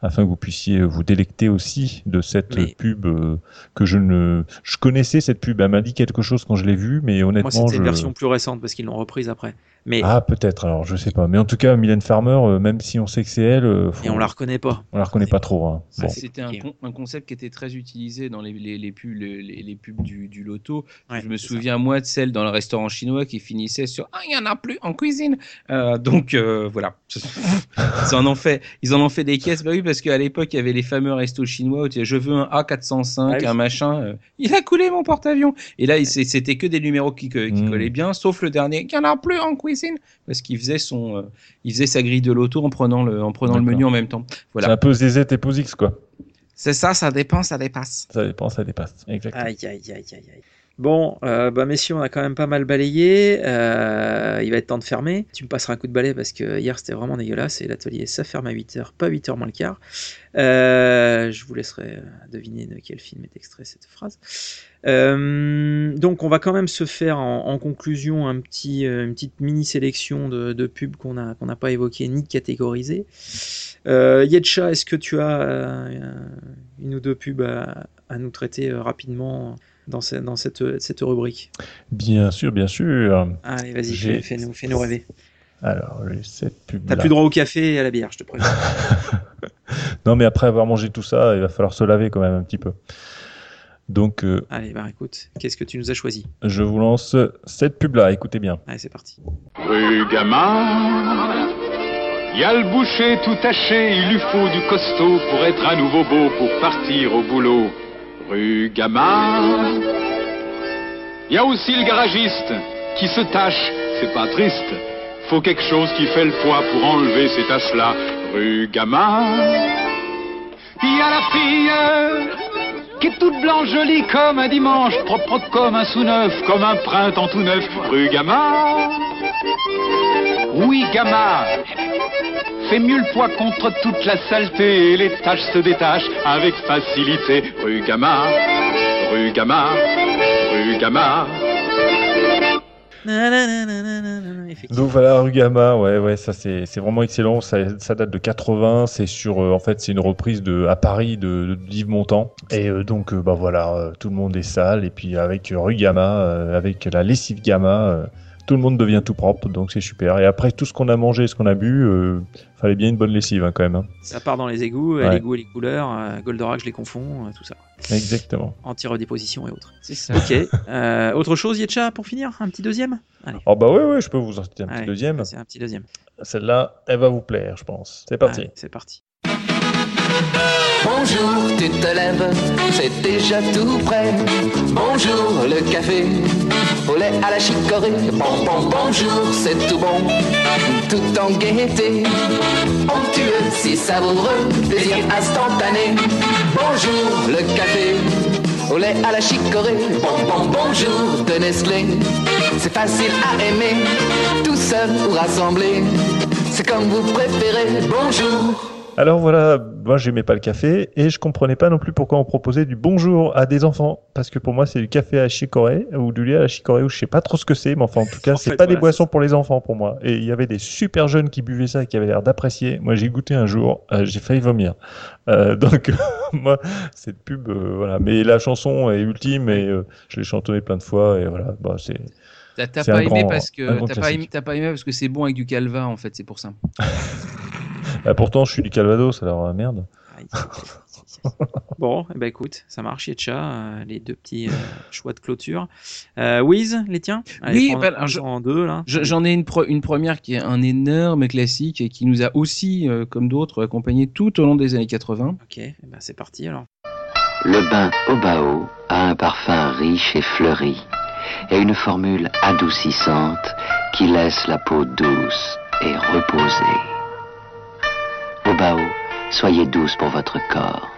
afin que vous puissiez vous délecter aussi de cette Mais- pub euh, que je ne, je connaissais cette pub. Elle m'a dit quelque chose quand je l'ai vue, mais honnêtement, Moi, c'était je... une version plus récente parce qu'ils l'ont reprise après. Mais Ah, peut-être. Alors, je sais pas. Mais en tout cas, Mylène Farmer, euh, même si on sait que c'est elle, euh, faut- et on la reconnaît pas. on la reconnaît pas trop. Hein. Bon. C'était un, con- un concept qui était très utilisé dans les, les, les pubs, les, les pubs du, du loto. je me souviens, moi, de celle dans le restaurant chinois qui finissait sur Ah, il n'y en a plus en cuisine. Euh, donc, euh, voilà. ils, en ont fait, ils en ont fait des caisses. Bah oui, parce qu'à l'époque, il y avait les fameux restos chinois où tu disais, Je veux un A405, Ah oui. un machin. euh, il a coulé mon porte-avions. Et là, c'était que des numéros qui, qui Mm. collaient bien, sauf le dernier. Il n'y en a plus en cuisine. Parce qu'il faisait, son, euh, il faisait sa grille de loto en prenant le, en prenant le menu en même temps. Voilà. C'est un peu ZZ et Posix, quoi. C'est ça, ça dépend, ça dépasse. Ça dépend, ça dépasse. Exactement. Aïe, aïe, aïe, aïe, aïe. Bon, euh, bah messieurs, on a quand même pas mal balayé. Euh, il va être temps de fermer. Tu me passeras un coup de balai parce que hier c'était vraiment dégueulasse et l'atelier ça ferme à 8h, pas 8h moins le quart. Euh, je vous laisserai deviner de quel film est extrait cette phrase. Donc on va quand même se faire en, conclusion une petite mini sélection de, pubs qu'on n'a pas évoquées ni catégorisées. Yetcha, est-ce que tu as une ou deux pubs à, nous traiter rapidement? Dans, ce- dans cette, cette rubrique Bien sûr, bien sûr. Allez, vas-y, fais- fais-nous fais-nous rêver. Alors, j'ai cette pub. T'as plus droit au café et à la bière, je te préviens. Non, mais après avoir mangé tout ça, il va falloir se laver quand même un petit peu. Donc, euh, Allez, bah écoute, qu'est-ce que tu nous as choisi? je vous lance cette pub-là. Écoutez bien. Allez, c'est parti. Rue Gamin, y a le boucher tout taché, il lui faut du costaud pour être à nouveau beau pour partir au boulot. Rue Gamin, y a aussi le garagiste qui se tâche, c'est pas triste. Faut quelque chose qui fait le poids pour enlever ces taches-là. Rue Gamin, y a la fille qui est toute blanche, jolie comme un dimanche, propre, comme un sous-neuf, comme un printemps tout neuf. Rue Gamin, oui, Gamma Fais mieux le poids contre toute la saleté et les taches se détachent avec facilité. Rue Gamma, rue Gamma, rue Gamma. Donc voilà, Rugama, ouais, ouais, ça c'est vraiment excellent. Ça, ça date de 80. C'est sur, euh, en fait, c'est une reprise de à Paris de, de Yves Montand. Et euh, donc, euh, bah voilà, euh, tout le monde est sale. Et puis avec euh, Rugama, avec la lessive Gamma, tout le monde devient tout propre. Donc c'est super. Et après tout ce qu'on a mangé, ce qu'on a bu, euh, fallait bien une bonne lessive hein, quand même. hein. Ça part dans les égouts, euh, Ouais. les goûts et les couleurs, euh, Goldorak, je les confonds, euh, tout ça. Exactement. Anti-redéposition et autres. C'est ça. Ok. Euh, autre chose, Yetcha, pour finir? Un petit deuxième? Allez. Oh bah ouais, ouais, je peux vous en citer un petit deuxième. C'est un petit deuxième. Celle-là, elle va vous plaire, je pense. C'est parti. Allez, c'est parti. Bonjour, tu te lèves, c'est déjà tout prêt. Bonjour, le café, au lait à la chicorée. Bon, bon, bonjour, c'est tout bon, tout en gaieté. Onctueux, si savoureux, plaisir instantané. Bonjour, le café, au lait à la chicorée. Bon, bon, bonjour, de Nestlé. C'est facile à aimer, tout seul ou rassemblé. C'est comme vous préférez. Bonjour. Alors voilà, moi j'aimais pas le café et je comprenais pas non plus pourquoi on proposait du bonjour à des enfants parce que pour moi c'est du café à la chicorée ou du lait à la chicorée ou je sais pas trop ce que c'est mais enfin en tout cas c'est fait, pas des boissons pour les enfants pour moi et il y avait des super jeunes qui buvaient ça et qui avaient l'air d'apprécier. Moi j'ai goûté un jour, euh, j'ai failli vomir. Euh, donc moi cette pub euh, voilà mais la chanson est ultime et euh, je l'ai chantonnée plein de fois et voilà bah c'est T'as t'as c'est pas aimé parce que t'as pas, aimé, t'as pas aimé parce que c'est bon avec du calva en fait, c'est pour ça. Ah, pourtant je suis du Calvados alors euh, merde. Bon, eh ben écoute, ça marche, Yetcha, euh, les deux petits euh, choix de clôture. Euh, Wiz, les tiens? Allez, oui, bah, je- en deux là. je- j'en ai une, pro- une première qui est un énorme classique et qui nous a aussi, euh, comme d'autres, accompagnés tout au long des années 80. Ok, eh ben c'est parti alors. Le bain Obao a un parfum riche et fleuri et une formule adoucissante qui laisse la peau douce et reposée. Au Bao, soyez douce pour votre corps.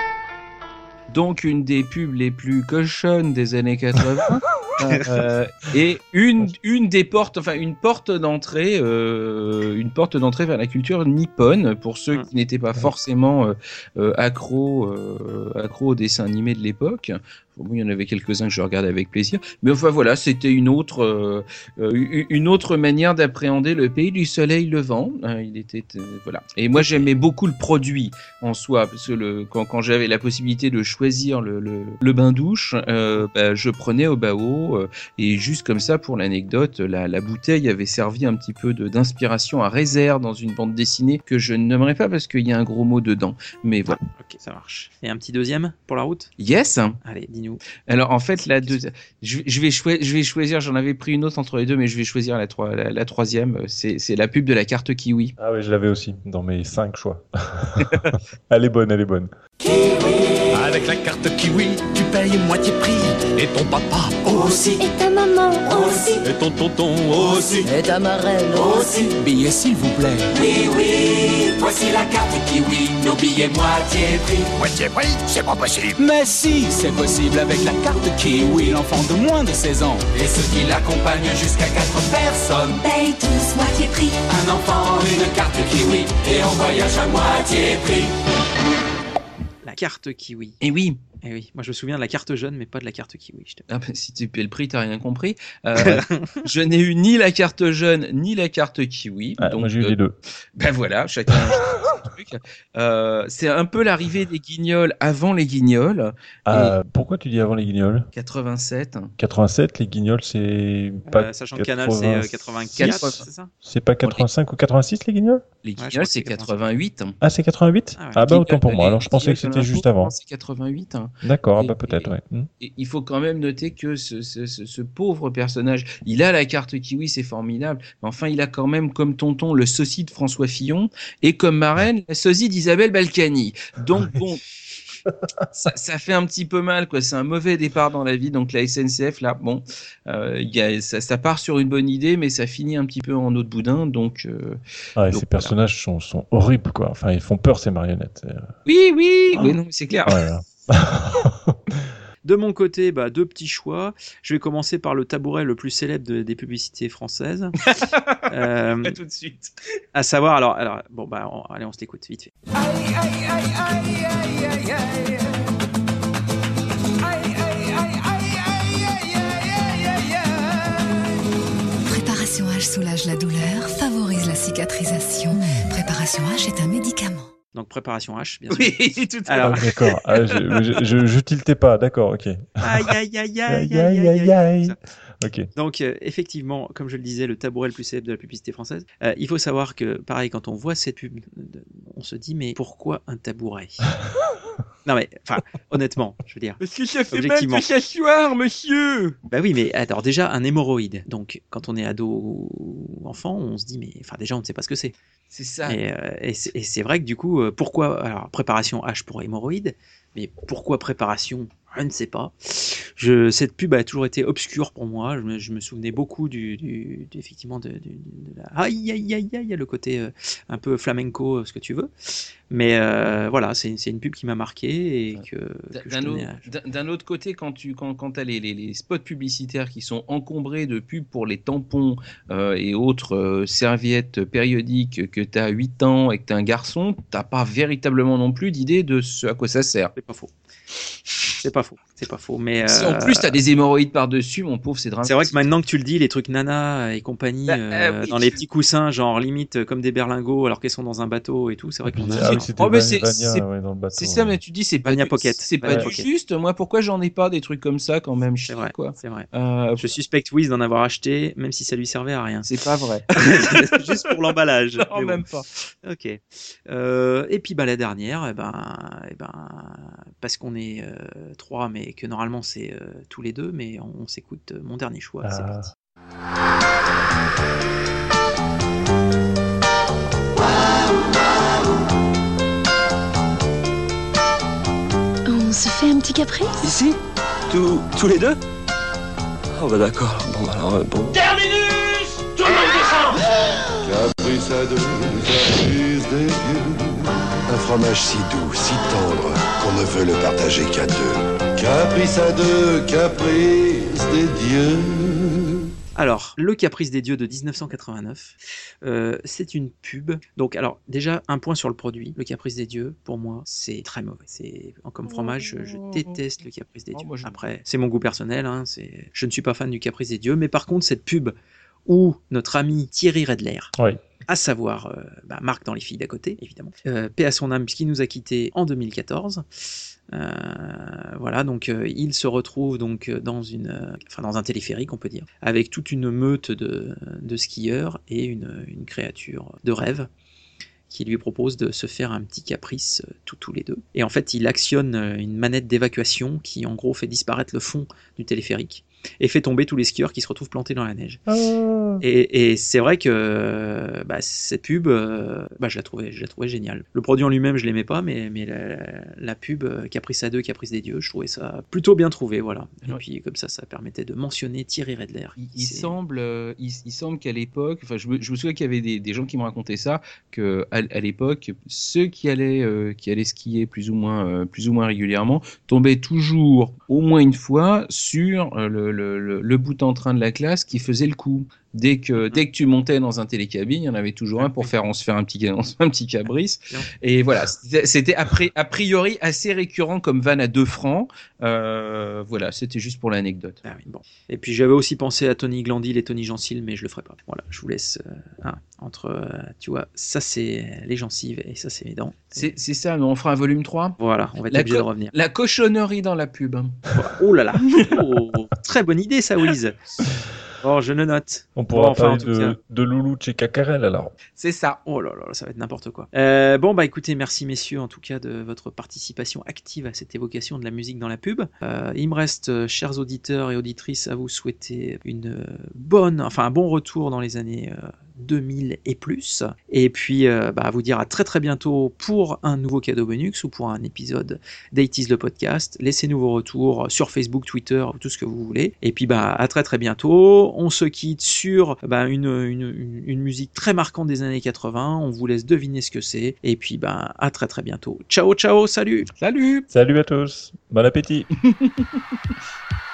Donc une des pubs les plus cochonnes des années 80. Euh, et une une des portes enfin une porte d'entrée euh, une porte d'entrée vers la culture nippone pour ceux qui n'étaient pas forcément euh, euh, accros euh, accros aux dessins animés de l'époque il y en avait quelques-uns que je regardais avec plaisir. Mais enfin voilà, c'était une autre, euh, euh, une autre manière d'appréhender le pays du soleil levant. Euh, il était euh, voilà. Et moi j'aimais beaucoup le produit en soi parce que le, quand, quand j'avais la possibilité de choisir le, le, le bain douche, euh, bah, je prenais au bao et juste comme ça pour l'anecdote, la, la bouteille avait servi un petit peu d'inspiration à réserve dans une bande dessinée que je ne nommerai pas parce qu'il y a un gros mot dedans. Mais voilà. Ok, ça marche. Et un petit deuxième pour la route? Yes. Allez, Alors en fait la deux, je, je vais choi- je vais choisir. J'en avais pris une autre entre les deux, mais je vais choisir la, trois, la, la troisième. C'est c'est la pub de la carte kiwi. Ah oui, je l'avais aussi dans mes cinq choix. elle est bonne, elle est bonne. Avec la carte Kiwi, tu payes moitié prix. Et ton papa aussi. Et ta maman aussi. Et ton tonton aussi. Et ta marraine aussi. Billets s'il vous plaît. Oui, oui, voici la carte Kiwi, nos billets moitié prix. Moitié prix, c'est pas possible. Mais si, c'est possible avec la carte Kiwi. L'enfant de moins de 16 ans. Et ceux qui l'accompagnent jusqu'à 4 personnes payent tous moitié prix. Un enfant, une carte Kiwi, et on voyage à moitié prix. La carte kiwi. Et oui. Et oui. Moi, je me souviens de la carte jaune, mais pas de la carte kiwi. je te- Ah, bah, si tu payes le prix, t'as rien compris. Euh, je n'ai eu ni la carte jaune ni la carte kiwi. Ah, donc, moi j'ai eu euh, les deux. Ben voilà, chacun. son truc. Euh, c'est un peu l'arrivée des guignols avant les guignols. Ah, pourquoi tu dis avant les guignols? 87. 87, les guignols, c'est pas. Euh, sachant que Canal, c'est, euh, 84, c'est ça? C'est pas 85 ou 86 les guignols? Les guignols, c'est c'est 88. Ah, c'est 88 Ah ouais. Ah, bah autant pour moi. Alors je pensais que c'était juste avant. C'est 88. hein. D'accord, ah bah peut-être, ouais. Hmm. Et il faut quand même noter que ce, ce- ce- ce pauvre personnage, il a la carte kiwi, c'est formidable, mais enfin il a quand même comme tonton le sosie de François Fillon et comme marraine la sosie d'Isabelle Balkany. Donc bon, ça, ça fait un petit peu mal, quoi. C'est un mauvais départ dans la vie. Donc la SNCF, là, bon, euh, il y a, ça, ça part sur une bonne idée, mais ça finit un petit peu en eau de boudin. Donc, euh, Ah, donc ces personnages sont, sont horribles, quoi. Enfin, ils font peur, ces marionnettes. Oui, oui, oui, non, c'est clair. De mon côté, bah, deux petits choix. Je vais commencer par le tabouret le plus célèbre de- des publicités françaises. Euh, À tout de suite. à savoir, alors, alors bon, bah, on- allez, on se l'écoute vite fait. Préparation H soulage la douleur, favorise la cicatrisation. Préparation H est un médicament. Donc, préparation H, bien sûr. Oui, tout à Alors, Ah, d'accord. Ah, je, je, je, je tiltais pas, d'accord, ok. aïe, aïe, aïe, aïe, Aïe, aïe, aïe, aïe, aïe. aïe. Donc, euh, effectivement, comme je le disais, le tabouret le plus célèbre de la publicité française. Euh, il faut savoir que, pareil, quand on voit cette pub, de- on se dit, mais pourquoi un tabouret? Non, mais, enfin, honnêtement, je veux dire. Parce que ça fait mal de s'asseoir, monsieur. Bah oui, mais alors déjà, un hémorroïde. Donc, quand on est ado ou enfant, on se dit, mais enfin, déjà, on ne sait pas ce que c'est. C'est ça. Et, euh, et c'est vrai que du coup, euh, pourquoi alors préparation H pour hémorroïde, mais pourquoi préparation Je ne sais pas. Je, cette pub a toujours été obscure pour moi. Je me, je me souvenais beaucoup du, du- du- effectivement de, la aïe aïe aïe aïe, le côté euh, un peu flamenco, euh, ce que tu veux. Mais euh, voilà, c'est une pub qui m'a marqué et que, que D'un autre, côté, quand tu quand, quand as les, les, les spots publicitaires qui sont encombrés de pubs pour les tampons euh, et autres serviettes périodiques que tu as 8 ans et que tu es un garçon, t'as pas véritablement non plus d'idée de ce à quoi ça sert. C'est pas faux. C'est pas faux. C'est pas faux. Mais Si en euh, plus tu as des hémorroïdes par-dessus, mon pauvre, c'est dramatique. C'est vrai que maintenant que tu le dis, les trucs nana et compagnie, Bah, euh, euh, oui. dans les petits coussins, genre limite euh, comme des berlingots alors qu'elles sont dans un bateau et tout, c'est vrai qu'on Ah a- c'était Oh, mais c'est- ouais, ça, mais tu dis c'est pas Pocket. C'est pas juste. Moi, pourquoi j'en ai pas des trucs comme ça quand même? C'est vrai, quoi. c'est vrai. Euh, Je suspecte Wiz d'en avoir acheté, même si ça lui servait à rien. c'est pas vrai. Juste pour l'emballage. Non, bon. même pas. Ok. Euh, et puis bah la dernière, eh ben, eh ben, parce qu'on est euh, trois, mais que normalement c'est euh, tous les deux, mais on, on s'écoute euh, mon dernier choix. C'est Ah. parti. On se fait un petit caprice Ici tous, tous les deux Oh bah d'accord. Bon bah alors, euh, bon. Terminus Tout le monde descend à deux, caprice des dieux. Un fromage si doux, si tendre, qu'on ne veut le partager qu'à deux. Caprice à deux, caprice des dieux. Alors, Le Caprice des Dieux de 1989, euh, c'est une pub. Donc, alors, déjà, un point sur le produit. Le Caprice des Dieux, pour moi, c'est très mauvais. C'est Comme fromage, je, je déteste le Caprice des Dieux. Après, c'est mon goût personnel. Hein, c'est- je ne suis pas fan du Caprice des Dieux. Mais par contre, cette pub où notre ami Thierry Redler, Oui. À savoir euh, bah, Marc dans Les Filles d'à côté, évidemment, euh, paix à son âme, puisqu'il nous a quittés en 2014. Euh, voilà, donc il se retrouve donc dans un téléphérique, on peut dire, avec toute une meute de, skieurs et une, créature de rêve qui lui propose de se faire un petit caprice tous les deux. Et en fait, il actionne une manette d'évacuation qui en gros fait disparaître le fond du téléphérique et fait tomber tous les skieurs qui se retrouvent plantés dans la neige. Et, et c'est vrai que bah, cette pub, euh, bah, je la trouvais, je la trouvais géniale. Le produit en lui-même, je l'aimais pas, mais, mais la, la pub euh, Caprice à deux, Caprice des dieux, je trouvais ça plutôt bien trouvé, voilà. Et puis comme ça, ça permettait de mentionner Thierry Redler. Il semble, euh, il, il semble qu'à l'époque, enfin, je me, je me souviens qu'il y avait des, des gens qui me racontaient ça, que à, à l'époque, ceux qui allaient, euh, qui allaient skier plus ou moins, euh, plus ou moins régulièrement, tombaient toujours au moins une fois sur euh, le, le, bout en train de la classe qui faisait le coup. Dès que, dès que tu montais dans un télécabine, il y en avait toujours un pour faire, on se fait un petit, on se fait un petit cabrice. Et voilà, c'était a, pri- a priori assez récurrent comme van à 2 francs. Euh, voilà, c'était juste pour l'anecdote. Ah oui, bon. Et puis j'avais aussi pensé à Tony Glandil et Tony Gensil, mais je le ferai pas. Voilà, je vous laisse euh, hein, entre, euh, tu vois, ça c'est les gencives et ça c'est les dents. C'est c'est ça, mais on fera un volume 3 Voilà, on va être La obligé de revenir. La cochonnerie dans la pub. Oh là là Oh, Très bonne idée ça, Wiz. Bon, je le note. On pourra Bon, enfin, en parler de, Loulou chez Cacarel alors. C'est ça. Oh là là, ça va être n'importe quoi. Euh, bon, bah écoutez, merci messieurs en tout cas de votre participation active à cette évocation de la musique dans la pub. Euh, il me reste, euh, chers auditeurs et auditrices, à vous souhaiter une bonne, enfin un bon retour dans les années euh, 2000 et plus. Et puis, euh, bah, à vous dire à très très bientôt pour un nouveau cadeau bonus ou pour un épisode d'Aitis le podcast. Laissez-nous vos retours sur Facebook, Twitter, tout ce que vous voulez. Et puis, bah, à très très bientôt. On se quitte sur bah, une, une, une, une musique très marquante des années 80. On vous laisse deviner ce que c'est. Et puis, bah, à très très bientôt. Ciao, ciao, salut Salut Salut à tous. Bon appétit.